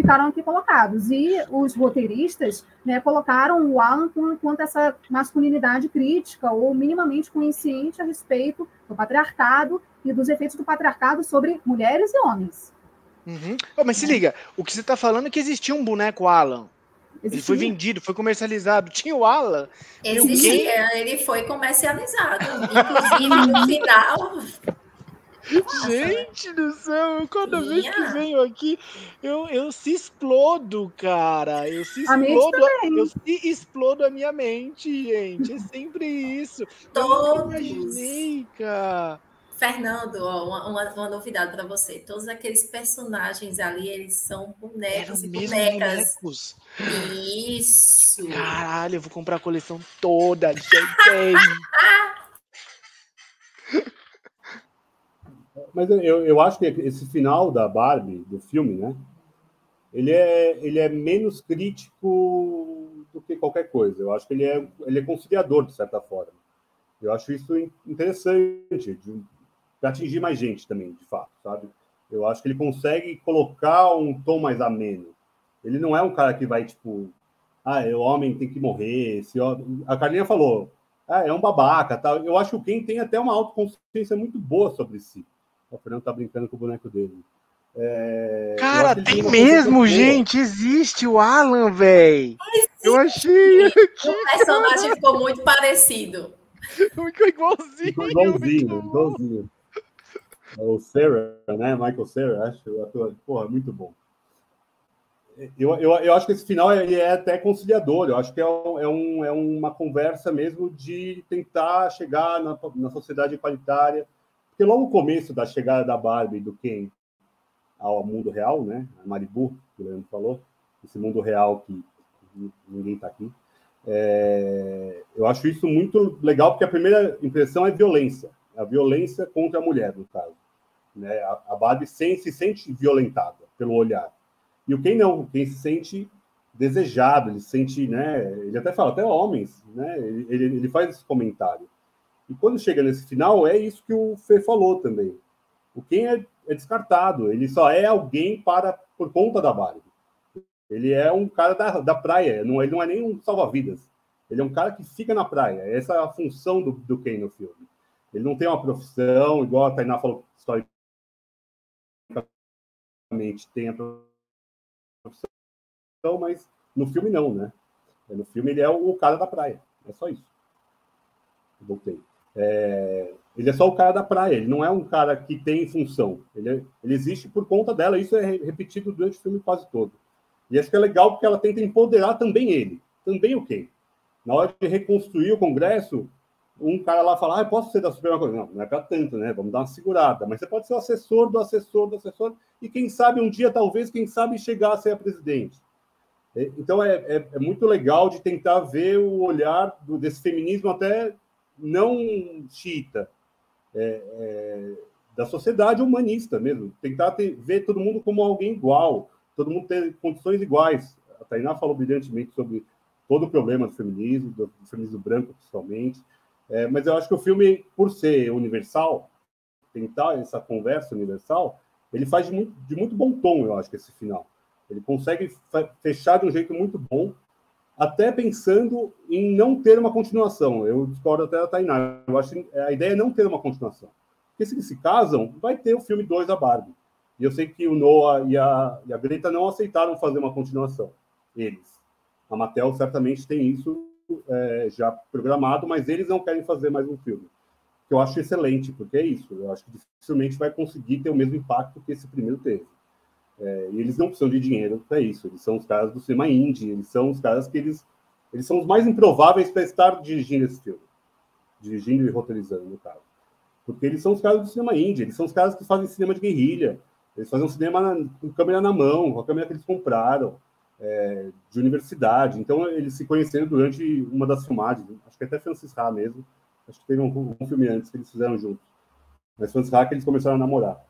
ficaram aqui colocados. E os roteiristas né, colocaram o Alan quanto essa masculinidade crítica ou minimamente consciente a respeito do patriarcado e dos efeitos do patriarcado sobre mulheres e homens. Uhum. Oh, mas se liga, o que você está falando é que existia um boneco Alan. Existia. Ele foi vendido, foi comercializado. Tinha o Alan. Existia, ele foi comercializado. Inclusive, no final, Gente do céu, cada vez que venho aqui, eu, eu se explodo, cara. Eu se explodo, eu se explodo a minha mente, gente. É sempre isso. Todos. Eu imaginei, cara. Fernando, ó, uma, uma, uma novidade para você. Todos aqueles personagens ali, eles são bonecos Eram e bonecas. Bonecos. Isso. Caralho, eu vou comprar a coleção toda. Gente. Mas eu, eu acho que esse final da Barbie, do filme, né? Ele é, ele é menos crítico do que qualquer coisa. Eu acho que ele é, ele é conciliador, de certa forma. Eu acho isso interessante, para atingir mais gente também, de fato, sabe? Eu acho que ele consegue colocar um tom mais ameno. Ele não é um cara que vai, tipo, ah, o homem tem que morrer. Esse. A Carlinha falou, ah, é um babaca. Tal. Eu acho que o Ken tem até uma autoconsciência muito boa sobre si. O Fernando tá brincando com o boneco dele. É... Cara, tem mesmo, gente. Existe o Alan, velho. Eu achei. O personagem ficou muito parecido. Ficou igualzinho. Ficou igualzinho, igualzinho. O Sarah, né? Michael Sarah, acho. Ator. Porra, muito bom. eu, eu, eu acho que esse final ele é até conciliador. Eu acho que é, é, um, é uma conversa mesmo de tentar chegar na, na sociedade igualitária. Porque logo no começo da chegada da Barbie do Ken ao mundo real, né? A Maribu, que o Leandro falou, esse mundo real que ninguém está aqui. É, eu acho isso muito legal, porque a primeira impressão é violência. A violência contra a mulher, no caso. Né? A, a Barbie sem, se sente violentada pelo olhar. E o quem não, quem se sente desejado, ele sente, né? Ele até fala, até homens, né? Ele, ele, ele faz esse comentário. E quando chega nesse final, é isso que o Fê falou também. O quem é, é descartado, ele só é alguém para por conta da Barbie. Ele é um cara da, da praia, não, ele não é nem um salva-vidas. Ele é um cara que fica na praia. Essa é a função do, do Ken no filme. Ele não tem uma profissão, igual a Tainá falou historicamente, tem a profissão, mas no filme não, né? No filme ele é o cara da praia. É só isso. Voltei. É, ele é só o cara da praia, ele não é um cara que tem função. Ele, é, ele existe por conta dela, isso é repetido durante o filme quase todo. E acho que é legal porque ela tenta empoderar também ele, também o Ken. Na hora de reconstruir o Congresso, um cara lá fala, ah, posso ser da Suprema Corte? Não, não é para tanto, né? Vamos dar uma segurada. Mas você pode ser o assessor do assessor do assessor e quem sabe um dia, talvez, quem sabe chegar a ser a presidente. Então é, é, é muito legal de tentar ver o olhar do, desse feminismo até não xiita, é, é, da sociedade humanista mesmo. Tentar ter, ver todo mundo como alguém igual, todo mundo ter condições iguais. A Tainá falou brilhantemente sobre todo o problema do feminismo, do, feminismo branco, principalmente. É, mas eu acho que o filme, por ser universal, tentar essa conversa universal, ele faz de muito, de muito bom tom, eu acho, esse final. Ele consegue fechar de um jeito muito bom, até pensando em não ter uma continuação. Eu discordo até da Tainá. Eu acho que a ideia é não ter uma continuação. Porque se eles se casam, vai ter o filme 2 da Barbie. E eu sei que o Noah e a, e a Greta não aceitaram fazer uma continuação. Eles. A Mattel certamente tem isso é, já programado, mas eles não querem fazer mais um filme. Que eu acho excelente, porque é isso. Eu acho que dificilmente vai conseguir ter o mesmo impacto que esse primeiro teve. É, e eles não precisam de dinheiro para isso. Eles são os caras do cinema indie, eles são os caras que eles, eles são os mais improváveis para estar dirigindo esse filme. Dirigindo e roteirizando, no caso. Porque eles são os caras do cinema indie, eles são os caras que fazem cinema de guerrilha. Eles fazem um cinema na, com câmera na mão, com a câmera que eles compraram, é, de universidade. Então, eles se conheceram durante uma das filmagens. Acho que até Francis Ha mesmo. Acho que teve um, um filme antes que eles fizeram juntos. Mas Francis Ha que eles começaram a namorar.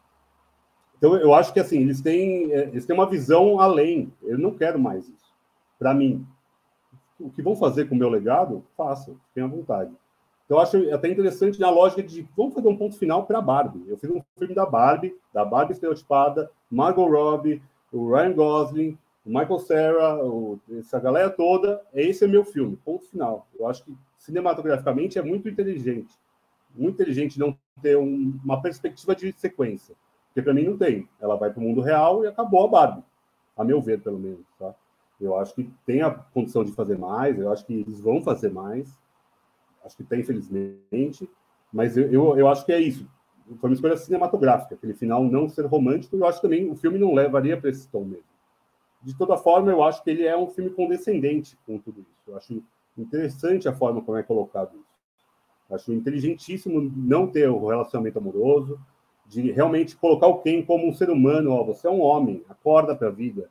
Então, eu acho que assim, eles têm, é, eles têm uma visão além. Eu não quero mais isso. Para mim, o que vão fazer com o meu legado, façam, tenham vontade. Então, eu acho até interessante na lógica de vamos fazer um ponto final para a Barbie. Eu fiz um filme da Barbie, da Barbie estereotipada, Margot Robbie, o Ryan Gosling, o Michael Cera, o, essa galera toda. Esse é meu filme, ponto final. Eu acho que cinematograficamente é muito inteligente. Muito inteligente não ter um, uma perspectiva de sequência. Porque para mim não tem. Ela vai para o mundo real e acabou a Barbie. A meu ver, pelo menos. Tá? Eu acho que tem a condição de fazer mais, eu acho que eles vão fazer mais. Acho que tem, infelizmente. Mas eu, eu, eu acho que é isso. Foi uma escolha cinematográfica, aquele final não ser romântico, eu acho também o filme não levaria para esse tom mesmo. De toda forma, eu acho que ele é um filme condescendente com tudo isso. Eu acho interessante a forma como é colocado isso. Acho inteligentíssimo não ter o relacionamento amoroso, de realmente colocar o Ken como um ser humano. Ó, você é um homem, acorda para a vida.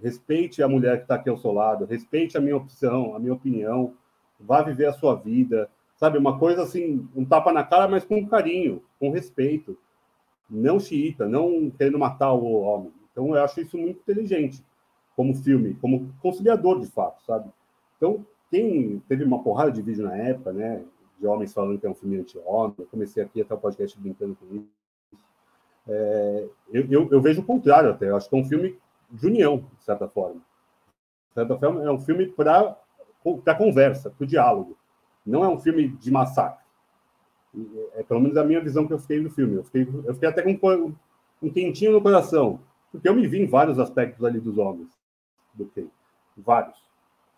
Respeite a mulher que está aqui ao seu lado, respeite a minha opção, a minha opinião, vá viver a sua vida. Sabe, uma coisa assim, um tapa na cara, mas com carinho, com respeito. Não xiita, não querendo matar o homem. Então, eu acho isso muito inteligente como filme, como conciliador de fato, sabe? Então, quem teve uma porrada de vídeo na época, né, de homens falando que é um filme anti-homem, eu comecei aqui até o podcast brincando com isso, é, eu, eu, eu, vejo o contrário até. Eu acho que é um filme de união, de certa forma. De certa forma, é um filme para a conversa, para o diálogo. Não é um filme de massacre. É pelo menos a minha visão que eu fiquei do filme. Eu fiquei, eu fiquei até com um quentinho no coração, porque eu me vi em vários aspectos ali dos homens do Ken. Vários.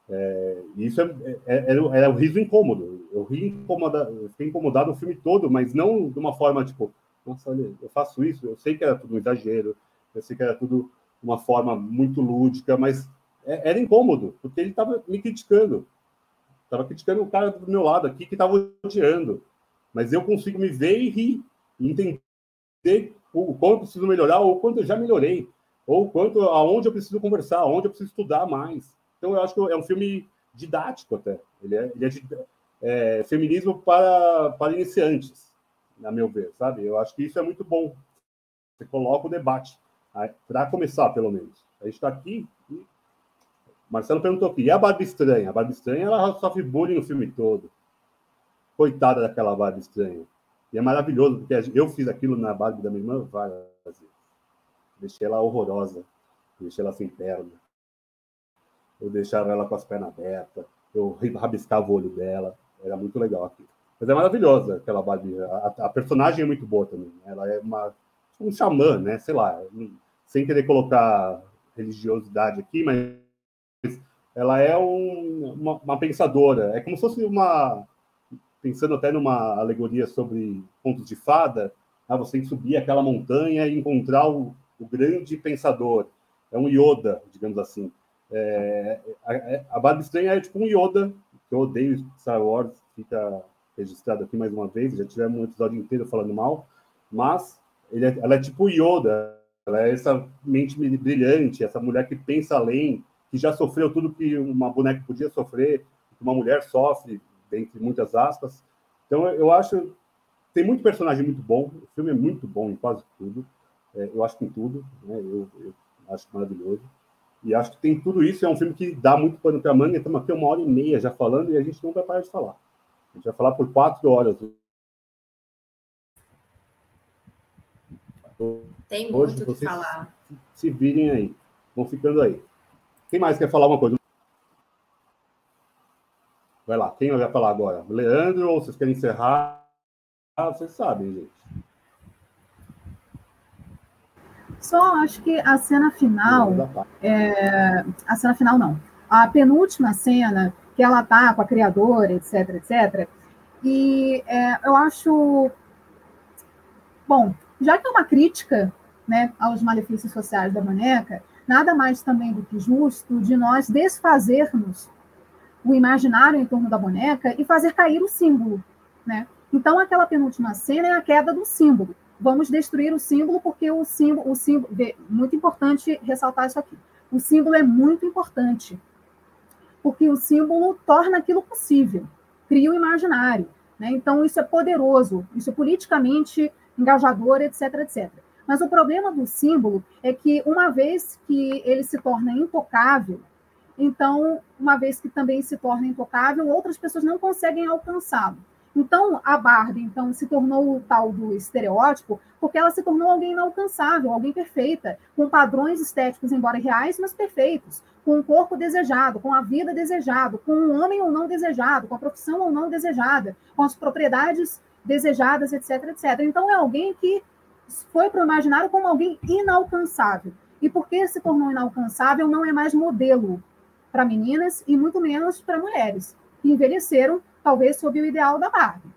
É, e isso é, é, é, é, o riso incômodo. Eu ri incomodado, eu fiquei incomodado o filme todo, mas não de uma forma tipo, nossa, olha, eu faço isso, eu sei que era tudo um exagero, eu sei que era tudo uma forma muito lúdica, mas é, era incômodo, porque ele estava me criticando. Estava criticando o cara do meu lado aqui que estava odiando. Mas eu consigo me ver e rir, e entender o quanto eu preciso melhorar, ou quanto eu já melhorei, ou quanto aonde eu preciso conversar, aonde eu preciso estudar mais. Então eu acho que é um filme didático até. Ele é, ele é, é feminismo para, para iniciantes, na meu ver, sabe? Eu acho que isso é muito bom. Você coloca o debate, para começar, pelo menos. A gente está aqui e... Marcelo perguntou aqui, e a Barbie Estranha? A Barbie Estranha, ela sofre bullying o filme todo. Coitada daquela Barbie Estranha. E é maravilhoso, porque eu fiz aquilo na Barbie da minha irmã várias vezes. Deixei ela horrorosa. Deixei ela sem perna. Eu deixava ela com as pernas abertas. Eu rabiscava o olho dela. Era muito legal aqui. Mas é maravilhosa aquela Barbie. A, a personagem é muito boa também. Ela é uma, um xamã, né? Sei lá. Sem querer colocar religiosidade aqui, mas ela é um, uma, uma, pensadora. É como se fosse uma. Pensando até numa alegoria sobre contos de fada, ah, você tem que subir aquela montanha e encontrar o, o grande pensador. É um Yoda, digamos assim. É, a, a Barbie Estranha é tipo um Yoda, que eu odeio Star Wars, fica registrado aqui mais uma vez, já tivemos um episódio inteiro falando mal, mas é, ela é tipo Yoda, ela é essa mente brilhante, essa mulher que pensa além, que já sofreu tudo que uma boneca podia sofrer, que uma mulher sofre, dentre muitas aspas. Então, eu acho. Tem muito personagem muito bom, o filme é muito bom em quase tudo. É, eu acho que em tudo, né? eu, eu acho maravilhoso. E acho que tem tudo isso. É um filme que dá muito pano para manga. Estamos aqui uma hora e meia já falando e a gente não vai parar de falar. A gente vai falar por quatro horas. Tem muito Hoje, o que falar. Se virem aí. Vão ficando aí. Quem mais quer falar uma coisa? Vai lá, quem vai falar agora? Leandro, ou vocês querem encerrar? Ah, vocês sabem, gente. Só acho que a cena final. É, a cena final não. A penúltima cena, que ela tá com a criadora, etc, etc. E é, eu acho. Bom, já que é uma crítica né, aos malefícios sociais da boneca, nada mais também do que justo de nós desfazermos o imaginário em torno da boneca e fazer cair o símbolo, né? Então, aquela penúltima cena é a queda do símbolo. Vamos destruir o símbolo porque o símbolo, o símbolo, muito importante ressaltar isso aqui. O símbolo é muito importante porque o símbolo torna aquilo possível, cria o imaginário, né? Então, isso é poderoso, isso é politicamente engajador, etc, etc. Mas o problema do símbolo é que, uma vez que ele se torna intocável, então, uma vez que também se torna intocável, outras pessoas não conseguem alcançá-lo. Então, a Barbie então, se tornou o tal do estereótipo, porque ela se tornou alguém inalcançável, alguém perfeita, com padrões estéticos, embora reais, mas perfeitos, com um corpo desejado, com a vida desejado, com um homem ou não desejado, com a profissão ou não desejada, com as propriedades desejadas, etc, etc. Então, é alguém que foi para o imaginário como alguém inalcançável. E porque se tornou inalcançável, não é mais modelo para meninas e muito menos para mulheres, que envelheceram, talvez, sob o ideal da Barbie.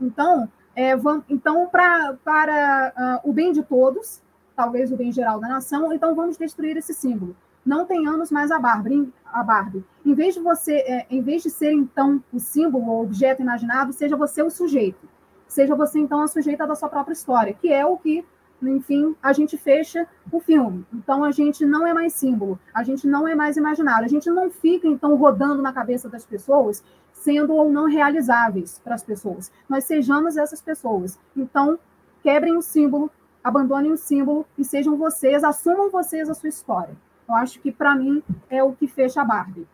Então, é, vamos, então pra, para uh, o bem de todos, talvez o bem geral da nação, então vamos destruir esse símbolo. Não tenhamos mais a Barbie. A Barbie. Em vez de você, é, em vez de ser então o símbolo ou objeto imaginado, seja você o sujeito seja você então a sujeita da sua própria história, que é o que, enfim, a gente fecha o filme. Então a gente não é mais símbolo, a gente não é mais imaginário, a gente não fica então rodando na cabeça das pessoas, sendo ou não realizáveis para as pessoas. Nós sejamos essas pessoas. Então, quebrem o símbolo, abandonem o símbolo e sejam vocês, assumam vocês a sua história. Eu acho que para mim é o que fecha a Barbie.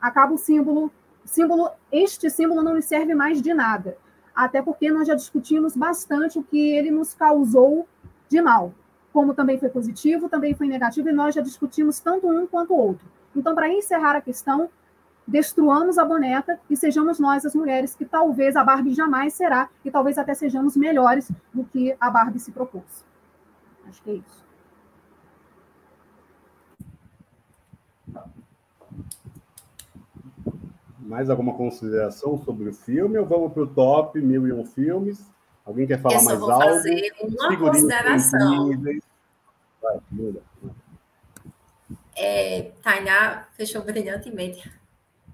Acaba o símbolo, símbolo, este símbolo não lhe serve mais de nada até porque nós já discutimos bastante o que ele nos causou de mal, como também foi positivo, também foi negativo, e nós já discutimos tanto um quanto o outro. Então, para encerrar a questão, destruamos a boneca e sejamos nós as mulheres que talvez a Barbie jamais será, e talvez até sejamos melhores do que a Barbie se propôs. Acho que é isso. Mais alguma consideração sobre o filme ou vamos para o top mil e um filmes? Alguém quer falar mais algo? Eu só vou fazer uma consideração. vai, muda. É, Tainá fechou brilhantemente.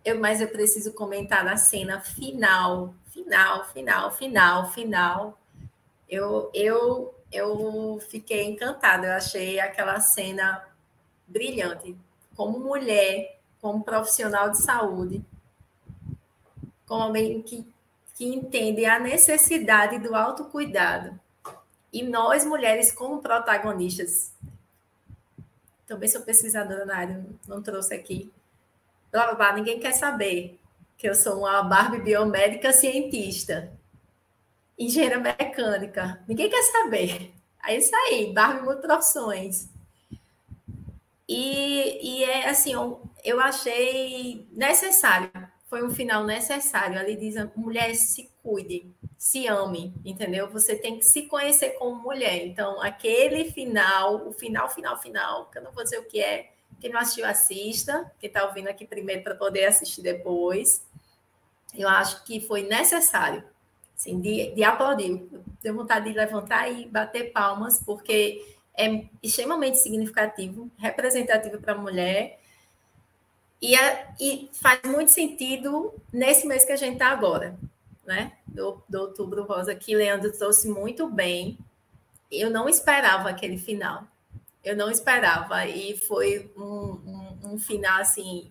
Eu, mas eu preciso comentar na cena final, final, final, final, final. Eu, eu, eu fiquei encantada. Eu achei aquela cena brilhante. Como mulher, como profissional de saúde, como alguém que, que entende a necessidade do autocuidado. E nós, mulheres, como protagonistas, também sou pesquisadora na área, não trouxe aqui. Blá, blá, blá, ninguém quer saber que eu sou uma Barbie biomédica cientista, engenheira mecânica. Ninguém quer saber. É isso aí, Barbie multiprofissões. E, e é assim, eu, eu achei necessário, foi um final necessário. Ali diz: mulher, se cuide, se ame, entendeu? Você tem que se conhecer como mulher. Então, aquele final, o final, final, final, que eu não vou dizer o que é, quem não assistiu, assista. Quem está ouvindo aqui primeiro para poder assistir depois. Eu acho que foi necessário, assim, de, de aplaudir. Tenho vontade de levantar e bater palmas, porque é extremamente significativo, representativo para a mulher. E, é, e, faz muito sentido nesse mês que a gente está agora, né? Do, do Outubro Rosa, que Leandro trouxe muito bem. Eu não esperava aquele final. Eu não esperava. E foi um, um, um final assim.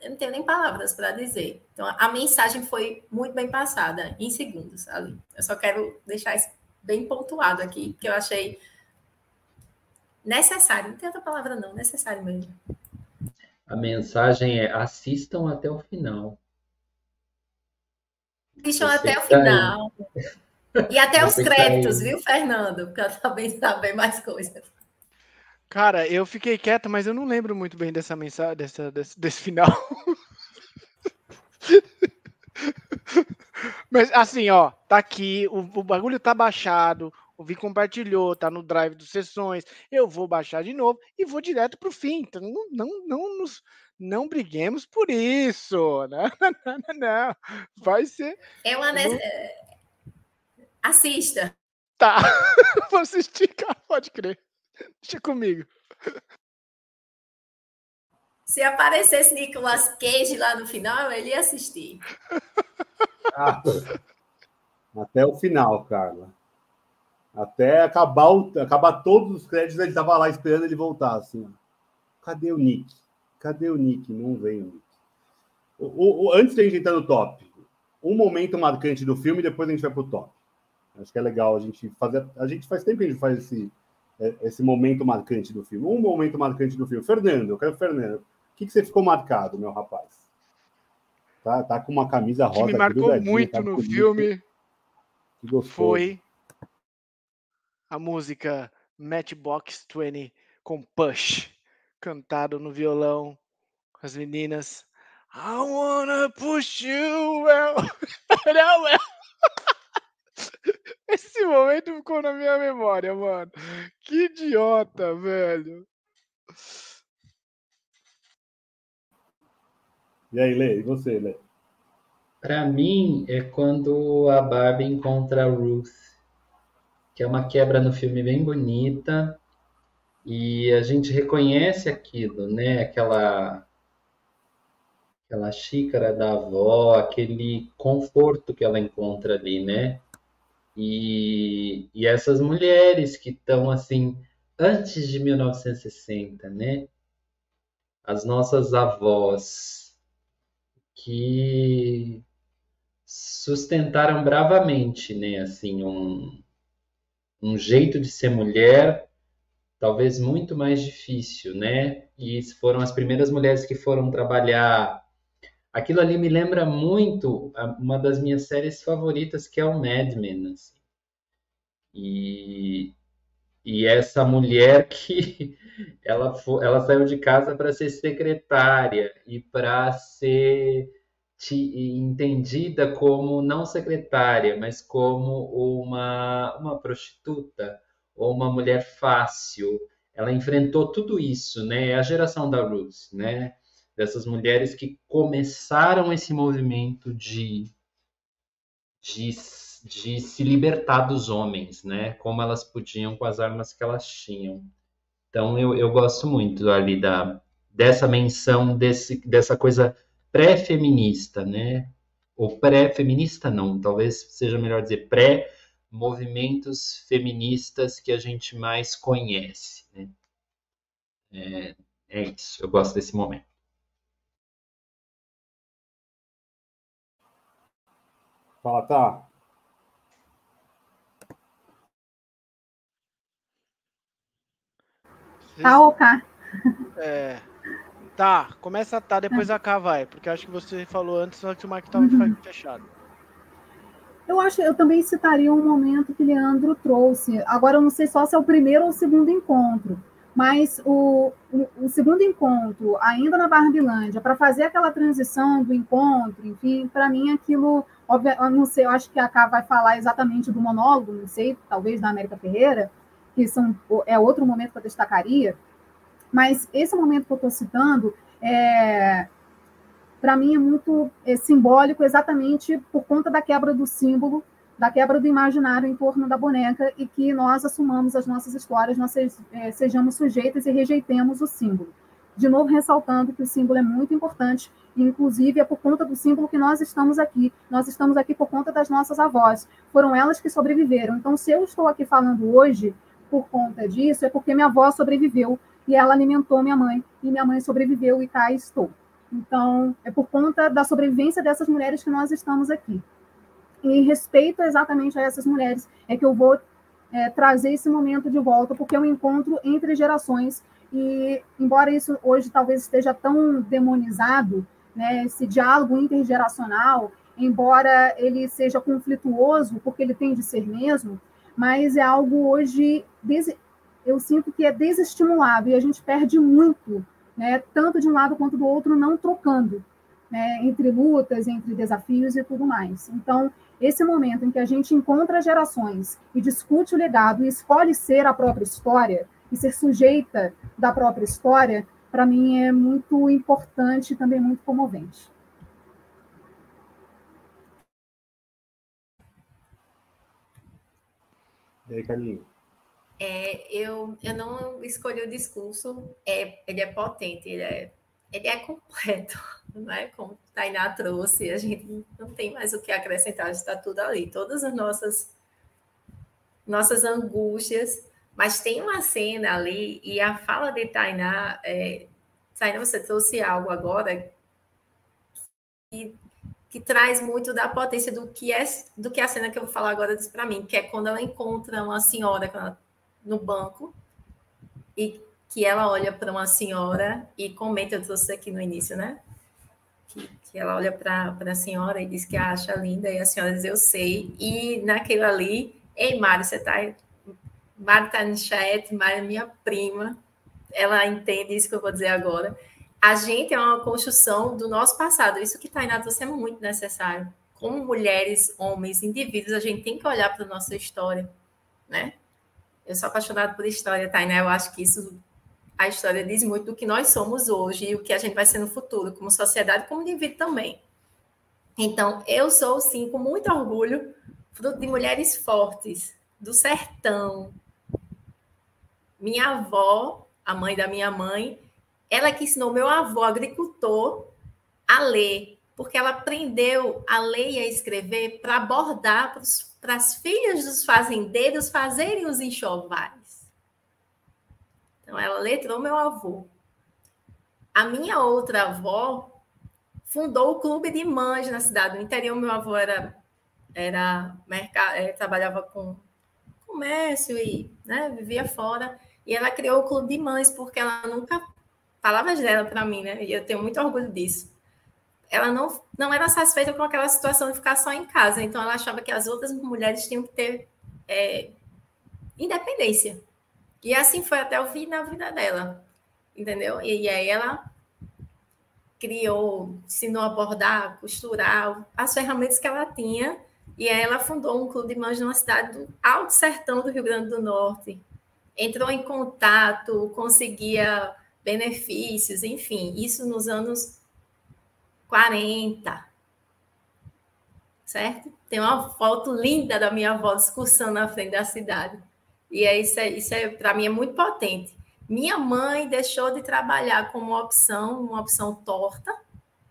Eu não tenho nem palavras para dizer. Então, a mensagem foi muito bem passada, em segundos ali. Eu só quero deixar isso bem pontuado aqui, que eu achei necessário. Não tem outra palavra, não, necessário mesmo. A mensagem é assistam até o final. Assistam até o final. E até os créditos, viu, Fernando? Porque eu também saber mais coisas. Cara, eu fiquei quieto, mas eu não lembro muito bem dessa mensagem, dessa, desse, desse final. mas assim, ó, tá aqui, o, o bagulho tá baixado, o Vi compartilhou, tá no drive dos sessões. Eu vou baixar de novo e vou direto pro fim. Então não, não, não nos não briguemos por isso. Não, não, não, não. Vai ser. É uma. Assista. Tá. vou assistir, cara, pode crer. Deixa comigo. Se aparecesse Nicolas Cage lá no final, ele ia assistir. Ah, até o final, Carla. Até acabar, o, acabar todos os créditos, ele tava lá esperando ele voltar, assim. Cadê o Nick? Cadê o Nick? Não vem o Nick. O, o, antes de a gente entrar no top, um momento marcante do filme, depois a gente vai pro top. Acho que é legal a gente fazer. A gente faz tempo que a gente faz esse, é, esse momento marcante do filme. Um momento marcante do filme. Fernando, eu quero Fernando. O que, que você ficou marcado, meu rapaz? Tá, tá com uma camisa rosa. O que me marcou muito tá no bonito. filme foi a música Matchbox 20 com Push, cantado no violão as meninas. I wanna push you well. Esse momento ficou na minha memória, mano. Que idiota, velho. E aí, Lê? E você, Lê? Pra mim, é quando a Barbie encontra a Ruth que é uma quebra no filme bem bonita e a gente reconhece aquilo, né? Aquela aquela xícara da avó, aquele conforto que ela encontra ali, né? E, e essas mulheres que estão assim antes de 1960, né? As nossas avós que sustentaram bravamente, né? Assim, um, um jeito de ser mulher talvez muito mais difícil, né? E foram as primeiras mulheres que foram trabalhar. Aquilo ali me lembra muito uma das minhas séries favoritas, que é o Mad Men. Assim. E, e essa mulher que ela, ela saiu de casa para ser secretária e para ser entendida como não secretária, mas como uma, uma prostituta ou uma mulher fácil. Ela enfrentou tudo isso, né? É a geração da Ruth, né? Dessas mulheres que começaram esse movimento de, de, de se libertar dos homens, né? Como elas podiam com as armas que elas tinham. Então eu, eu gosto muito ali da, dessa menção desse, dessa coisa pré-feminista, né? Ou pré-feminista não, talvez seja melhor dizer pré-movimentos feministas que a gente mais conhece, né? É, é isso, eu gosto desse momento. Fala, tá. Tá ou cá? É. Tá, começa a tá, depois a K vai, porque acho que você falou antes, só que o Mark estava uhum. fechado. Eu acho eu também citaria um momento que Leandro trouxe. Agora eu não sei só se é o primeiro ou o segundo encontro, mas o, o, o segundo encontro, ainda na Barbilândia, para fazer aquela transição do encontro, enfim, para mim aquilo, óbvio, não sei, eu acho que a K vai falar exatamente do monólogo, não sei, talvez da América Ferreira, que são, é outro momento que eu destacaria, mas esse momento que eu estou citando, é, para mim, é muito é, simbólico exatamente por conta da quebra do símbolo, da quebra do imaginário em torno da boneca e que nós assumamos as nossas histórias, nós é, sejamos sujeitos e rejeitemos o símbolo. De novo, ressaltando que o símbolo é muito importante, e inclusive é por conta do símbolo que nós estamos aqui. Nós estamos aqui por conta das nossas avós. Foram elas que sobreviveram. Então, se eu estou aqui falando hoje, por conta disso é porque minha avó sobreviveu e ela alimentou minha mãe e minha mãe sobreviveu e cá estou. Então, é por conta da sobrevivência dessas mulheres que nós estamos aqui. Em respeito exatamente a essas mulheres, é que eu vou é, trazer esse momento de volta, porque é um encontro entre gerações. E, embora isso hoje talvez esteja tão demonizado, né, esse diálogo intergeracional, embora ele seja conflituoso, porque ele tem de ser mesmo, mas é algo hoje, eu sinto que é desestimulado e a gente perde muito, né, tanto de um lado quanto do outro, não trocando, né, entre lutas, entre desafios e tudo mais. Então, esse momento em que a gente encontra gerações e discute o legado e escolhe ser a própria história e ser sujeita da própria história, para mim é muito importante e também muito comovente. E aí, Carlinhos? É, eu, eu não escolhi o discurso, é, ele é potente, ele é, ele é completo, não é? Como Tainá trouxe, a gente não tem mais o que acrescentar, está tudo ali, todas as nossas, nossas angústias, mas tem uma cena ali, e a fala de Tainá, é, Tainá, você trouxe algo agora que que traz muito da potência do que é do que a cena que eu vou falar agora diz para mim, que é quando ela encontra uma senhora no banco e que ela olha para uma senhora e comenta, eu trouxe aqui no início, né? Que, que ela olha para a senhora e diz que a acha linda, e a senhora diz, eu sei. E naquilo ali, ei, Mário, você está. Mário está no é minha prima, ela entende isso que eu vou dizer agora a gente é uma construção do nosso passado. Isso que Tainá trouxe é muito necessário. Como mulheres, homens, indivíduos, a gente tem que olhar para a nossa história, né? Eu sou apaixonada por história, Tainá. Eu acho que isso, a história diz muito do que nós somos hoje e o que a gente vai ser no futuro, como sociedade, como indivíduo também. Então, eu sou, sim, com muito orgulho, fruto de mulheres fortes, do sertão. Minha avó, a mãe da minha mãe, ela que ensinou meu avô, agricultor, a ler, porque ela aprendeu a ler e a escrever para abordar para as filhas dos fazendeiros fazerem os enxovais. Então, ela letrou meu avô. A minha outra avó fundou o clube de mães na cidade. No interior, meu avô era, era mercado, é, trabalhava com comércio e né, vivia fora. E ela criou o clube de mães porque ela nunca palavras dela para mim, né? E eu tenho muito orgulho disso. Ela não, não era satisfeita com aquela situação de ficar só em casa, então ela achava que as outras mulheres tinham que ter é, independência. E assim foi até o fim da vida dela, entendeu? E, e aí ela criou, ensinou a bordar, costurar, as ferramentas que ela tinha, e aí ela fundou um clube de mães numa cidade do Alto Sertão do Rio Grande do Norte. Entrou em contato, conseguia benefícios, enfim, isso nos anos 40. certo? Tem uma foto linda da minha avó discursando na frente da cidade. E é isso, é, isso é, para mim é muito potente. Minha mãe deixou de trabalhar como opção, uma opção torta,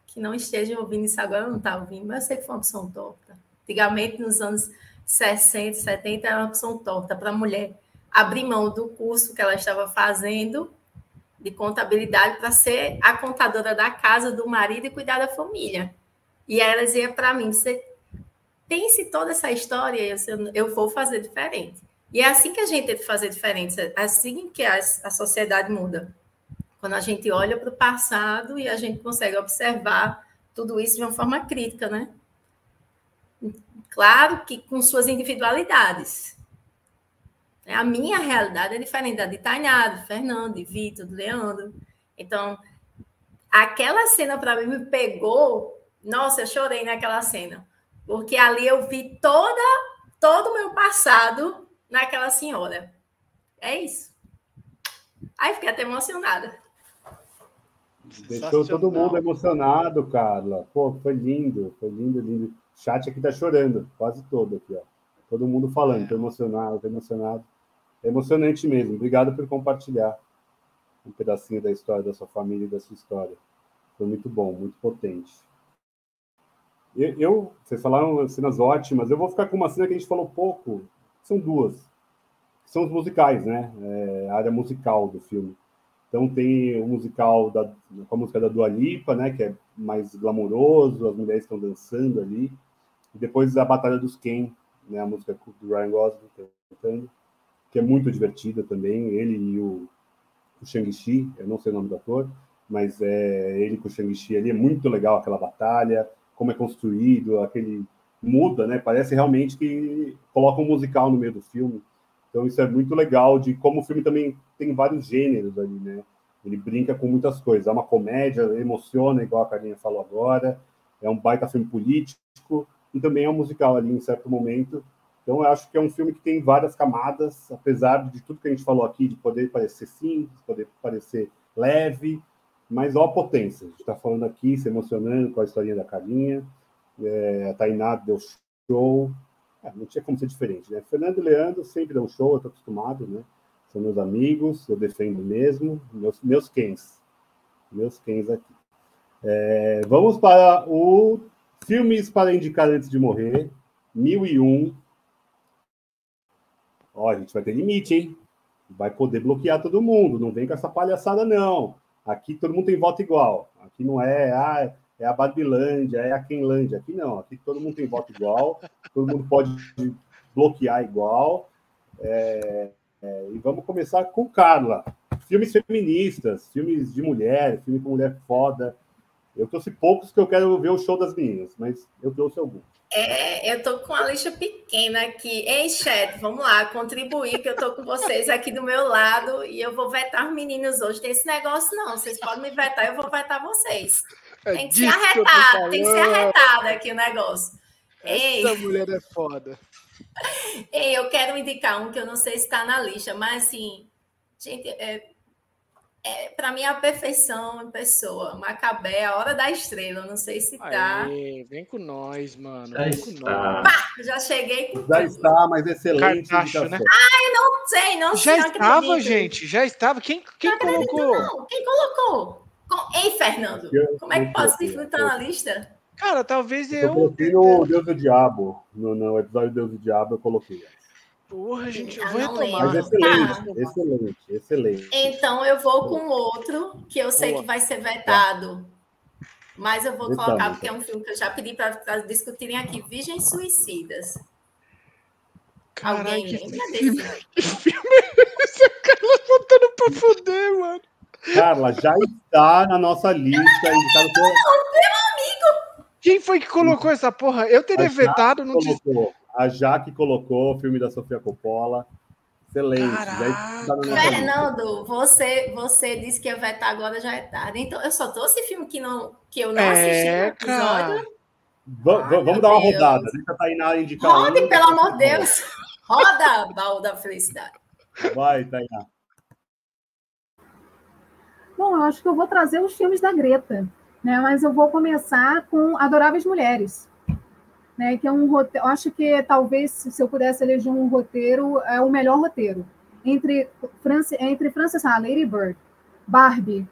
que não esteja ouvindo isso agora, não está ouvindo, mas eu sei que foi uma opção torta. Antigamente, nos anos 60, 70, era uma opção torta para a mulher abrir mão do curso que ela estava fazendo de contabilidade para ser a contadora da casa do marido e cuidar da família. E ela dizia para mim: você pense toda essa história, eu, eu vou fazer diferente. E é assim que a gente tem que fazer diferente, é assim que a, a sociedade muda. Quando a gente olha para o passado e a gente consegue observar tudo isso de uma forma crítica, né? Claro que com suas individualidades. A minha realidade é diferente da de Tainá, de Fernando, de Vitor, de Leandro. Então, aquela cena para mim me pegou. Nossa, eu chorei naquela cena. Porque ali eu vi toda, todo o meu passado naquela senhora. É isso. Aí fiquei até emocionada. Deixou todo mundo emocionado, Carla. Pô, foi lindo, foi lindo, lindo. O chat aqui tá chorando, quase todo aqui, ó. Todo mundo falando, é. tô emocionado, tô emocionado. É emocionante mesmo. Obrigado por compartilhar um pedacinho da história da sua família e da sua história. Foi muito bom, muito potente. Eu, eu vocês falaram cenas ótimas. Eu vou ficar com uma cena que a gente falou pouco. São duas. São os musicais, né? É, a área musical do filme. Então tem o musical da, com a música da Dua Lipa, né? Que é mais glamouroso, as mulheres estão dançando ali. E depois a Batalha dos Ken, né? A música do Ryan Gosling cantando que é muito divertida também. Ele e o, o Shang-Chi, eu não sei o nome do ator, mas é ele com o Shang-Chi ali, é muito legal aquela batalha, como é construído, aquele muda, né? Parece realmente que coloca um musical no meio do filme. Então isso é muito legal de como o filme também tem vários gêneros ali, né? Ele brinca com muitas coisas. É uma comédia, emociona, igual a Carlinha falou agora. É um baita filme político e também é um musical ali em certo momento. Então, eu acho que é um filme que tem várias camadas, apesar de tudo que a gente falou aqui, de poder parecer simples, poder parecer leve, mas ó a potência. A gente está falando aqui, se emocionando com a historinha da Carinha, é, a Tainá deu show, é, não tinha como ser diferente, né? Fernando e Leandro sempre dão show, eu estou acostumado, né? São meus amigos, eu defendo mesmo, meus, meus quens, meus quens aqui. É, vamos para o Filmes para Indicar Antes de Morrer, 1001, Ó, a gente vai ter limite, hein? Vai poder bloquear todo mundo. Não vem com essa palhaçada, não. Aqui todo mundo tem voto igual. Aqui não é, ah, é a Babilândia, é a Quenlândia. Aqui não. Aqui todo mundo tem voto igual. Todo mundo pode bloquear igual. É, é, e vamos começar com Carla. Filmes feministas, filmes de mulher, filme com mulher foda. Eu trouxe poucos que eu quero ver o show das meninas, mas eu trouxe alguns. É, eu tô com a lista pequena aqui. Ei, chat, vamos lá, contribuir, que eu tô com vocês aqui do meu lado e eu vou vetar os meninos hoje. Tem esse negócio, não. Vocês podem me vetar, eu vou vetar vocês. É tem que ser arretado, tem que ser arretado aqui o negócio. Essa Ei. mulher é foda. Ei, eu quero indicar um que eu não sei se está na lista, mas assim, gente, é, é, para mim, a perfeição em pessoa. Macabé, a hora da estrela. Não sei se tá. Aê, vem com nós, mano. Já vem está. Pá, já cheguei com Já tudo. está, mas excelente. Cartacho, né? Ai, não sei, não já sei. Já estava, gente. Já estava. Quem, quem colocou? Não. Quem colocou? Ei, Fernando, eu, como é que pode se estar na lista? Cara, talvez eu. Eu coloquei no Deus do Diabo. No, no episódio Deus do Diabo, eu coloquei. Porra, gente, eu vou retomar. Mas excelente, tá. excelente, excelente. Então eu vou com outro que eu sei Boa. que vai ser vetado. Mas eu vou Vetando, colocar, porque é um filme que eu já pedi para discutirem aqui: Virgens Suicidas. Caralho, Alguém que lembra filme, desse? Que filme é esse? A Carla botando pra fuder, mano. Carla, já está na nossa lista. Não, não, não, meu amigo! Quem foi que colocou essa porra? Eu teria vetado, não colocou. A Jaque colocou o filme da Sofia Coppola. Excelente. Tá Fernando, você, você disse que ia vetar agora já é tarde. Então, eu só trouxe filme que, não, que eu não assisti no episódio. Ai, vamos dar uma Deus. rodada. Deixa a Tainá indicar. Rode, um. pelo amor de Deus. Roda, baú da felicidade. Vai, Tainá. Bom, eu acho que eu vou trazer os filmes da Greta, né? Mas eu vou começar com Adoráveis Mulheres né, que é um roteiro, acho que talvez se eu pudesse eleger um roteiro, é o melhor roteiro. Entre Francis, entre Frances Ha, Lady Bird, Barbie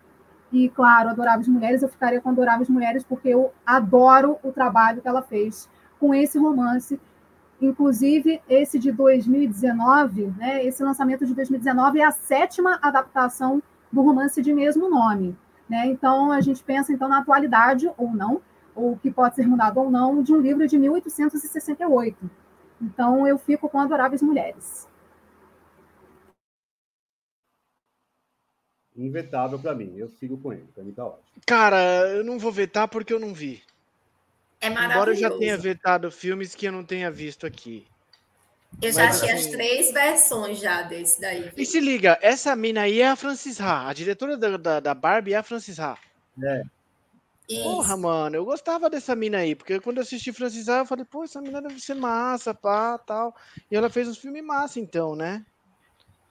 e claro, Adoráveis Mulheres, eu ficaria com Adoráveis Mulheres porque eu adoro o trabalho que ela fez com esse romance, inclusive esse de 2019, né, esse lançamento de 2019 é a sétima adaptação do romance de mesmo nome, né? Então a gente pensa então na atualidade ou não ou que pode ser mudado ou não, de um livro de 1868. Então, eu fico com Adoráveis Mulheres. Invetável para mim, eu sigo com ele, para mim tá ótimo. Cara, eu não vou vetar porque eu não vi. É maravilhoso. Embora eu já tenha vetado filmes que eu não tenha visto aqui. Eu já achei as três versões já desse daí. E se liga, essa mina aí é a Francis Ha. A diretora da, da, da Barbie é a Francis Ha. É. Isso. Porra, mano, eu gostava dessa mina aí, porque quando eu assisti Francis A, eu falei, pô, essa mina deve ser massa, pá, tal. E ela fez uns filmes massa, então, né?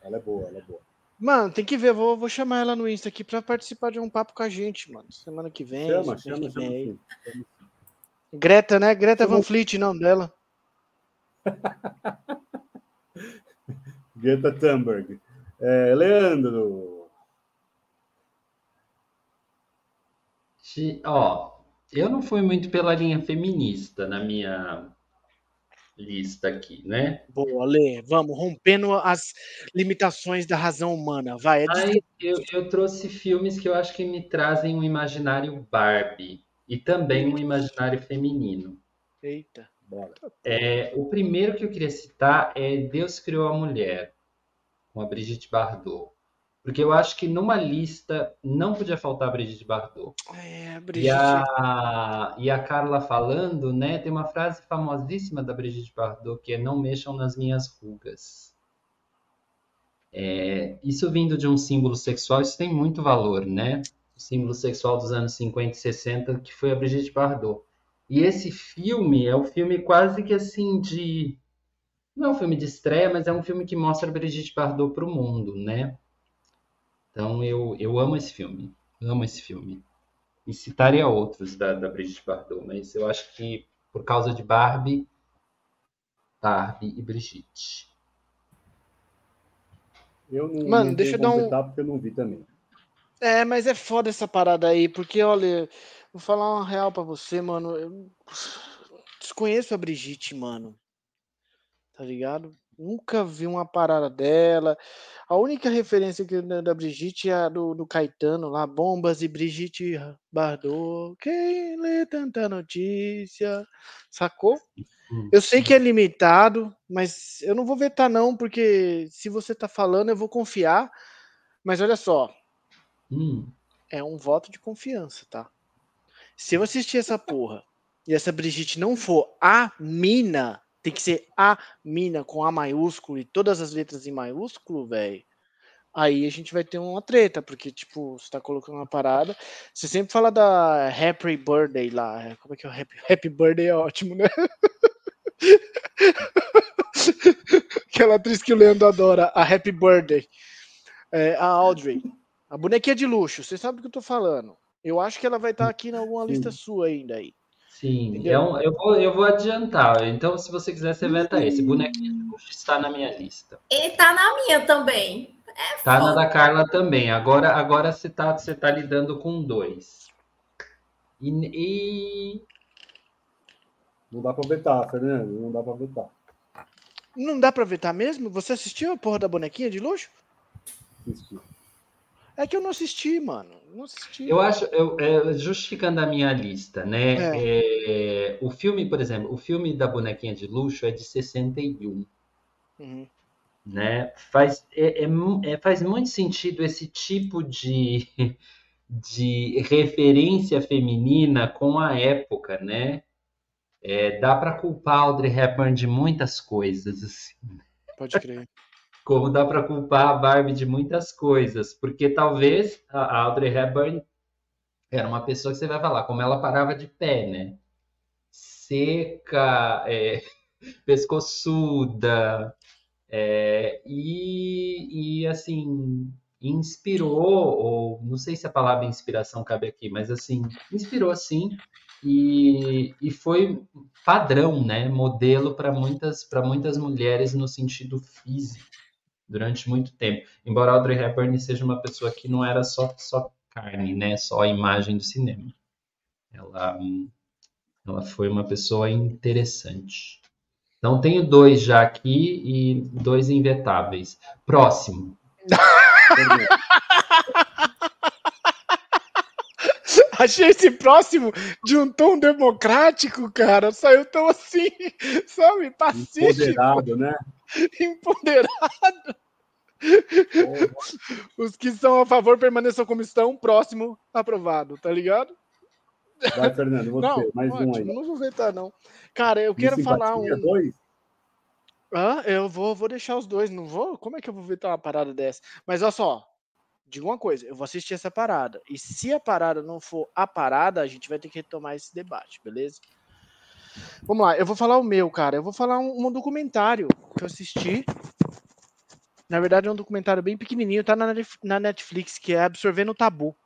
Ela é boa, ela é boa. Mano, tem que ver, vou, vou chamar ela no Insta aqui pra participar de um papo com a gente, mano. Semana que vem. Chama, semana chama, que chama. vem. Chama sim. Greta, né? Greta Chama- Van Fleet, não dela. Greta Thunberg. É, Leandro. Ti- Ó, eu não fui muito pela linha feminista na minha lista aqui, né? Boa, Lê, vamos, rompendo as limitações da razão humana. Vai, é de... Aí eu, eu trouxe filmes que eu acho que me trazem um imaginário Barbie e também um imaginário feminino. Eita. É, o primeiro que eu queria citar é Deus Criou a Mulher, com a Brigitte Bardot. Porque eu acho que numa lista não podia faltar a Brigitte Bardot. É, E Brigitte. a, e a Carla falando, né? Tem uma frase famosíssima da Brigitte Bardot que é Não mexam nas minhas rugas. É, isso vindo de um símbolo sexual, isso tem muito valor, né? O símbolo sexual dos anos 50 e 60, que foi a Brigitte Bardot. E esse filme é o filme quase que assim de. Não é um filme de estreia, mas é um filme que mostra a Brigitte Bardot para o mundo, né? Então eu, eu amo esse filme. Amo esse filme. E citaria outros da, da Brigitte Bardot, mas eu acho que por causa de Barbie, Barbie e Brigitte. Eu não, Mano, não deixa eu dar um- porque eu não vi também. É, mas é foda essa parada aí, porque olha, vou falar uma real pra você, mano. Eu desconheço a Brigitte, mano. Tá ligado? Nunca vi uma parada dela. A única referência que da Brigitte é a do, do Caetano lá, Bombas e Brigitte Bardot. Quem lê tanta notícia? Sacou? Eu sei que é limitado, mas eu não vou vetar não, porque se você tá falando, eu vou confiar. Mas olha só, Hum, é um voto de confiança, tá? Se eu assistir essa porra e essa Brigitte não for a mina, tem que ser a mina com A maiúsculo e todas as letras em maiúsculo, velho. Aí a gente vai ter uma treta, porque, tipo, você tá colocando uma parada. Você sempre fala da Happy Birthday lá. Como é que é o Happy, Happy Birthday? É ótimo, né? Aquela atriz que o Leandro adora, a Happy Birthday. É, a Audrey. A bonequinha de luxo, você sabe do que eu tô falando. Eu acho que ela vai estar aqui em alguma lista sua ainda aí. sim, é um- eu, vou, eu vou adiantar. Então, se você quiser, você veta esse. Bonequinho de luxo está na minha lista. Ele tá na minha também. É Tá na da Carla também. Agora, agora você tá, você tá lidando com dois. E, e- Não dá pra vetar, Fernando. Não dá pra vetar. Não dá pra vetar mesmo? Você assistiu a porra da bonequinha de luxo? Assisti. É que eu não assisti, mano. Não assisti. eu acho, eu, é, justificando a minha lista, né? é, o filme, por exemplo, o filme da bonequinha de luxo é de 61. Uhum. né? Faz, é, é é- faz muito sentido esse tipo de, de referência feminina com a época, né? É, dá para culpar Audrey Hepburn de muitas coisas, assim, Pode crer. Como dá para culpar a Barbie de muitas coisas, porque talvez a Audrey Hepburn era uma pessoa que você vai falar como ela parava de pé, né? Seca, é, pescoçuda, é, e, e, assim, inspirou, ou não sei se a palavra inspiração cabe aqui, mas assim, inspirou sim e, e foi padrão, né? Modelo para muitas, muitas mulheres no sentido físico durante muito tempo. Embora Audrey Hepburn seja uma pessoa que não era só, só carne, né? Só imagem do cinema. Ela, ela foi uma pessoa interessante. Então tenho dois já aqui e dois invetáveis. Próximo. Achei esse próximo de um tom democrático, cara. Saiu tão assim, sabe? Pacífico. Empoderado, né? Empoderado. Os que são a favor permaneçam como estão. Próximo, aprovado, tá ligado? Vai, Fernando, você. Não, mais ótimo, um aí. Não vou vetar, não. Cara, eu quero falar um. Dois? Ah, eu vou, vou deixar os dois, não vou? Como é que eu vou vetar uma parada dessa? Mas olha só, diga uma coisa, eu vou assistir essa parada. E se a parada não for a parada, a gente vai ter que retomar esse debate, beleza? Vamos lá, eu vou falar o meu, cara. Eu vou falar um, um documentário que eu assisti. Na verdade, é um documentário bem pequenininho, tá na Netflix, que é Absorvendo o Tabu.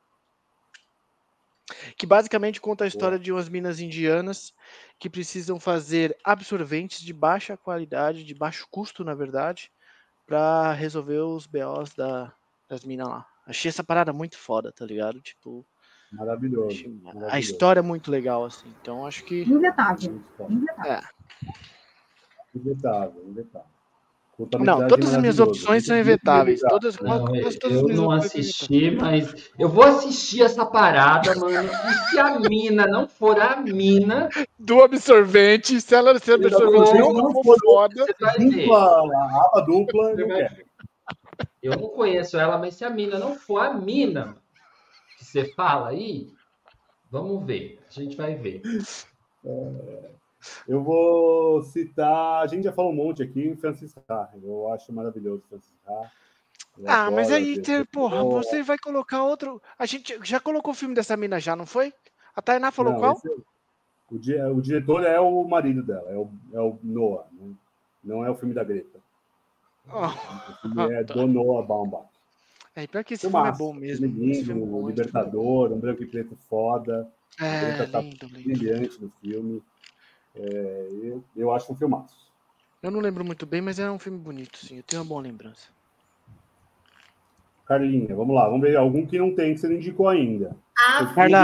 Que basicamente conta a história de umas minas indianas que precisam fazer absorventes de baixa qualidade, de baixo custo, na verdade, para resolver os BOs da, das minas lá. Achei essa parada muito foda, tá ligado? Tipo. Maravilhoso. maravilhoso. A história é muito legal, assim. Então acho que. Invetável. É. Invetável, invetável. Não, todas as minhas opções são invetáveis. Todas, não, todas, todas eu não assisti, mas eu vou assistir essa parada, mano. E se a mina não for a mina do absorvente, se ela ser absorvente não, não for foda, dupla, a aba dupla, eu, eu não conheço ela, mas se a mina não for a mina que você fala aí, vamos ver. A gente vai ver. É... Eu vou citar, a gente já falou um monte aqui, Francis Ha. Eu acho maravilhoso Francis Ha. ah, mas aí, ter, porra, você vai colocar outro. A gente já colocou o filme dessa mina já, não foi? A Tainá falou não, qual? Esse, o, o, diretor é o marido dela, é o, é o Noah, né? não é o filme da Greta. Oh. O filme é tá. do Noah Baumbach. É, pior que esse filme, é bom mesmo. Lindo, filme um Libertador, um branco e preto foda. É, a tá lindo, lindo. brilhante no filme. É, eu, eu acho um filmaço. Eu não lembro muito bem, mas é um filme bonito, sim. Eu tenho uma boa lembrança. Carlinha, vamos lá. Vamos ver algum que não tem, que você não indicou ainda. Armaria.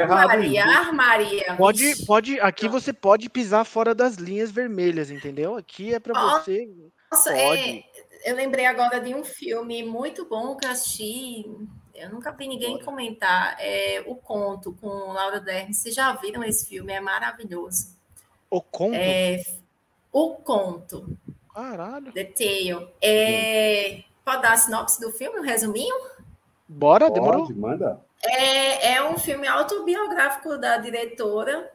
Armaria, armaria. Pode, pode, aqui você pode pisar fora das linhas vermelhas, entendeu? Aqui é para você. Nossa, é, eu lembrei agora de um filme muito bom que eu assisti eu nunca vi ninguém comentar. É, o Conto com Laura Dern. Vocês já viram esse filme? É maravilhoso. O Conto? É, o Conto. Caralho. The Tale. É, pode dar a sinopse do filme, um resuminho? Bora, pode, demorou. Manda. É, é um filme autobiográfico da diretora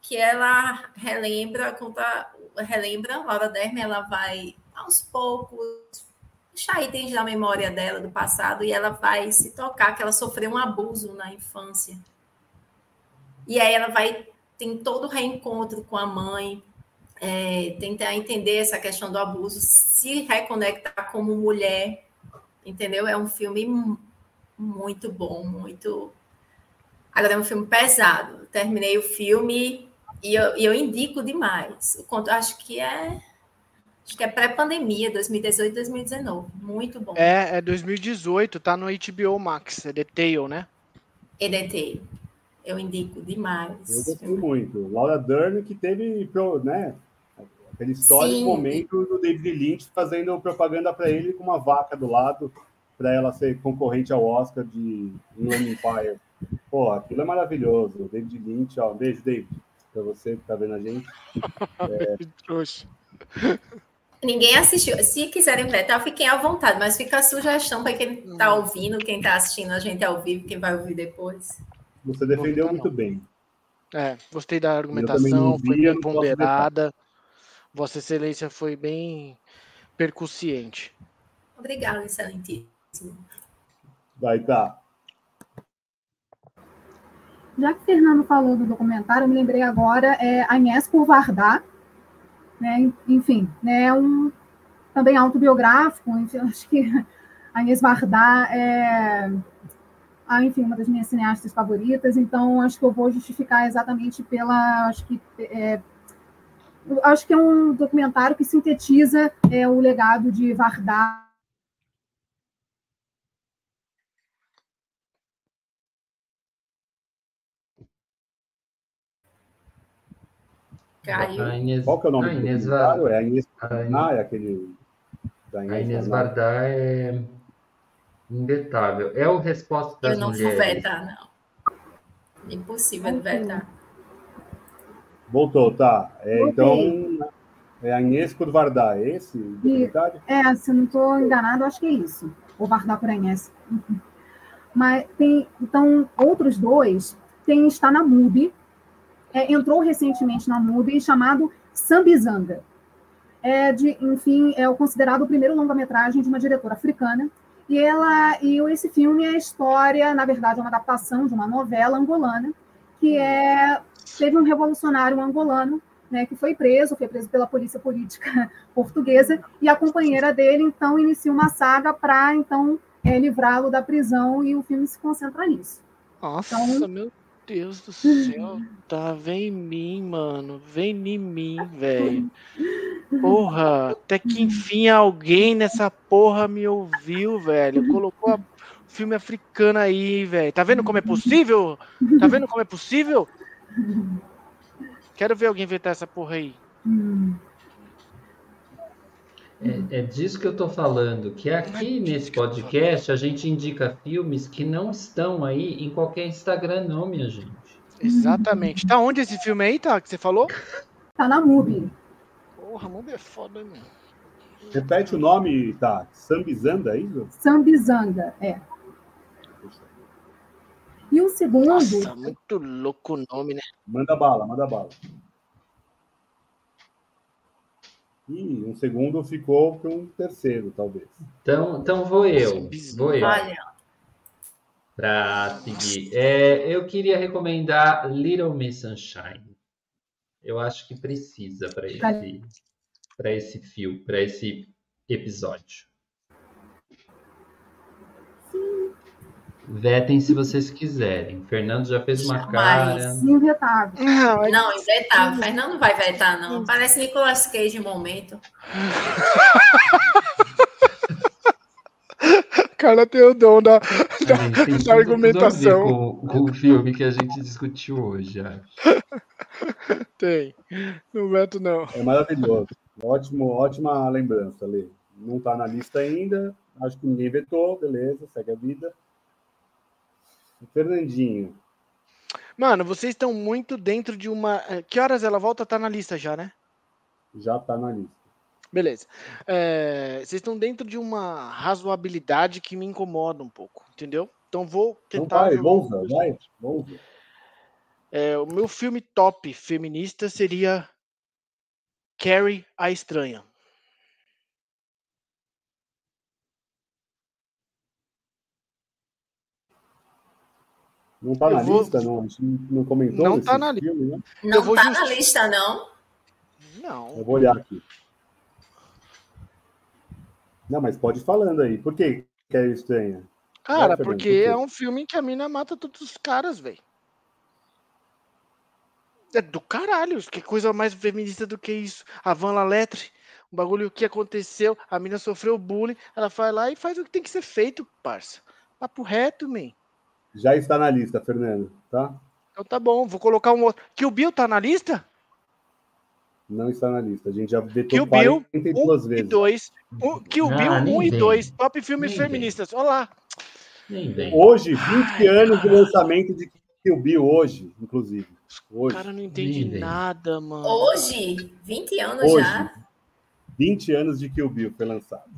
que ela relembra, conta, relembra, Laura Dern, ela vai aos poucos puxar itens da memória dela, do passado, e ela vai se tocar que ela sofreu um abuso na infância. E aí ela vai tem todo o reencontro com a mãe, é, tentar entender essa questão do abuso, se reconectar como mulher, entendeu? É um filme muito bom, muito. Agora é um filme pesado. Terminei o filme e eu, eu indico demais. O conto, acho que é Acho que é pré-pandemia, 2018, 2019. Muito bom. É, é 2018, tá no HBO Max, é The Tale, né? É The Tale. Eu indico demais. Eu gostei muito. Laura Dern, que teve, né, aquele histórico Sim. momento do David Lynch fazendo propaganda para ele com uma vaca do lado, para ela ser concorrente ao Oscar de Inland Empire. Pô, aquilo é maravilhoso. David Lynch, ó, um beijo, David, para você que tá vendo a gente. É... Ninguém assistiu. Se quiserem vetar, fiquem à vontade, mas fica a sugestão para quem está ouvindo, quem está assistindo a gente ao vivo, quem vai ouvir depois. Você defendeu muito bem. É, gostei da argumentação, foi bem ponderada. Vossa Excelência foi bem percussiente. Obrigada, excelentíssimo. Vai, tá. Já que o Fernando falou do documentário, eu me lembrei agora, é Agnès por Vardar, né? Enfim, né? É um também autobiográfico, acho que a Inês Vardar é a, enfim, uma das minhas cineastas favoritas, então acho que eu vou justificar exatamente pela, acho que é, acho que é um documentário que sintetiza é, o legado de Vardar Caiu. A Inês, Qual que é o nome a do Inês. É a Inês Inês, Ah, é aquele... da a Inês. Vardar é indetável. É o Resposta das Eu não vou Mulheres. vetar, não. Impossível de vetar. Voltou, tá. É, então, é a Inês Curvardá, é esse documentário? É, se eu não estou enganado, acho que é isso. O Vardar Curanhense. Mas tem, então, outros dois, tem, está na MUBI, é, entrou recentemente na MUBI, chamado Sambizanga. É de, enfim, é o considerado o primeiro longa-metragem de uma diretora africana. E ela e esse filme é a história, na verdade, é uma adaptação de uma novela angolana, que é teve um revolucionário angolano né, que foi preso, foi preso pela polícia política portuguesa, e a companheira dele, então, inicia uma saga para, então, é, livrá-lo da prisão, e o filme se concentra nisso. Nossa, Então- meu Deus do céu. Tá, vem em mim, mano. Vem em mim, velho. Porra, até que enfim alguém nessa porra me ouviu, velho. Colocou a- filme africano aí, velho. Tá vendo como é possível? Tá vendo como é possível? Quero ver alguém inventar essa porra aí. É, é disso que eu tô falando, que aqui nesse podcast a gente indica filmes que não estão aí em qualquer Instagram, não, minha gente. Exatamente. Tá onde esse filme aí, tá? Que você falou? Tá na MUBI. Porra, mano, é foda, mano. Repete o nome, tá? Sambizanda, é isso? Sambizanga, é. E o segundo, Nossa, muito louco o nome, né? Manda bala, manda bala. E um segundo ficou para um terceiro, talvez. Então, então vou eu, vou eu. Olha, para seguir. É, eu queria recomendar Little Miss Sunshine. Eu acho que precisa para esse, para esse filme, para esse episódio. Vetem se vocês quiserem. Fernando já fez uma Jamais. cara. invetável. Não, é não, invetável. Fernando não vai vetar, não. Parece Nicolas Cage em momento. cara tem o dom da. Tem da tudo- tudo a ver argumentação. Com, com o filme que a gente discutiu hoje, acho. Tem. Não veto, não. É maravilhoso. Ótimo, ótima lembrança, Lê. Não está na lista ainda. Acho que ninguém vetou, beleza, segue a vida. Fernandinho, Mano, vocês estão muito dentro de uma. eh, Que horas ela volta? Tá na lista já, né? já está na lista. Beleza. É, vocês estão dentro de uma razoabilidade que me incomoda um pouco, entendeu? Então vou Então tentar. vai, jogar Bonza, um- vai, Bonza. É, o meu filme top feminista seria Carrie a Estranha. Não está Eu na vou- lista, não? A gente não comentou Não tá na filme, né? Não vou tá na justi- lista, não. Não. Eu vou olhar aqui. Não, mas pode ir falando aí. Por que que é estranha? Cara, Vai, porque por é um filme em que a mina mata todos os caras, velho. É do caralho. Que coisa mais feminista do que isso? A Van Laletre, o bagulho que aconteceu, a mina sofreu bullying, ela vai lá e faz o que tem que ser feito, parça. Papo reto, man. Já está na lista, Fernando, tá? Então tá bom, vou colocar um outro. Que o Bill tá na lista? Não está na lista. A gente já vetou Kill Bill, 42 Um e vezes. dois. Um, Kill Ah, Bill nem 1 e vem. 2. Top filmes Nem feministas. Olha lá. Nem vem. Hoje, 20 anos de lançamento de Kill Bill, hoje, inclusive. Hoje. Cara, não entendi Nem vem. nada, mano. Hoje, 20 anos Hoje. já. 20 anos de Kill Bill foi lançado.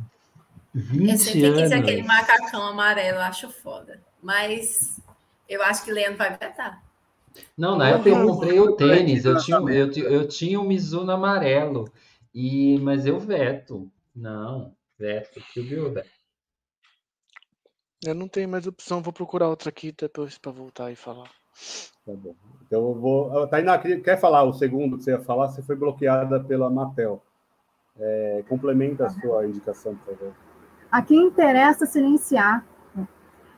20 Eu sempre quis anos. aquele macacão amarelo, acho foda. Mas eu acho que Leandro vai vetar. Não, na época eu Uhum. comprei o tênis, eu tinha, eu, eu tinha um Mizuno amarelo, e, mas eu veto. Não, veto. Que viu, veto. Eu não tenho mais opção, vou procurar outra aqui depois pra voltar e falar. Tá bom. Então eu vou. Ah, Tainá, quer falar o segundo que você ia falar? Você foi bloqueada pela Matel. É, complementa a sua indicação, por favor. A quem interessa silenciar.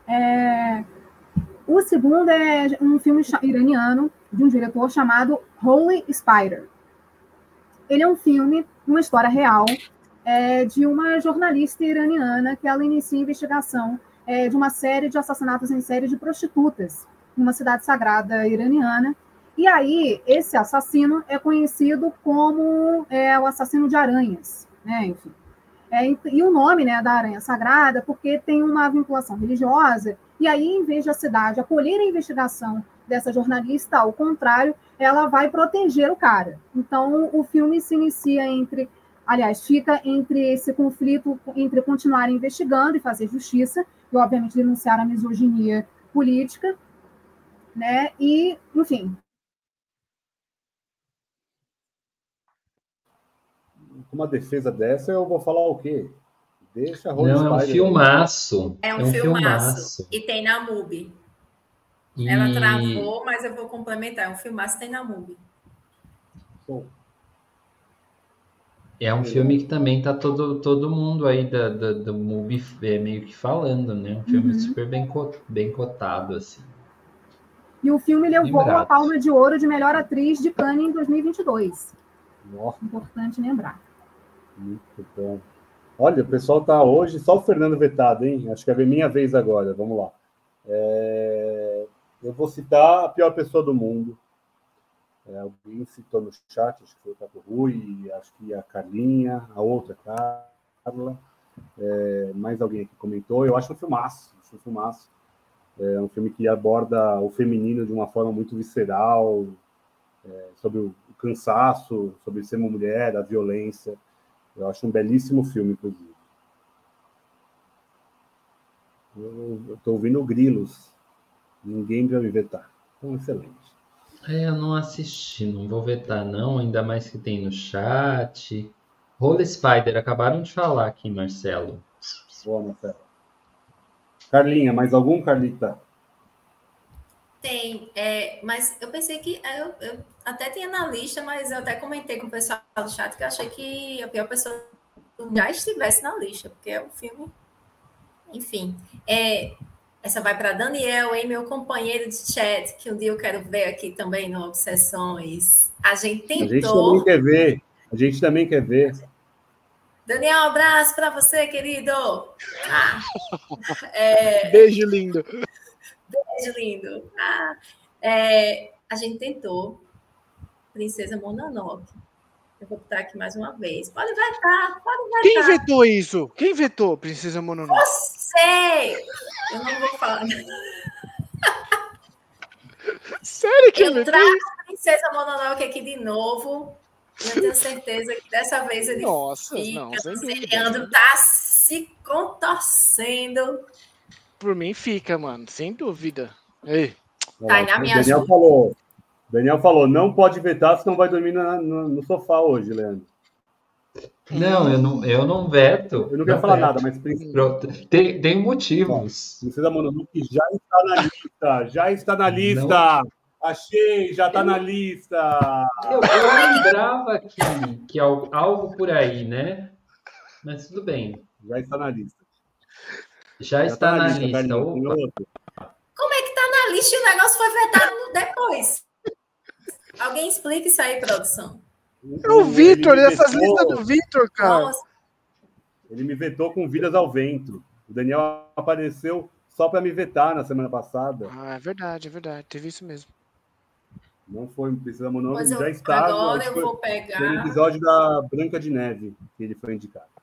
É, O segundo é um filme iraniano de um diretor chamado Holy Spider. Ele é um filme, uma história real, é, de uma jornalista iraniana que ela inicia a investigação é, de uma série de assassinatos em série de prostitutas numa cidade sagrada iraniana. E aí, esse assassino é conhecido como é, o assassino de aranhas, né? Enfim. É, e o nome né, da aranha sagrada, porque tem uma vinculação religiosa, e aí, em vez de a cidade acolher a investigação dessa jornalista, ao contrário, ela vai proteger o cara. Então, o filme se inicia entre, aliás, fica entre esse conflito entre continuar investigando e fazer justiça, e, obviamente, denunciar a misoginia política, né? E, enfim. Uma defesa dessa, eu vou falar o quê? Deixa Não, é um filmaço. É um, é um filmaço. filmaço. E tem na MUBI. E... Ela travou, mas eu vou complementar. É um filmaço, tem na MUBI. É um filme que também tá todo, todo mundo aí da, da, do MUBI é, meio que falando, né? Um filme uhum. super bem, bem cotado, assim. E o filme levou Lembrado. a Palma de Ouro de Melhor Atriz de Cannes em 2022. Nossa. Importante lembrar. Muito bom. Olha, o pessoal tá hoje, só o Fernando vetado, hein? Acho que é minha vez agora. Vamos lá. É... Eu vou citar a pior pessoa do mundo. É, alguém citou no chat, acho que foi o Tato Rui, acho que a Carlinha, a outra Carla. É, mais alguém aqui comentou. Eu acho um filmaço, acho um filmaço. É um filme que aborda o feminino de uma forma muito visceral, é, sobre o cansaço, sobre ser uma mulher, a violência. Eu acho um belíssimo filme, inclusive. Eu estou ouvindo grilos. Ninguém vai me vetar. Então, excelente. É, eu não assisti, não vou vetar, não. Ainda mais que tem no chat. Holy Spider, acabaram de falar aqui, Marcelo. Boa, Marcelo. Carlinha, mais algum, Carlita? Tem, é, mas eu pensei que é, eu, eu, até tinha na lista, mas eu até comentei com o pessoal do chat que eu achei que a pior pessoa já estivesse na lista, porque é um filme. Enfim, é, essa vai para Daniel, hein, meu companheiro de chat, que um dia eu quero ver aqui também no Obsessões. A gente tentou. A gente também quer ver. A gente também quer ver. Daniel, um abraço para você, querido. Ah, é... Beijo lindo. Beijo lindo. Ah, é, a gente tentou Princesa Mononoke. Eu vou botar aqui mais uma vez. Pode vetar, pode vetar. Quem vetou isso? Quem vetou Princesa Mononoke? Você! Eu não vou falar. Sério que eu trago a Princesa Mononoke aqui de novo. Eu tenho certeza que dessa vez ele Nossa, fica. Não, Leandro tá se contorcendo por mim fica, mano, sem dúvida. Ei. Tá, na minha Daniel falou, Daniel falou, não pode vetar, senão vai dormir no, no, no sofá hoje, Leandro. Não, eu não, eu não veto. Eu não quero falar nada, mas Pronto. Tem, tem motivos. Princesa Mononoke já está na lista, já está na lista. Não. Achei, já está na lista. Eu, eu lembrava que, que algo, algo por aí, né? Mas tudo bem. Já está na lista. Já, Já está tá na, lista. lista. Como é que está na lista e o negócio foi vetado depois? Alguém explica isso aí, produção. É o Vitor, essas listas do Vitor, cara. Nossa. Ele me vetou com vidas ao vento. O Daniel apareceu só para me vetar na semana passada. Ah, é verdade, é verdade. Teve isso mesmo. Não foi precisa monólogo, já está. Agora eu vou pegar. Foi no episódio da Branca de Neve que ele foi indicado.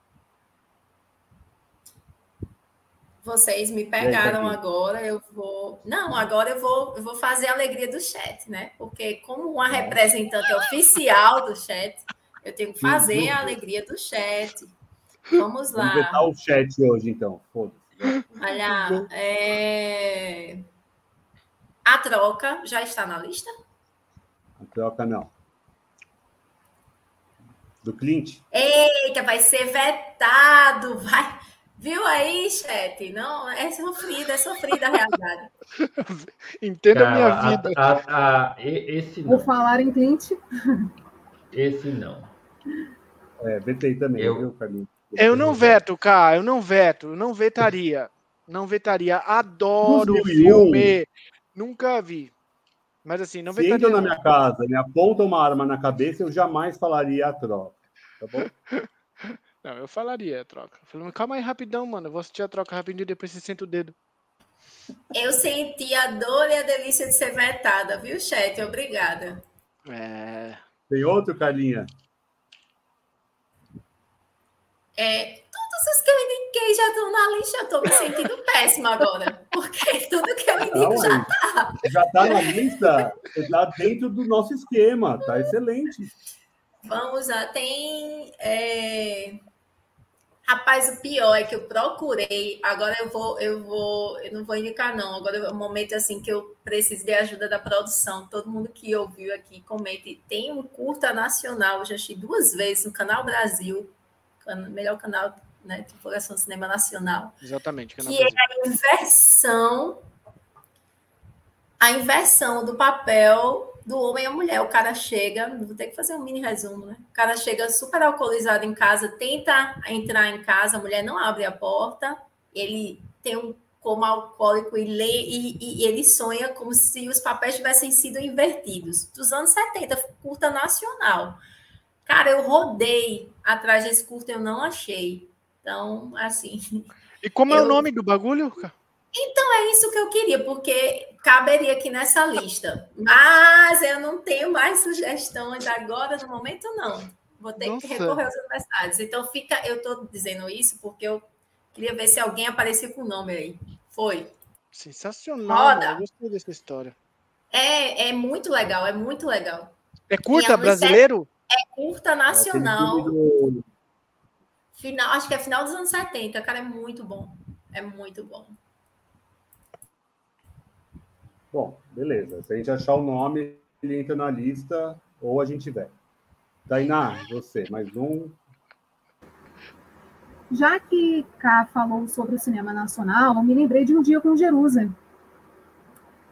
Vocês me pegaram agora, eu vou. Não, agora eu vou, eu vou fazer a alegria do chat, né? Porque, como uma representante oficial do chat, eu tenho que fazer a alegria do chat. Vamos lá. Vamos ver o chat hoje, então. Olha, é... a troca já está na lista? A troca não. Do Clint? Eita, vai ser vetado. Vai. Viu aí, chat? Não, é sofrida, é sofrida a realidade. Entenda a minha vida. A, a, a, esse não. Vou falar em cliente. Esse não. É, vetei também, eu, viu, Carlinhos? Eu não veto, cara, eu não veto, eu não vetaria. Não vetaria. Adoro o filme. Nunca vi. Mas assim, não Se entram na minha casa, me apontam uma arma na cabeça, eu jamais falaria a troca. Tá bom? Não, eu falaria a troca. Eu falei, calma aí rapidão, mano. Eu vou assistir a troca rapidinho e depois você senta o dedo. Eu senti a dor e a delícia de ser vetada, viu, chat? Obrigada. É. Tem outro, Carlinha? É, todos os que eu indiquei já estão na lista, eu estou me sentindo péssima agora. Porque tudo que eu indico Não, já está. Já está na lista, está dentro do nosso esquema, tá excelente. Vamos lá, tem. É... Rapaz, o pior é que eu procurei. Agora eu vou, eu vou, eu não vou indicar, não. Agora é um momento assim que eu preciso de ajuda da produção. Todo mundo que ouviu aqui, comente. Tem um curta nacional, eu já achei duas vezes no Canal Brasil, melhor canal né, de divulgação do cinema nacional. Exatamente. Que é a inversão, a inversão do papel do homem à mulher. O cara chega, vou ter que fazer um mini resumo, né? O cara chega super alcoolizado em casa, tenta entrar em casa, a mulher não abre a porta, ele tem um coma alcoólico e lê e, e, ele sonha como se os papéis tivessem sido invertidos. Dos anos 70, curta nacional. Cara, eu rodei atrás desse curta, eu não achei. Então, assim. E como eu... é o nome do bagulho? Então é isso que eu queria, porque caberia aqui nessa lista. Mas eu não tenho mais sugestões agora, no momento, não. Vou ter Nossa. que recorrer aos universidades. Então fica, eu estou dizendo isso porque eu queria ver se alguém aparecia com o nome aí. Foi. Sensacional. Roda. Eu gostei dessa história. É, é muito legal, é muito legal. É curta, brasileiro? É curta nacional. É final, acho que é final dos anos 70, cara, é muito bom. É muito bom. Bom, beleza. Se a gente achar o nome, ele entra na lista ou a gente vê. Tainá, você, mais um. Já que Ká falou sobre o cinema nacional, eu me lembrei de um dia com Jerusalém.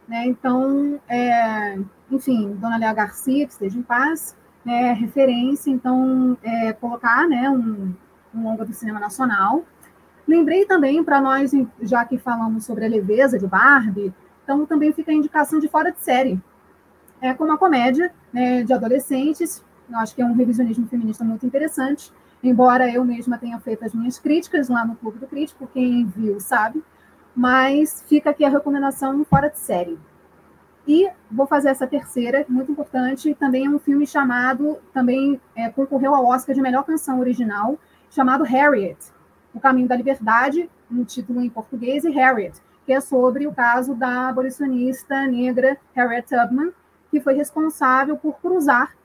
Né? Então, é, enfim, Dona Léa Garcia, que esteja em paz, é, referência, então, é, colocar né, um, um longa do cinema nacional. Lembrei também, para nós, já que falamos sobre a leveza de Barbie, então, também fica a indicação de fora de série. É como uma comédia né, de adolescentes. Eu acho que é um revisionismo feminista muito interessante. Embora eu mesma tenha feito as minhas críticas lá no Clube do Crítico, quem viu sabe. Mas fica aqui a recomendação fora de série. E vou fazer essa terceira, muito importante. Também é um filme chamado, também é, concorreu ao Oscar de melhor canção original, chamado Harriet, O Caminho da Liberdade, um título em português, e Harriet, que é sobre o caso da abolicionista negra Harriet Tubman, que foi responsável por cruzar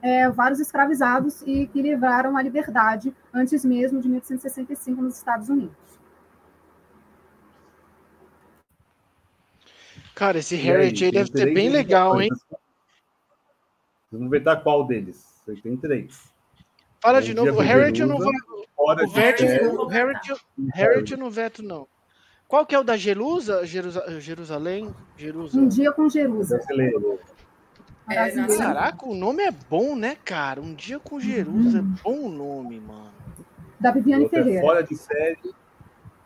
é, vários escravizados e que livraram a liberdade antes mesmo de 1865 nos Estados Unidos. Cara, esse Harriet aí deve ser bem legal, hein? Vamos ver qual deles. Tem três. Fala de novo, o Harriet eu não vou. O Harriet, o Harriet eu não veto, não. Qual que é o da Jerusa, Jerusa, Jerusalém? Jerusa... Um dia com Jerusalém. É, Caraca, o nome é bom, né, cara? Um dia com Jerusa, uhum. é bom o nome, mano. Da Viviane Outra Ferreira. Fora de série,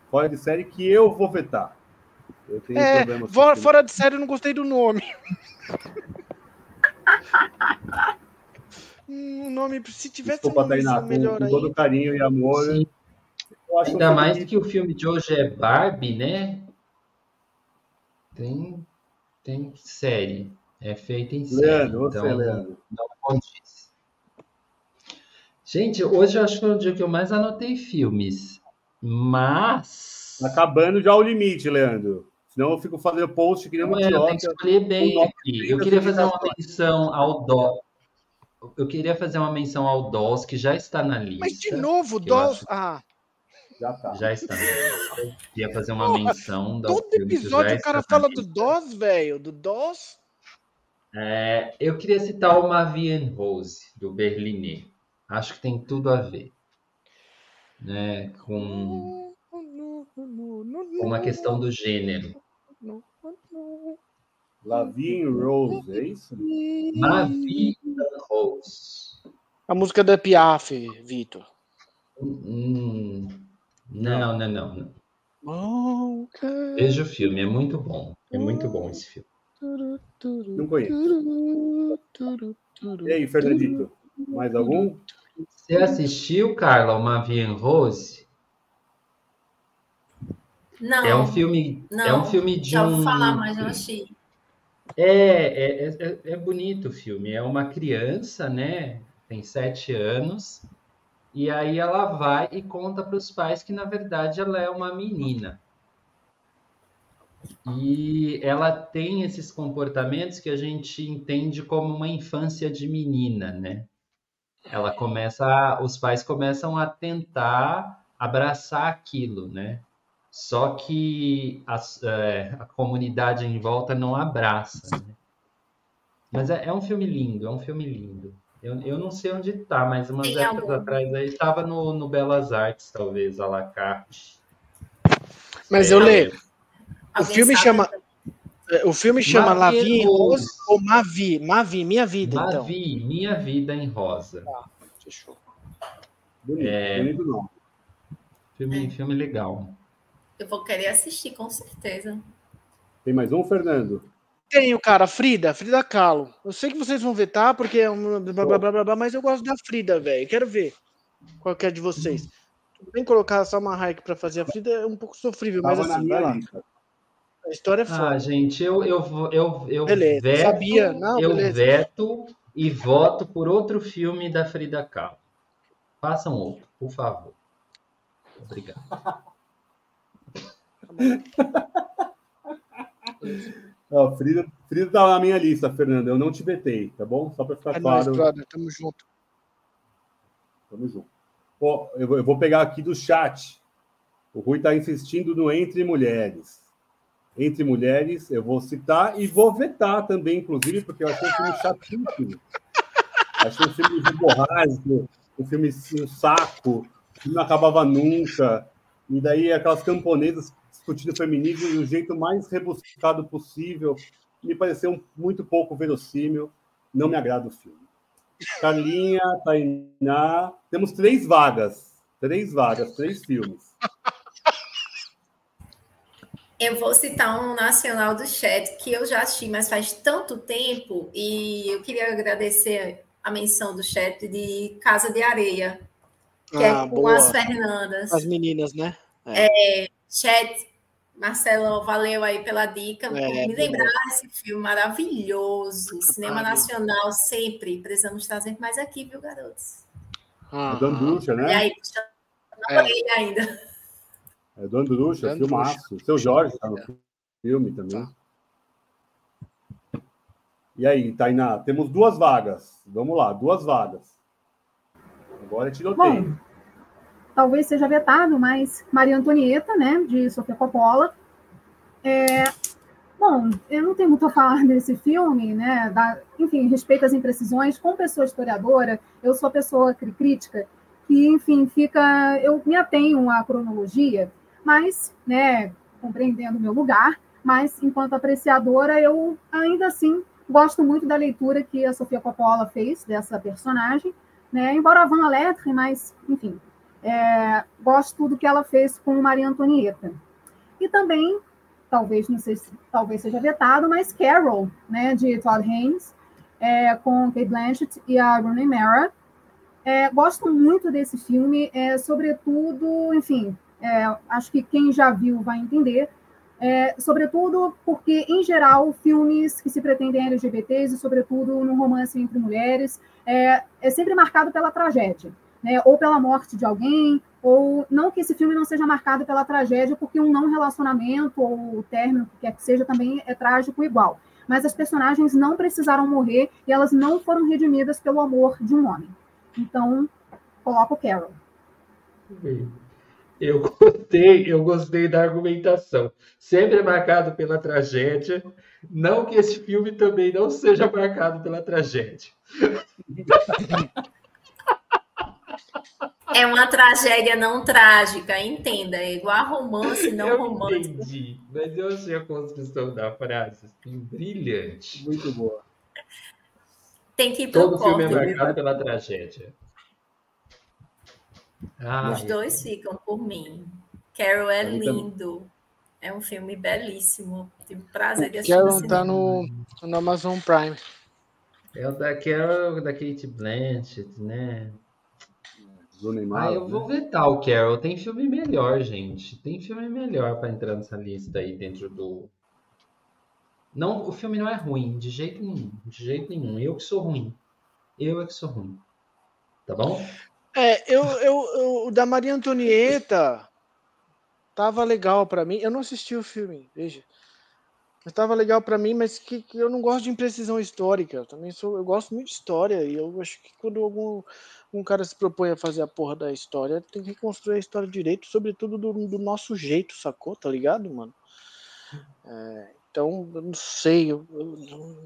fora de série que eu vou vetar. Eu tenho é, fora, fora de série eu não gostei do nome. o nome, se tivesse Desculpa, um nome Tainá, melhor com, com todo carinho e amor. Sim. Ainda mais que o filme de hoje é Barbie, né? Tem, tem série. É feita em série. Leandro, então, você, Leandro. Não condiz. Gente, hoje eu acho que foi o dia que eu mais anotei filmes. Mas. Tá acabando já o limite, Leandro. Senão eu fico fazendo post que nem uma idiota. Tem que escolher bem aqui. Eu queria fazer uma menção ao Dó. Eu queria fazer uma menção ao DOS, que já está na lista. Mas de novo, DOS. Acho... Ah. Já tá. Já está. Ia fazer uma Porra, menção. Todo episódio o cara fala do DOS, velho. Do DOS. É, eu queria citar o Mavian Rose, do Berliner. Acho que tem tudo a ver. Né, com uma questão do gênero. Lavigne Rose, é isso? Mavian Rose. A música da Piaf, Vitor. Hum, não, não, não. Oh, Veja o filme, é muito bom. É muito bom esse filme. Não conheço. E aí, Fernandito? Mais algum? Você assistiu, Carla, Uma Vie en Rose? Não. É um filme, não, é um filme de já um. vou falar, mas não achei. É, é, é, é bonito o filme. É uma criança, né? Tem sete anos. E aí ela vai e conta para os pais que, na verdade, ela é uma menina. E ela tem esses comportamentos que a gente entende como uma infância de menina, né? Ela começa, a, os pais começam a tentar abraçar aquilo, né? Só que a, é, a comunidade em volta não abraça. Né? Mas é, é, um filme lindo, é um filme lindo. Eu, eu não sei onde está, mas umas Tem épocas algum? atrás aí estava no, no Belas Artes, talvez, a la carte. Mas É, eu leio. O Alguém filme sabe? chama. é, O filme chama Mavi Lavi em Rose. Rose ou Mavi? Mavi, minha vida, então. Mavi, Minha Vida em Rosa. Fechou. Bonito, É. bonito não. Filme, filme legal. Eu vou querer assistir, com certeza. Tem mais um, Fernando? Tenho, cara, Frida, Frida Kahlo. Eu sei que vocês vão vetar, porque é um blá, blá, blá, blá, blá, mas eu gosto da Frida, velho. Quero ver qual que é de vocês. Nem colocar só uma Hayek pra fazer a Frida é um pouco sofrível, mas assim, vai lá. A história é Ah, foda. gente, eu, eu, vou- eu, eu Beleza, veto, sabia. Não, eu beleza. veto e voto por outro filme da Frida Kahlo. Façam outro, por favor. Obrigado. Ó, Frida, Frida tá na minha lista, Fernando. Eu não te vetei, tá bom? Só para ficar É claro. brother. Tamo junto. Tamo junto. Ó, eu, vou- eu vou pegar aqui do chat. O Rui está insistindo no Entre Mulheres. Entre Mulheres, eu vou citar e vou vetar também, inclusive, porque eu achei um filme chatíssimo. Achei um filme de borrasca, um filme um saco, que não acabava nunca. E daí aquelas camponesas discutindo feminismo do jeito mais rebuscado possível. Me pareceu um- muito pouco verossímil. Não me agrada o filme. Carlinha, Tainá. Temos três vagas. Três vagas, três filmes. Eu vou citar um nacional do chat que eu já assisti, mas faz tanto tempo, e eu queria agradecer a menção do chat de Casa de Areia, que Ah, é com boa. as Fernandas. As meninas, né? Chat, Marcelo, valeu aí pela dica, É, me lembrar esse filme maravilhoso. Cinema Pariu. nacional sempre. Precisamos trazer mais aqui, viu, garotos? Ah, Do Andrucha, E né? aí, puxa, não É. olhei ainda. É do Andrucha, Do Andrucha. filmaço. Seu Jorge tá no filme também. Tá. E aí, Tainá, temos duas vagas. Vamos lá, duas vagas. Agora te notei. Bom, talvez seja vetado, mas Maria Antonieta, né, de Sofia Coppola. É, bom, eu não tenho muito a falar desse filme, né, da, enfim, respeito às imprecisões. Como pessoa historiadora, eu sou a pessoa crítica que, enfim, fica, eu me atenho à cronologia, mas, né, compreendendo o meu lugar, mas enquanto apreciadora, eu ainda assim gosto muito da leitura que a Sofia Coppola fez dessa personagem, né? Embora Van Lettre, mas, enfim, é, gosto do que ela fez com Maria Antonieta. E também, talvez, não sei se talvez seja vetado, mas Carol, né, de Todd Haynes, é, com Kate Blanchett e a Rooney Mara. É, gosto muito desse filme, é, sobretudo, enfim, é, acho que quem já viu vai entender, é, sobretudo porque, em geral, filmes que se pretendem LGBTs, e sobretudo no romance entre mulheres, é, é sempre marcado pela tragédia, né? ou pela morte de alguém, ou não que esse filme não seja marcado pela tragédia, porque um não relacionamento ou o término, o que quer que seja, também é trágico igual. Mas as personagens não precisaram morrer e elas não foram redimidas pelo amor de um homem. Então, coloco Carol. Eu gostei, eu gostei da argumentação. Sempre é marcado pela tragédia. Não que esse filme também não seja marcado pela tragédia. É uma tragédia não trágica, entenda. É igual a romance não eu romântico. entendi, mas eu achei a construção da frase assim, brilhante. Muito boa. Tem que ir pro Todo filme é corte. marcado pela tragédia. Ai, Os dois ficam por mim. Carol é lindo. É um filme belíssimo. Tive prazer de assistir. Carol tá no, no Amazon Prime. É o da Carol, da Kate Blanchett, né? Do Ah, Neymar. eu né? vou vetar o Carol. Tem filme melhor, gente. Tem filme melhor pra entrar nessa lista aí dentro do. Não, o filme não é ruim, de jeito nenhum. De jeito nenhum. Eu que sou ruim. Eu é que sou ruim. Tá bom? É, eu, eu, eu- o da Maria Antonieta tava legal pra mim. Eu não assisti o filme, veja. Mas tava legal pra mim, mas que, que eu não gosto de imprecisão histórica. Eu também sou, eu gosto muito de história e eu acho que quando algum um cara se propõe a fazer a porra da história, tem que reconstruir a história direito, sobretudo do, do nosso jeito, sacou? Tá ligado, mano? É, então, eu não sei, eu, eu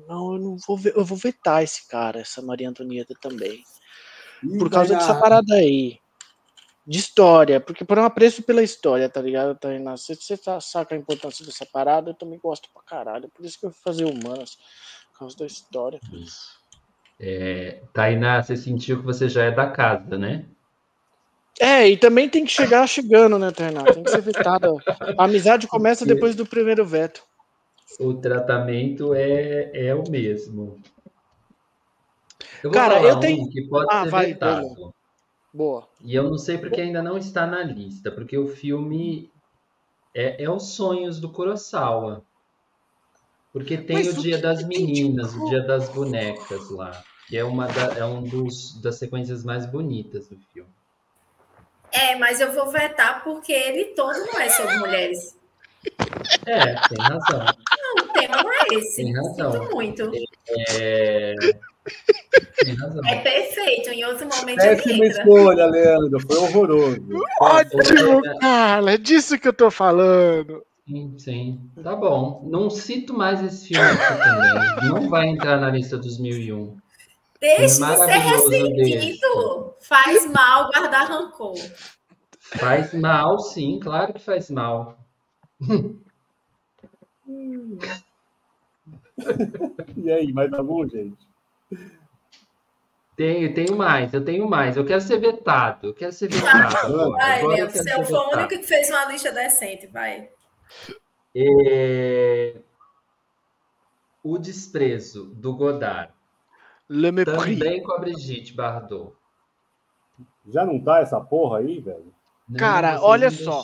não, eu não vou ver, eu vou vetar esse cara, essa Maria Antonieta também por causa dessa parada aí. De história, porque por um apreço pela história, tá ligado, Tainá? Você, você saca a importância dessa parada, eu também gosto pra caralho. Por isso que eu fui fazer humanas, por causa da história. É, Tainá, você sentiu que você já é da casa, né? É, e também tem que chegar chegando, né, Tainá? Tem que ser vetada. A amizade começa depois do primeiro veto. O tratamento é, é o mesmo. Eu Cara, eu tenho- um que pode Ah, ser vai, vetado. Boa. E eu não sei porque ainda não está na lista, porque o filme é, é os sonhos do Kurosawa. Porque tem Mas o Dia das Meninas, o Dia das Bonecas lá, que é uma da- é um dos das sequências mais bonitas do filme. É, mas eu vou vetar porque ele todo não é sobre mulheres. É, tem razão. Não, o tema não é esse. Tem razão. Sinto muito. É, tem razão. É perfeito. Em outro momento ele Péssima entra. escolha, Leandro. Foi horroroso. Ótimo, cara, é disso que eu tô falando. Sim, sim. Tá bom. Não cito mais esse filme aqui também. Não vai entrar na lista dos 1001. Deixe de ser Maravilhoso ressentido. Faz mal guardar rancor. Faz mal, sim, claro que faz mal. E aí, mais algum, gente? Tenho, tenho mais, eu tenho mais. Eu quero ser vetado. Eu quero ser vetado. Vai, quero Você foi o único que fez uma lista decente. Vai. É, O desprezo do Godard. Le mépris. Também com a Brigitte Bardot. Já não tá essa porra aí, velho? Não, Cara, olha só.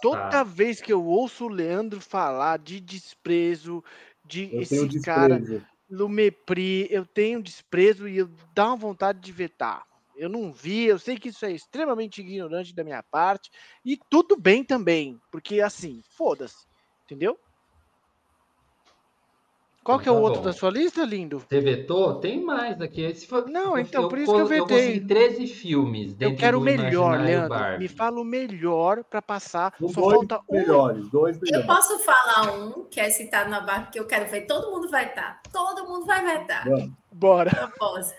Toda vez que eu ouço o Leandro falar de desprezo, de Eu esse cara, desprezo. no mepri, eu tenho desprezo e eu dá uma vontade de vetar. Eu não vi, eu sei que isso é extremamente ignorante da minha parte, e tudo bem também, porque assim, foda-se, entendeu? Qual que é o Tá outro bom. da sua lista, lindo? Você vetou? Tem mais aqui. Esse foi- Não, então, por isso que eu Eu vetei. consegui 13 filmes Eu quero o melhor, Leandro. Barbie. Me fala o melhor pra passar. Os Só dois falta um. melhores, dois Eu melhores. posso falar um que é citado na barra que eu quero ver. Todo mundo vai estar. Todo mundo vai vetar. Vamos. Bora. Eu posso.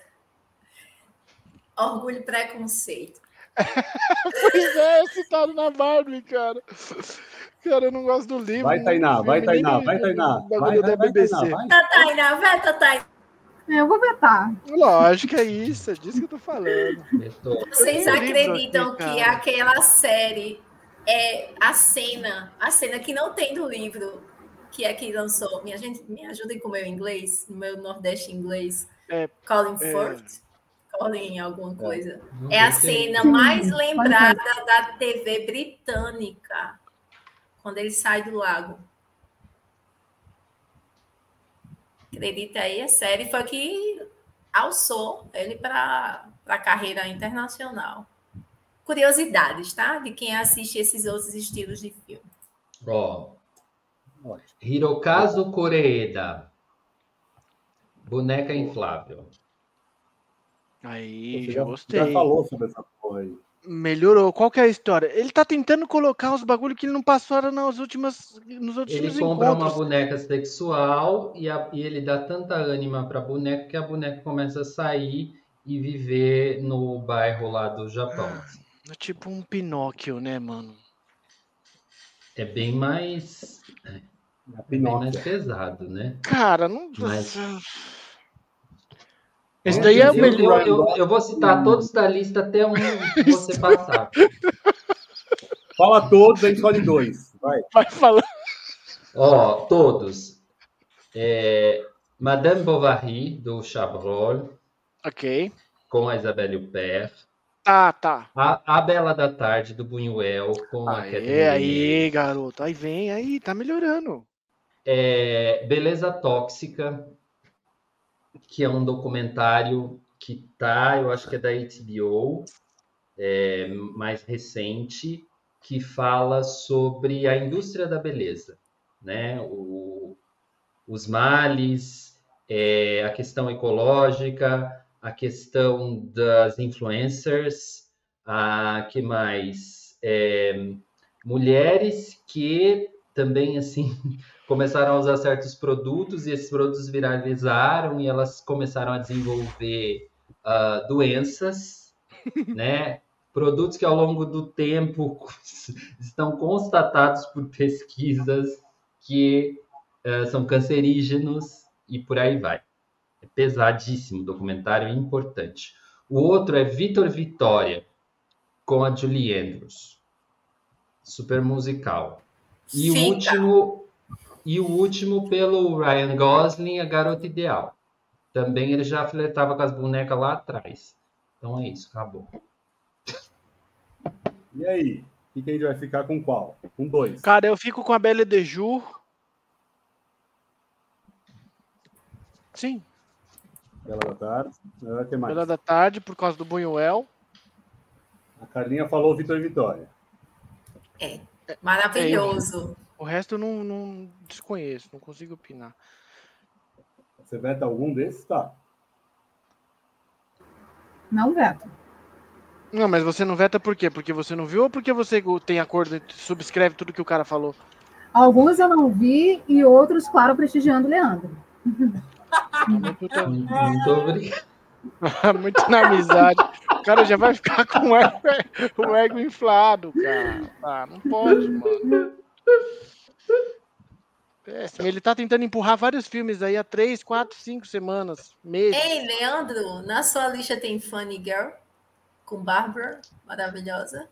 Orgulho e preconceito. Pois é, citado na Barbie, cara. Cara, eu não gosto do livro. Vai, não Tainá, vai, Tainá, vai, Tainá. Vai, vai, da vai, BBC. Tainá, vai. Tá, Tainá, Tainá. É, eu vou vetar. Lógico, é isso, é disso que eu tô falando. Vocês acreditam aqui, que aquela série é a cena, a cena que não tem do livro, que é que lançou. Minha gente, me ajudem com o meu inglês, no meu Nordeste inglês. É, Colin é. Firth. Colin alguma coisa. Não É a cena Sim, mais lembrada da TV britânica. Quando ele sai do lago. Acredita aí, a série foi que alçou ele para a carreira internacional. Curiosidades, tá? De quem assiste esses outros estilos de filme. Ó. Hirokazu Koreeda. Boneca inflável. Aí, já gostei. já falou sobre essa porra aí. Melhorou. Qual que é a história? Ele tá tentando colocar os bagulho que ele não passou nas últimas, nos outros Ele compra uma encontros. boneca sexual e, a- e ele dá tanta ânima pra boneca que a boneca começa a sair e viver no bairro lá do Japão. É tipo um Pinóquio, né, mano? É bem mais, A é bem mais pesado, né? Cara, não. Mas- Esse daí é o eu, melhor. eu, eu, eu vou citar todos da lista até um que você passar. Fala todos, a gente escolhe dois. Vai. Vai falando. Ó, todos. É, Madame Bovary, do Chabrol, Ok. com a Isabelle Huppert. Tá, tá. A, a Bela da Tarde, do Buñuel, com a Aê, Catherine aí, garoto. Aí vem, aí, tá melhorando. É, Beleza Tóxica, que é um documentário que tá, eu acho que é da HBO, é, mais recente, que fala sobre a indústria da beleza, né? O- os males, é, a questão ecológica, a questão das influencers, a que mais? É, mulheres que também assim começaram a usar certos produtos e esses produtos viralizaram e elas começaram a desenvolver ah, doenças, né? Produtos que ao longo do tempo estão constatados por pesquisas que ah, são cancerígenos e por aí vai. É pesadíssimo, documentário importante. O outro é Vitor Vitória, com a Julie Andrews. Super musical. E o Fica. último, e o último pelo Ryan Gosling, A Garota Ideal. Também ele já flertava com as bonecas lá atrás. Então é isso, acabou. E aí? O que, que a gente vai ficar com qual? Com dois. Cara, eu fico com a Belle de Jour. Sim, Bela da tarde. Ah, que mais? Bela da Tarde, por causa do Buñuel. A Carlinha falou Vitor e Vitória. Maravilhoso. O resto eu não, não desconheço, não consigo opinar. Você veta algum desses? Tá. Não veto. Não, mas você não veta por quê? Porque você não viu ou porque você tem acordo e subscreve tudo que o cara falou? Alguns eu não vi e outros, claro, prestigiando o Leandro. Muito, Muito, muito obrigado. muito na amizade. O cara já vai ficar com o ego, o ego inflado, cara. Ah, não pode, mano. Péssimo. Ele tá tentando empurrar vários filmes aí há três, quatro, cinco semanas, meses. Ei, Leandro, na sua lista tem Funny Girl com Barbara, maravilhosa.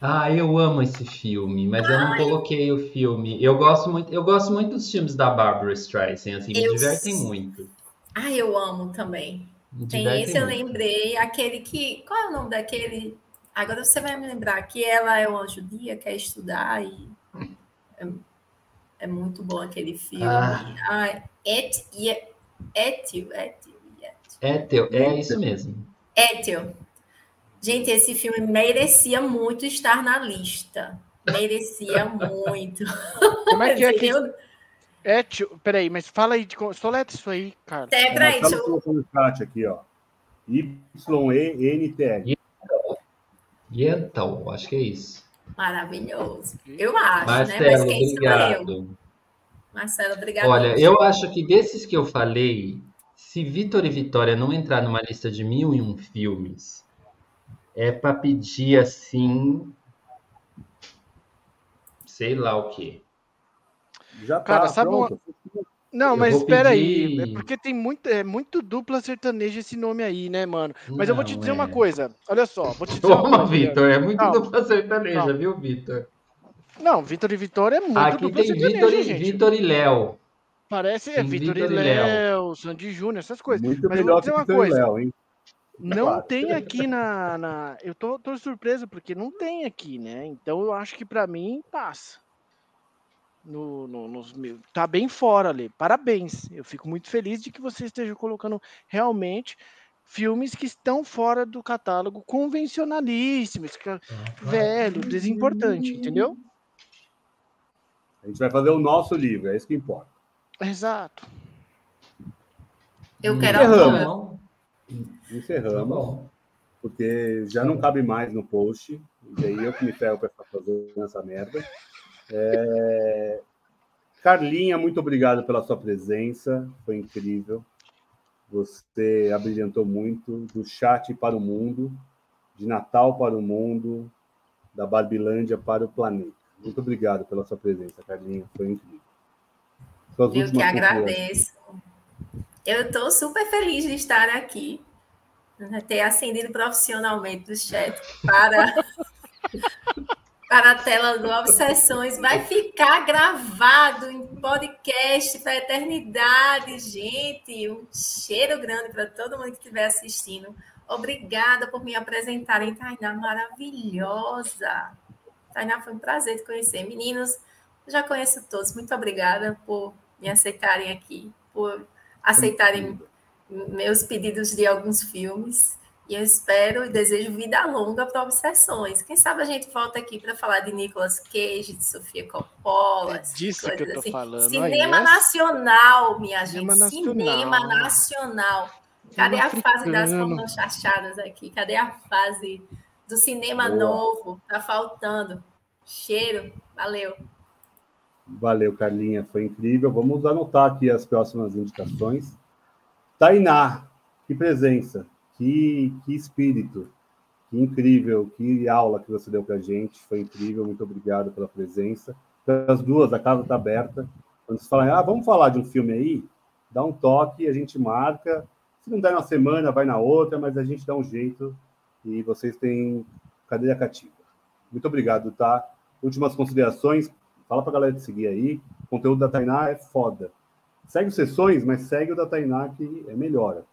Ah, eu amo esse filme, mas eu não coloquei o filme. Eu gosto muito, eu gosto muito dos filmes da Barbara Streisand, assim, me Eu divertem muito. Ah, eu amo também. Me Tem esse, eu muito. lembrei, aquele que. Qual é o nome daquele? Agora você vai me lembrar que ela é uma judia, quer estudar e. É, é muito bom aquele filme. Ah. Ah, Et, Etio, Etio, É teu, é isso mesmo. Etio. Gente, esse filme merecia muito estar na lista. Merecia muito. Como é que é que. É, tio, peraí, mas fala aí, de, soleta isso aí, cara. É, peraí, O deixa eu... no chat aqui, ó. Y-E-N-T-L. E então, acho que é isso. Maravilhoso. Eu acho, né? Marcelo, Mas quem sou eu? obrigado. Marcelo, obrigado. Olha, eu acho que desses que eu falei, se Vitor e Vitória não entrar numa lista de mil e um filmes, é para pedir assim, sei lá o quê. Já tá Cara, sabe pronto. Não, Eu mas espera pedir- aí. É porque tem muito, é muito dupla sertaneja esse nome aí, né, mano? Mas eu vou te Não, dizer é. uma coisa. Olha só, vou te dizer uma Toma. Vitor, é muito Não. dupla sertaneja, Não. viu, Vitor? Não, Vitor e Vitória é muito Aqui dupla tem sertaneja, Vitor e. Vitor e Léo. Parece é, Vitor e Léo. Sandy Júnior, essas coisas. Muito Mas eu vou melhor dizer que uma Vitor e coisa. Léo, hein? Não Claro. tem aqui na, na- Eu tô, tô surpreso, porque não tem aqui, né? Então eu acho que pra mim passa. No, no- nos meus- Tá bem fora ali. Parabéns. Eu fico muito feliz de que você esteja colocando realmente filmes que estão fora do catálogo convencionalíssimos, que é velho, desimportante, entendeu? A gente vai fazer o nosso livro, é isso que importa. Exato. Eu quero Encerramos. Não, tá Encerramos, bom. porque já não cabe mais no post. E daí eu que me ferro para fazendo essa merda. É, Carlinha, muito obrigado pela sua presença, foi incrível. Você abrilhantou muito do chat para o mundo, de Natal para o mundo, da Barbilândia para o planeta. Muito obrigado pela sua presença, Carlinha, foi incrível. Suas Eu que agradeço. Eu estou super feliz de estar aqui, né, ter ascendido profissionalmente do chat para para a tela do Obsessões. Vai ficar gravado em podcast para a eternidade, gente. Um cheiro grande para todo mundo que estiver assistindo. Obrigada por me apresentarem, Tainá, maravilhosa. Tainá, foi um prazer te conhecer. Meninos, eu já conheço todos. Muito obrigada por me aceitarem aqui, por aceitarem meus pedidos de alguns filmes. E eu espero e desejo vida longa para Obsessões. Quem sabe a gente volta aqui para falar de Nicolas Cage, de Sofia Coppola. É disso que eu tô assim. falando. Cinema Aí, nacional, minha cinema gente. Nacional. Cinema nacional. Cadê a fase das chachadas aqui? Cadê a fase do cinema Boa. novo? Tá faltando. Cheiro. Valeu. Valeu, Carlinha. Foi incrível. Vamos anotar aqui as próximas indicações. Tainá, que presença. Que, que espírito, que incrível, que aula que você deu para a gente, foi incrível, muito obrigado pela presença. As duas, a casa está aberta. Quando vocês falam, ah, vamos falar de um filme aí, dá um toque, a gente marca. Se não der na semana, vai na outra, mas a gente dá um jeito e vocês têm cadeira cativa. Muito obrigado, tá? Últimas considerações, fala para a galera de seguir aí. O conteúdo da Tainá é foda. Segue os sessões, mas segue o da Tainá, que é melhor até.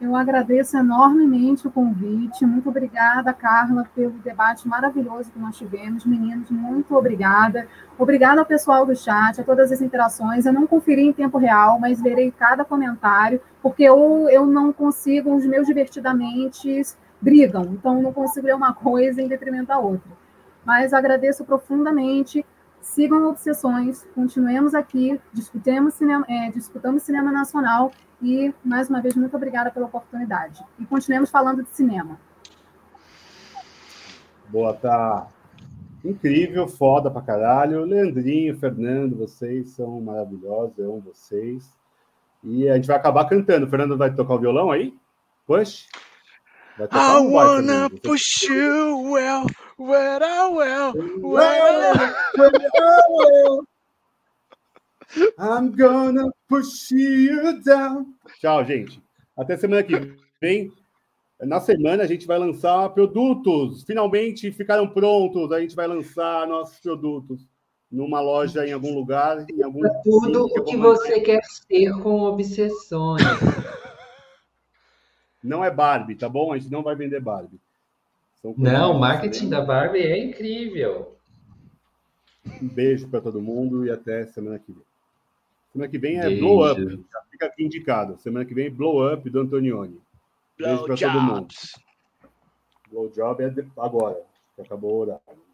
Eu agradeço enormemente o convite. Muito obrigada, Carla, pelo debate maravilhoso que nós tivemos. Meninos, muito obrigada. Obrigada ao pessoal do chat, a todas as interações. Eu não conferi em tempo real, mas verei cada comentário, porque eu, eu não consigo, os meus divertidamente brigam, então não consigo ler uma coisa em detrimento da outra. Mas agradeço profundamente sigam Obsessões, continuemos aqui, discutemos cinema, é, disputamos cinema nacional e, mais uma vez, muito obrigada pela oportunidade. E continuemos falando de cinema. Boa, tá incrível, foda pra caralho. Leandrinho, Fernando, vocês são maravilhosos, eu amo vocês. E a gente vai acabar cantando. O Fernando vai tocar o violão aí? Push. I wanna push you well, well, well, well, well. I'm gonna push you down. Tchau, gente. Até semana que vem. Na semana a gente vai lançar produtos. Finalmente ficaram prontos. A gente vai lançar nossos produtos numa loja em algum lugar, em algum tudo o que você quer ser com obsessões. Não é Barbie, tá bom? A gente não vai vender Barbie. Não, o marketing da Barbie é incrível. Um beijo para todo mundo e até semana que vem. Semana que vem é beijo. Blow Up. Já fica aqui indicado. Semana que vem é Blow Up do Antonioni. Beijo para todo mundo. Blow Job é agora, que acabou o horário.